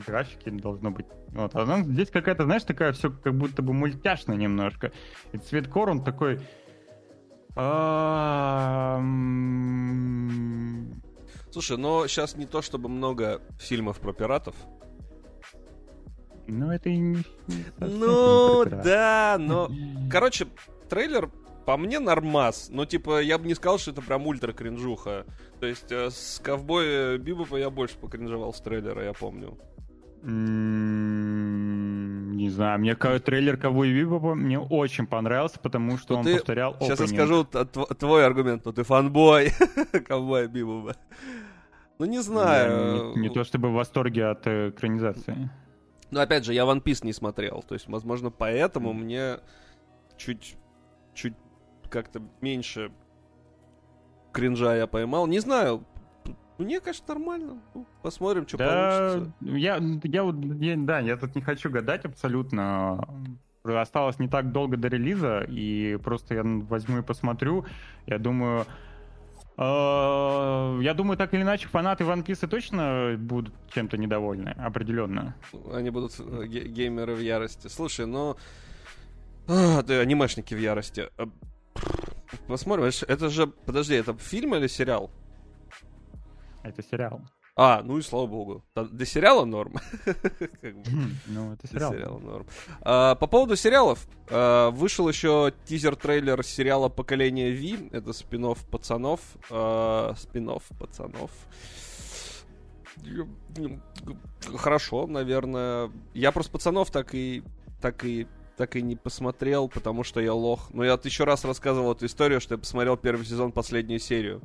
графики должно быть. Вот. А нам здесь какая-то, знаешь, такая все как будто бы мультяшная немножко. И цвет кор, он такой... Слушай, но сейчас не то чтобы много фильмов про пиратов. Ну, это и не... Ну, да, но... Короче, трейлер по мне нормас. Ну, типа, я бы не сказал, что это прям ультра кринжуха. То есть, э, с ковбоя Бибопа я больше покринжевал с трейлера, я помню. Не знаю, мне трейлер Ковбой Бибопа мне очень понравился, потому что Ну, он ты- повторял Сейчас я скажу твой аргумент, но ты фанбой ковбоя Бибопа. Ну, не знаю. не, не то чтобы в восторге от экранизации. Но опять же, я One Piece не смотрел. То есть, возможно, поэтому мне чуть, чуть как-то меньше кринжа я поймал. Не знаю. Мне, конечно, нормально. Ну, посмотрим, что да, получится. я, я, вот, я- да, я тут не хочу гадать абсолютно. Осталось не так долго до релиза, и просто я возьму и посмотрю. Я думаю, э, я думаю, так или иначе, фанаты One Piece точно будут чем-то недовольны, определенно. Они будут э, ге- геймеры в ярости. Слушай, ну... А, да, анимешники в ярости. А, Посмотрим. Это же... Подожди, это фильм или сериал? Это сериал. А, ну и слава богу. До сериала норм. Ну, это сериал. сериала норм. А, по поводу сериалов. а, вышел еще тизер-трейлер сериала «Поколение Ви». Это спин пацанов. а, спин пацанов. Хорошо, наверное. Я просто пацанов так и так и так и не посмотрел, потому что я лох. Но я еще раз рассказывал эту историю, что я посмотрел первый сезон, последнюю серию.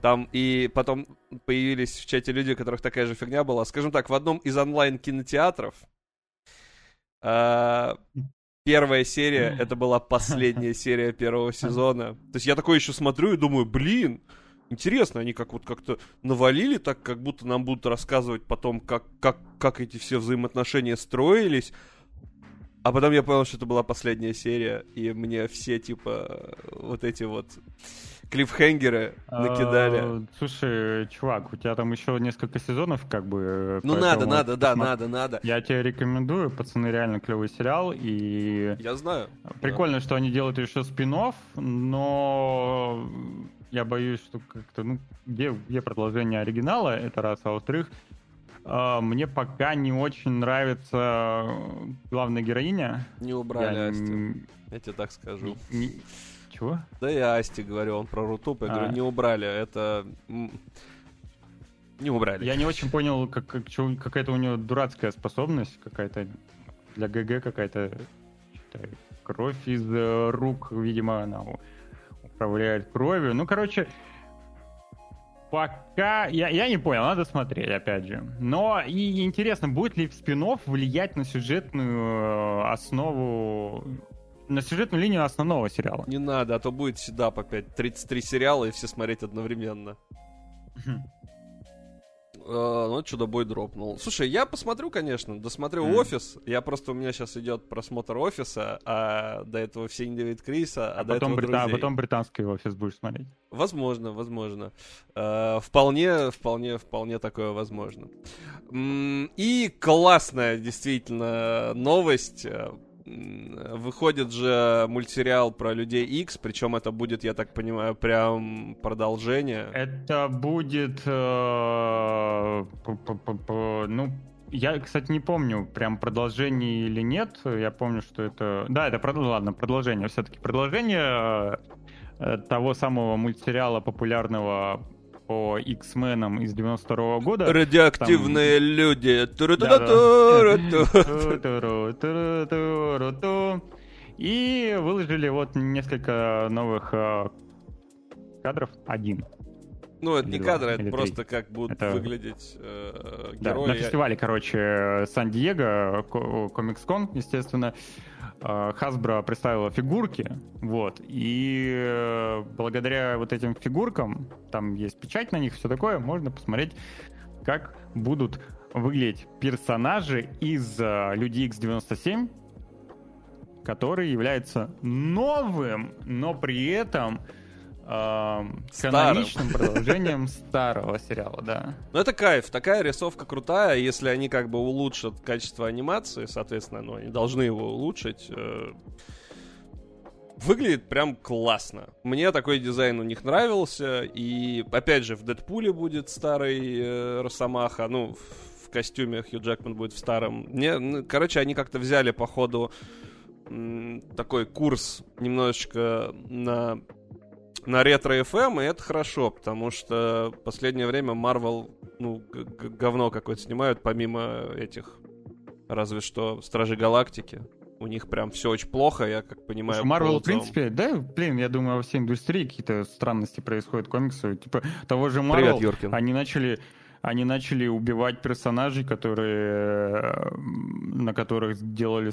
Там и потом появились в чате люди, у которых такая же фигня была. Скажем так, в одном из онлайн-кинотеатров а, первая серия, это была последняя серия первого сезона. То есть я такой еще смотрю и думаю, блин, интересно, они как вот как-то навалили так, как будто нам будут рассказывать потом, как, как, как эти все взаимоотношения строились. А потом я понял, что это была последняя серия, и мне все, типа, вот эти вот клиффхенгеры накидали. А, Слушай, чувак, у тебя там еще несколько сезонов, как бы. Ну надо, надо, да, надо, надо. Я тебе рекомендую, пацаны, реально клевый сериал, и Я знаю. прикольно, что они делают еще спин но я боюсь, что как-то, ну, где, где продолжение оригинала, это раз, а во-вторых, а, мне пока не очень нравится главная героиня. Не убрали Я Асти. Я тебе так скажу. не- Чего? Да и Асти говорю, он про Рутуп. Я А. говорю, не убрали. Это... Не убрали. Я не очень понял, как, как- какая-то у нее дурацкая способность, какая-то для ГГ какая-то кровь из э, рук, видимо, она управляет кровью. Ну, короче, пока... Я, я не понял, надо смотреть, опять же. Но и интересно, будет ли спин влиять на сюжетную э, основу, на сюжетную линию основного сериала? Не надо, а то будет седап опять. 33 сериала и все смотреть одновременно. Э, Ну, чудо-бой дропнул. Слушай, я посмотрю, конечно, досмотрю офис. Я просто у меня сейчас идет просмотр офиса, а до этого все Дэвид Криса, а, А до потом, этого брита- а потом британский офис будешь смотреть. Возможно, возможно. Э, вполне, вполне, вполне такое возможно. И классная, действительно, новость. Выходит же мультсериал про людей X, причем это будет, я так понимаю, прям продолжение. Это будет... э, Ну, я, кстати, не помню, прям продолжение или нет. Я помню, что это... Да, это, прод- ладно, продолжение. Все-таки продолжение э, того самого мультсериала популярного по X-менам из 92 года. Радиоактивные люди. Туру-ту-ту-ту-ру-ту. Ту-ру-ту-ру-ту-ру-ту. И выложили вот несколько новых э, кадров. Один. Ну, это Или не два, кадры, это просто как будут Это- выглядеть э, Да, герои. на фестивале, короче, Сан-Диего, Ко- Комикс-кон, естественно, э, Hasbro представила фигурки, вот, и э, благодаря вот этим фигуркам, там есть печать на них, все такое, можно посмотреть, как будут выглядеть персонажи из э, Люди X97, который является новым, но при этом Старым. каноничным продолжением старого сериала, да. Ну, это кайф. Такая рисовка крутая. Если они как бы улучшат качество анимации, соответственно, ну, они должны его улучшить. э, Выглядит прям классно. Мне такой дизайн у них нравился. И, опять же, в Дэдпуле будет старый э, Росомаха. Ну, в, костюме Хью Джекман будет в старом. Ну, короче, они как-то взяли, походу, такой курс немножечко на на ретро FM, и это хорошо, потому что в последнее время Marvel, ну, говно какое-то снимают, помимо этих, разве что Стражи Галактики. У них прям все очень плохо, я как понимаю. Марвел, по в принципе, да, блин, я думаю, во всей индустрии какие-то странности происходят комиксы. Типа того же Привет, Марвел, Юркин. они начали они начали убивать персонажей, которые э, на которых сделали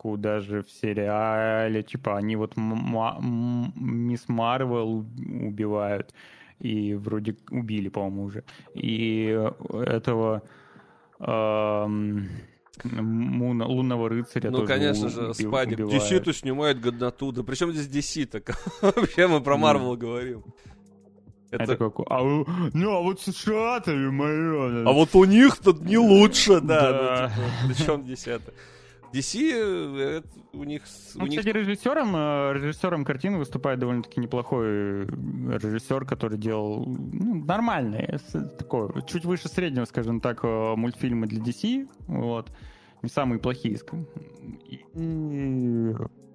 ставку даже в сериале. Типа они вот Мисс Марвел убивают. И вроде убили, по-моему, уже. И этого эм, Муна- лунного рыцаря Ну, тоже конечно у- же, уби- Спадик. DC-то снимает годноту. Да причем здесь DC-то? Вообще мы про Ну. Марвел говорим. Это Это... как, а, ну, а вот США-то, мое. А вот у них тут не лучше, да. Да. Ну, типа, причем здесь это? DC, э, это у них... Ну, у них кстати, режиссером, э, режиссером картины выступает довольно-таки неплохой э, режиссер, который делал ну, нормальные, такое, чуть выше среднего, скажем так, мультфильмы для DC, вот, не самые плохие. И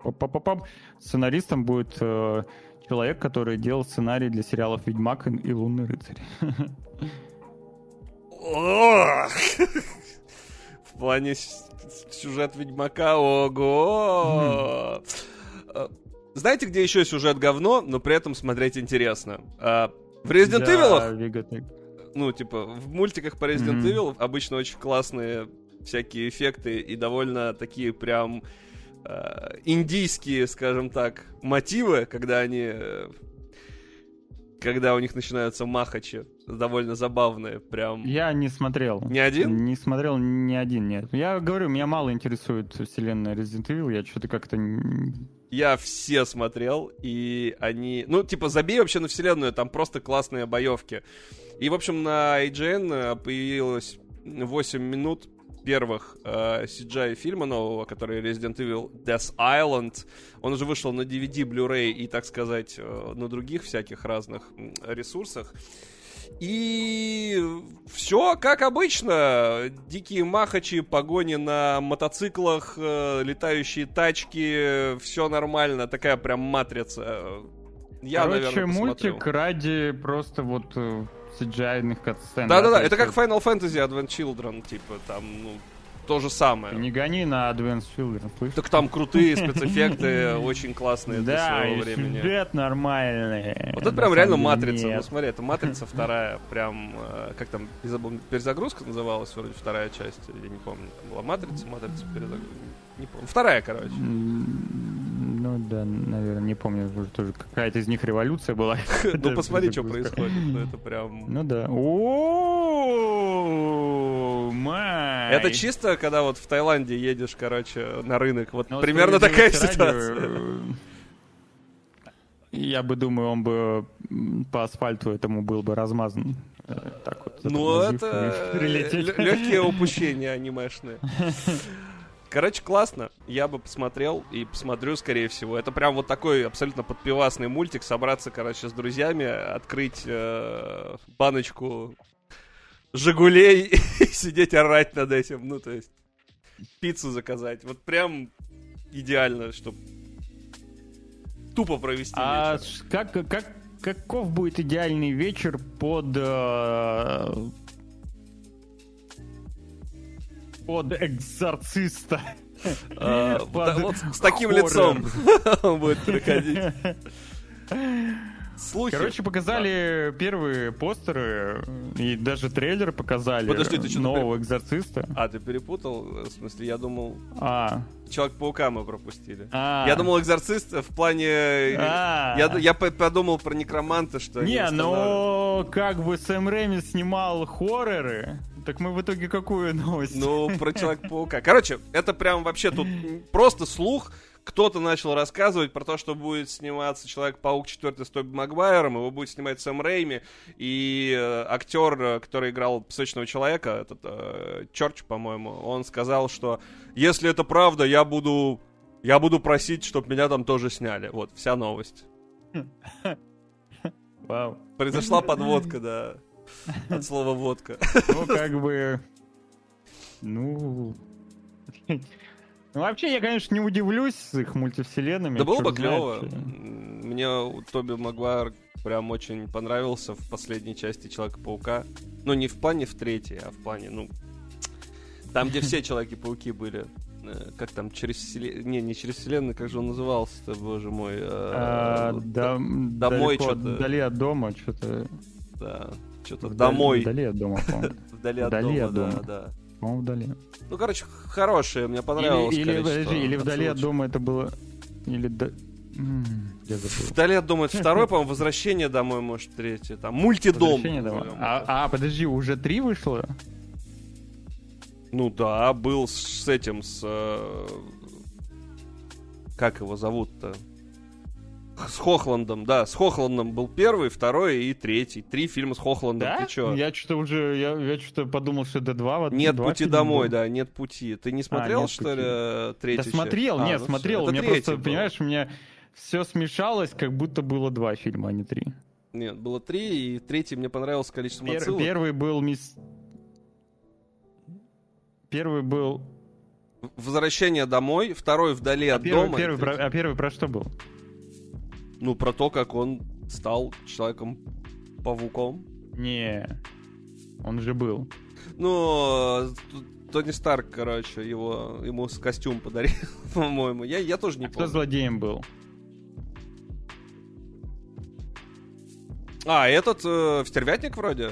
па-па-па-пам. сценаристом будет э, человек, который делал сценарий для сериалов «Ведьмак» и «Лунный рыцарь». В плане сюжет Ведьмака, ого! Э, Знаете, где еще сюжет говно, но при этом смотреть интересно? А, В Resident Evil, ну, типа, в мультиках по Resident. Evil обычно очень классные всякие эффекты и довольно такие прям э, индийские, скажем так, мотивы, когда они... Когда у них начинаются махачи, довольно забавные, прям... Я не смотрел. Не один? Не смотрел ни один, нет. Я говорю, меня мало интересует вселенная Resident Evil, я что-то как-то... Я все смотрел, и они... Ну, типа, забей вообще на вселенную, там просто классные боевки. И, в общем, на IGN появилось 8 минут первых э, CGI фильма нового, который Resident Evil Death Island. Он уже вышел на DVD, Blu-ray и, так сказать, э, на других всяких разных ресурсах. И все как обычно. Дикие махачи, погони на мотоциклах, э, летающие тачки, все нормально. Такая прям матрица. Я, Короче, наверное, посмотрю. мультик ради просто вот э, CGI-ных катсцен. Да-да-да, то это как Final Fantasy Advent Children, типа, там, ну, то же самое. Не гони на Advanced Children, слышишь? Так там крутые спецэффекты, очень классные для Да, своего времени. сюжет нормальный. Вот это прям реально матрица. Ну смотри, это матрица вторая, прям э, как там перезагрузка называлась, вроде вторая часть, я не помню. Была матрица, матрица, перезагрузка. Не помню. Вторая, короче. Ну да, наверное, не помню, тоже какая-то из них революция была. Ну посмотри, что происходит. Ну это прям. Ну да. Это чисто, когда вот в Таиланде едешь, короче, на рынок. Вот Ну, примерно такая ситуация. э, Я бы думаю, он бы по асфальту этому был бы размазан. э, Так вот. Ну, это легкие упущения анимешные. Короче, классно. Я бы посмотрел и посмотрю, скорее всего. Это прям вот такой абсолютно подпивасный мультик. Собраться, короче, с друзьями, открыть э, баночку Жигулей и сидеть орать над этим. Ну, то есть, пиццу заказать. Вот прям идеально, чтобы тупо провести А вечер. как, как, каков будет идеальный вечер под... э, под экзорциста? Вот с таким лицом он будет приходить. слухи. Короче, показали первые постеры и даже трейлер показали Подожди, ты что-то нового экзорциста. А, ты перепутал? В смысле, я думал, А, Человек-паука мы пропустили. а. Я думал, экзорцист в плане... А. Я, я по- подумал про некроманта, что... Не, но как бы Сэм Рэйми снимал хорроры, так мы в итоге какую новость? Ну, про Человека-паука. Короче, это прям вообще тут просто слух. Кто-то начал рассказывать про то, что будет сниматься Человек-паук 4 с Тоби Магуайром, его будет снимать Сэм Рейми, и э, актер, э, который играл Песочного Человека, этот э, Чорч, по-моему, он сказал, что если это правда, я буду, я буду просить, чтобы меня там тоже сняли. Вот, вся новость. Вау. Произошла подводка, да, от слова водка. Ну, как бы... Ну... Ну, вообще, я, конечно, не удивлюсь с их мультивселенными. Да было бы клево. Мне Тоби Магуайр прям очень понравился в последней части Человека-паука. Ну, не в плане в третьей, а в плане, ну... Там, где все Человеки-пауки были. Э, Как там, через вселенную... Не, не через вселенную, как же он назывался-то, боже мой. э, А, да- домой что-то. Вдали от дома, что-то... Да, что-то домой. Вдали от дома, по-моему. Вдали от дома, да, да. По-моему, вдали. Ну, короче, хорошее, мне понравилось Или, или, подожди, или вдали от дома это было... Или... до-. Вдали от дома это второй, по-моему, возвращение домой, может, третье. Там мультидом. А, а, подожди, уже три вышло? Ну да, был с, с этим, с... э, как его зовут-то? С Хохландом, да, с Хохландом был первый, второй и третий. Три фильма с Хохландом, Да? ты чё? Я что-то уже, я, я что-то подумал, что это два. вот Нет два пути домой, было. да, нет пути. Ты не смотрел, нет что пути. ли, э, Да третью часть? смотрел, А, нет, ну смотрел. У меня третий просто, был. понимаешь, у меня все смешалось, как будто было два фильма, а не три. Нет, было три, и третий мне понравился количеством Пер- отсылок. первый был мисс... Первый был... Возвращение домой, второй вдали А от первый, дома. первый, про, третий- а первый про что был? Ну, про то, как он стал человеком-павуком. Не, он же был. Ну, э, Тони Старк, короче, его, ему костюм подарил, по-моему. Я, я тоже не А кто помню. злодеем был? А, этот э, Стервятник вроде?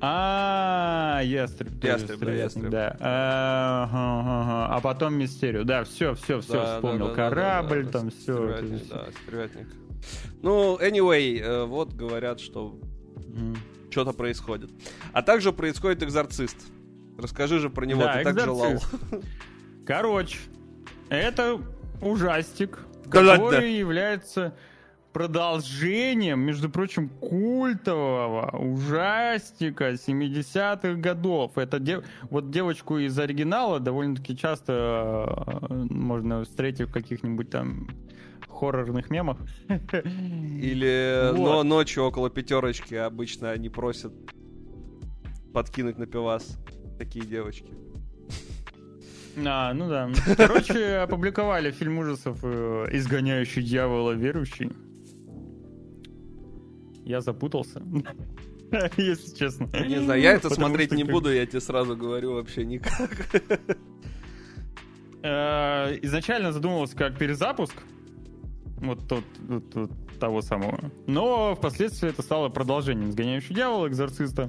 А, ястреб. Ястреб, да, ястреб. да. А потом мистерию. Да, все, все, все, вспомнил. Корабль, там все. Да, Стервятник. Ну, anyway, э, вот говорят, что что-то происходит. А также происходит экзорцист. Расскажи же про него, Да, ты так желал. Короче, это ужастик, Да ладно. который является продолжением, между прочим, культового ужастика 70-х годов. Это де- вот девочку из оригинала довольно-таки часто э, можно встретить в каких-нибудь там хоррорных мемах. Или Вот. но ночью около пятерочки обычно они просят подкинуть на пивас. Такие девочки. А, ну да. Короче, опубликовали фильм ужасов э, «Изгоняющий дьявола верующий». Я запутался. Если честно. Не знаю, я это смотреть не буду, я тебе сразу говорю вообще никак. Э, Изначально задумывался как перезапуск. Вот тот, вот того самого. Но впоследствии это стало продолжением «Изгоняющий дьявола», «Экзорциста».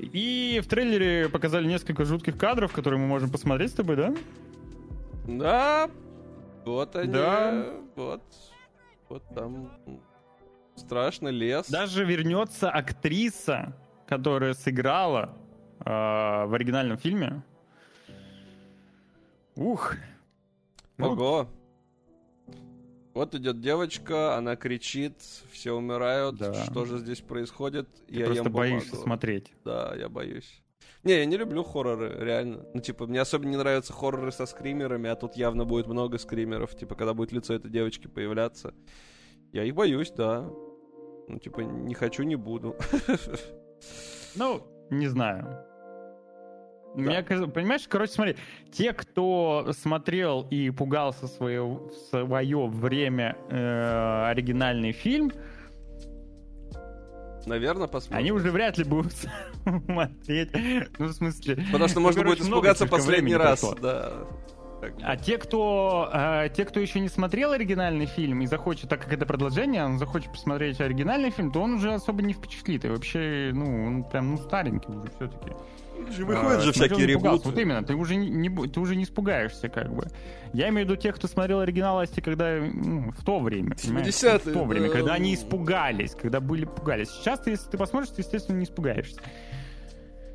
И в трейлере показали несколько жутких кадров, которые мы можем посмотреть с тобой, да? Да, вот они, Да. вот, вот там страшно лес. Даже вернется актриса, которая сыграла э, в оригинальном фильме. Ух. Ну, Ого. Вот идет девочка, она кричит, все умирают. Да. Что же здесь происходит? ты я просто ем боишься бумагу. смотреть. Да, я боюсь. Не, я не люблю хорроры, реально. Ну, типа, мне особенно не нравятся хорроры со скримерами, а тут явно будет много скримеров. Типа, когда будет лицо этой девочки появляться. Я их боюсь, да. Ну, типа, не хочу, не буду. Ну, не знаю. Мне кажется, понимаешь, короче, смотри, те, кто смотрел и пугался свое, в свое время э, оригинальный фильм, Наверное, посмотрим. они уже вряд ли будут смотреть. Ну, в смысле... Потому что ну, можно короче, будет испугаться последний раз, прошло. да. А те, кто, э, те, кто еще не смотрел оригинальный фильм и захочет, так как это продолжение, он захочет посмотреть оригинальный фильм, то он уже особо не впечатлит. И вообще, ну, он прям, ну, старенький уже все-таки. Выходят же А, смотрел, всякие ребуты. Вот именно, ты уже не, ты уже не испугаешься, как бы. Я имею в виду тех, кто смотрел оригинал Асти, когда ну, в то время, понимаешь? 70-е, в то время, да. когда они испугались, когда были пугались. Сейчас ты, если ты посмотришь, ты, естественно, не испугаешься.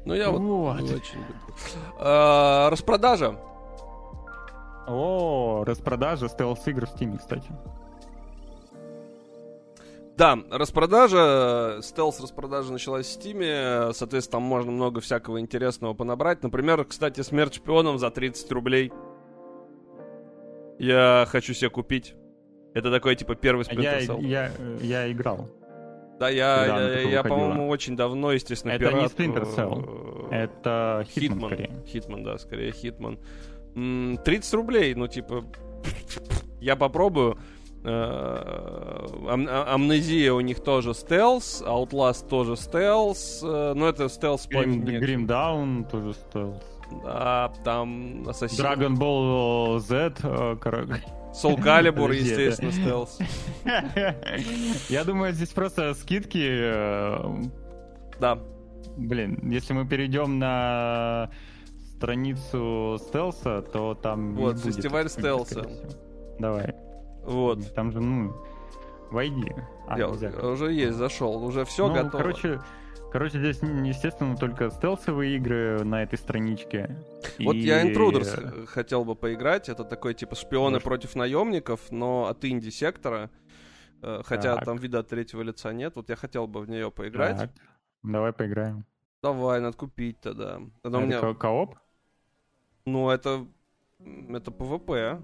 Ну, я вот, Вот. очень люблю. А, Распродажа. О, распродажа стелс-игр в Steam, кстати. Да, распродажа, стелс-распродажа началась в Стиме, соответственно, там можно много всякого интересного понабрать. Например, кстати, смерть шпионом за 30 рублей. Я хочу себе купить. Это такой, типа, первый А Я, Splinter я, э, я играл. Да, я, она я, я, по-моему, очень давно, естественно, Это не пиратку, Splinter Cell. Это Хитман, Хитман. скорее. Хитман, да, скорее Хитман. М, 30 рублей, ну, типа, я попробую. Э, ам- а- Амнезия у них тоже стелс, Outlast тоже стелс, э, но это стелс по Грим, не- Грим Даун тоже стелс. Да, там Ассасин. Dragon Ball Z, э, короче. Soul Calibur, естественно, стелс. Я думаю, здесь просто скидки. Да. Блин, если мы перейдем на страницу стелса, то там Вот, будет фестиваль стелса. Давай. Вот. Там же, ну, войди. А, Я нельзя. уже есть, зашел, уже все Ну, готово. Короче, короче, здесь, естественно, только стелсовые игры на этой страничке. Вот И, я Intruders э, хотел бы поиграть. Это такой типа шпионы Может. против наемников, но от инди-сектора. Э, Хотя Так. там вида от третьего лица нет. Вот я хотел бы в нее поиграть. так, Давай поиграем. Давай, надо купить тогда. У Это меня... ко- кооп? Ну, это... Это PvP.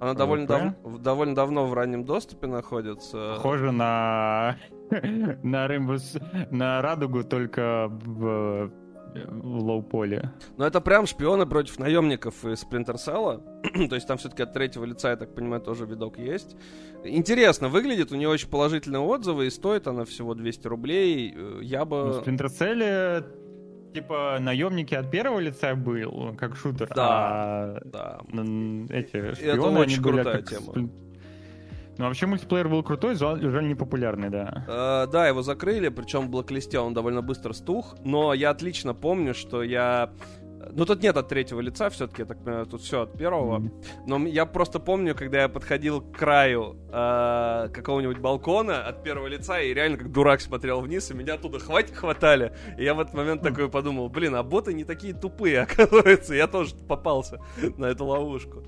Она довольно, дав- довольно давно в раннем доступе находится. Похоже на на S- на радугу, только в, в лоу-поле. Но это прям шпионы против наемников из Splinter Cell. То есть там все-таки от третьего лица, я так понимаю, тоже видок есть. Интересно выглядит, у нее очень положительные отзывы, и стоит она всего 200 рублей. Э, Я В бы... Splinter Cell типа наемники от первого лица был, как шутер, Да. а Да. эти шпионы, очень они были крутая как тема. Ну, вообще мультиплеер был крутой, жаль не популярный, да. Э, да, его закрыли, причем в блоклисте он довольно быстро стух, но я отлично помню, что я... Ну, тут нет от третьего лица, все-таки, я так понимаю, тут все от первого. Но я просто помню, когда я подходил к краю э, какого-нибудь балкона от первого лица, и реально как дурак смотрел вниз, и меня оттуда хватит хватали. И я в этот момент такой подумал, блин, а боты не такие тупые, оказывается. Я тоже попался на эту ловушку.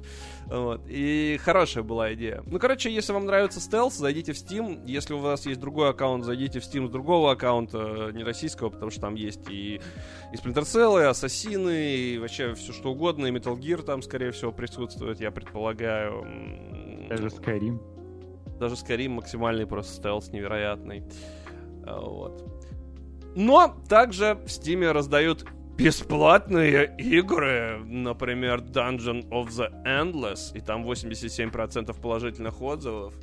Вот. И хорошая была идея. Ну, короче, если вам нравится стелс, зайдите в Steam. Если у вас есть другой аккаунт, зайдите в Steam с другого аккаунта, не российского, потому что там есть и, и Splinter Cell, и Ассасины, и вообще все что угодно, и Metal Gear там, скорее всего, присутствует, я предполагаю. Даже Skyrim. Даже Skyrim максимальный просто стелс невероятный. А, Вот. Но также в Steam раздают бесплатные игры, например, Dungeon of the Endless, и там 87% положительных отзывов.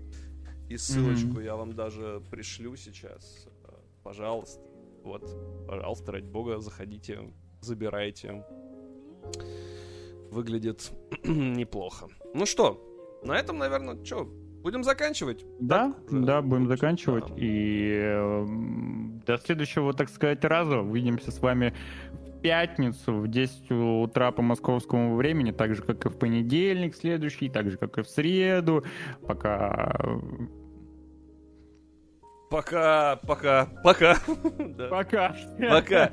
И ссылочку я вам даже пришлю сейчас. Э, Пожалуйста. Вот, пожалуйста, ради бога, заходите, забирайте. Выглядит неплохо. Ну что, на этом, наверное, что, будем заканчивать? Да, уже да, будем заканчивать. да. И эм, до следующего, так сказать, раза. Увидимся с вами пятницу в 10 утра по московскому времени, так же, как и в понедельник следующий, так же, как и в среду. Пока... э, Пока, пока, пока. Пока. Пока.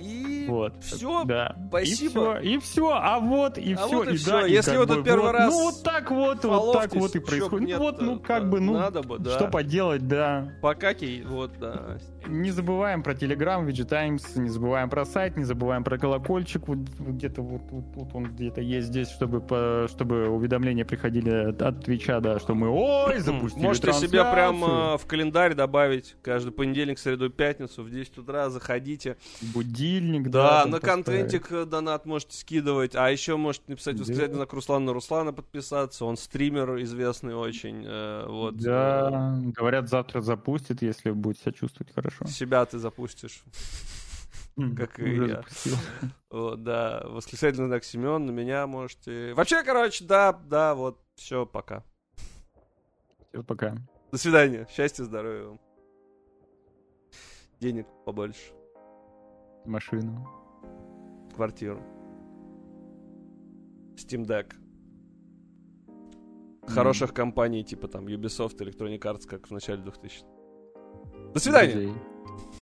И Вот. все. Да. спасибо. И все, и все, а вот, и А все. вот и и всё. да, Если как тут бы первый вот, раз Ну, вот так вот, вот так вот и происходит. Ну, вот, ну, как да, бы, ну, надо бы, да. что поделать, да. Покакей, вот, да. Не забываем про Telegram, VG Times, не забываем про сайт, не забываем про колокольчик. Вот, где-то вот, вот, вот он где-то есть здесь, чтобы, по- чтобы уведомления приходили от, от Твича, да, что мы, ой, запустили Можете трансляцию. прямо в календарь добавить каждый понедельник, среду, пятницу в 10 утра. Заходите. Будильник, Да, да. на поставить. контентик э, донат можете скидывать. А еще можете написать восклицательный знак Руслана на Руслана подписаться. Он стример известный очень. э, Вот. Да, говорят, завтра запустит, если будет себя чувствовать хорошо. Себя ты запустишь. как и я. Вот, да, восклицательный знак Семен, на меня можете... Вообще, короче, да, да, вот, все, пока. Всё, Пока. До свидания, счастья, здоровья вам. Денег побольше, Машину. квартиру. Steam Deck. Хороших компаний, типа там Ubisoft, Electronic Arts, как в начале 2000 До свидания! Друзей.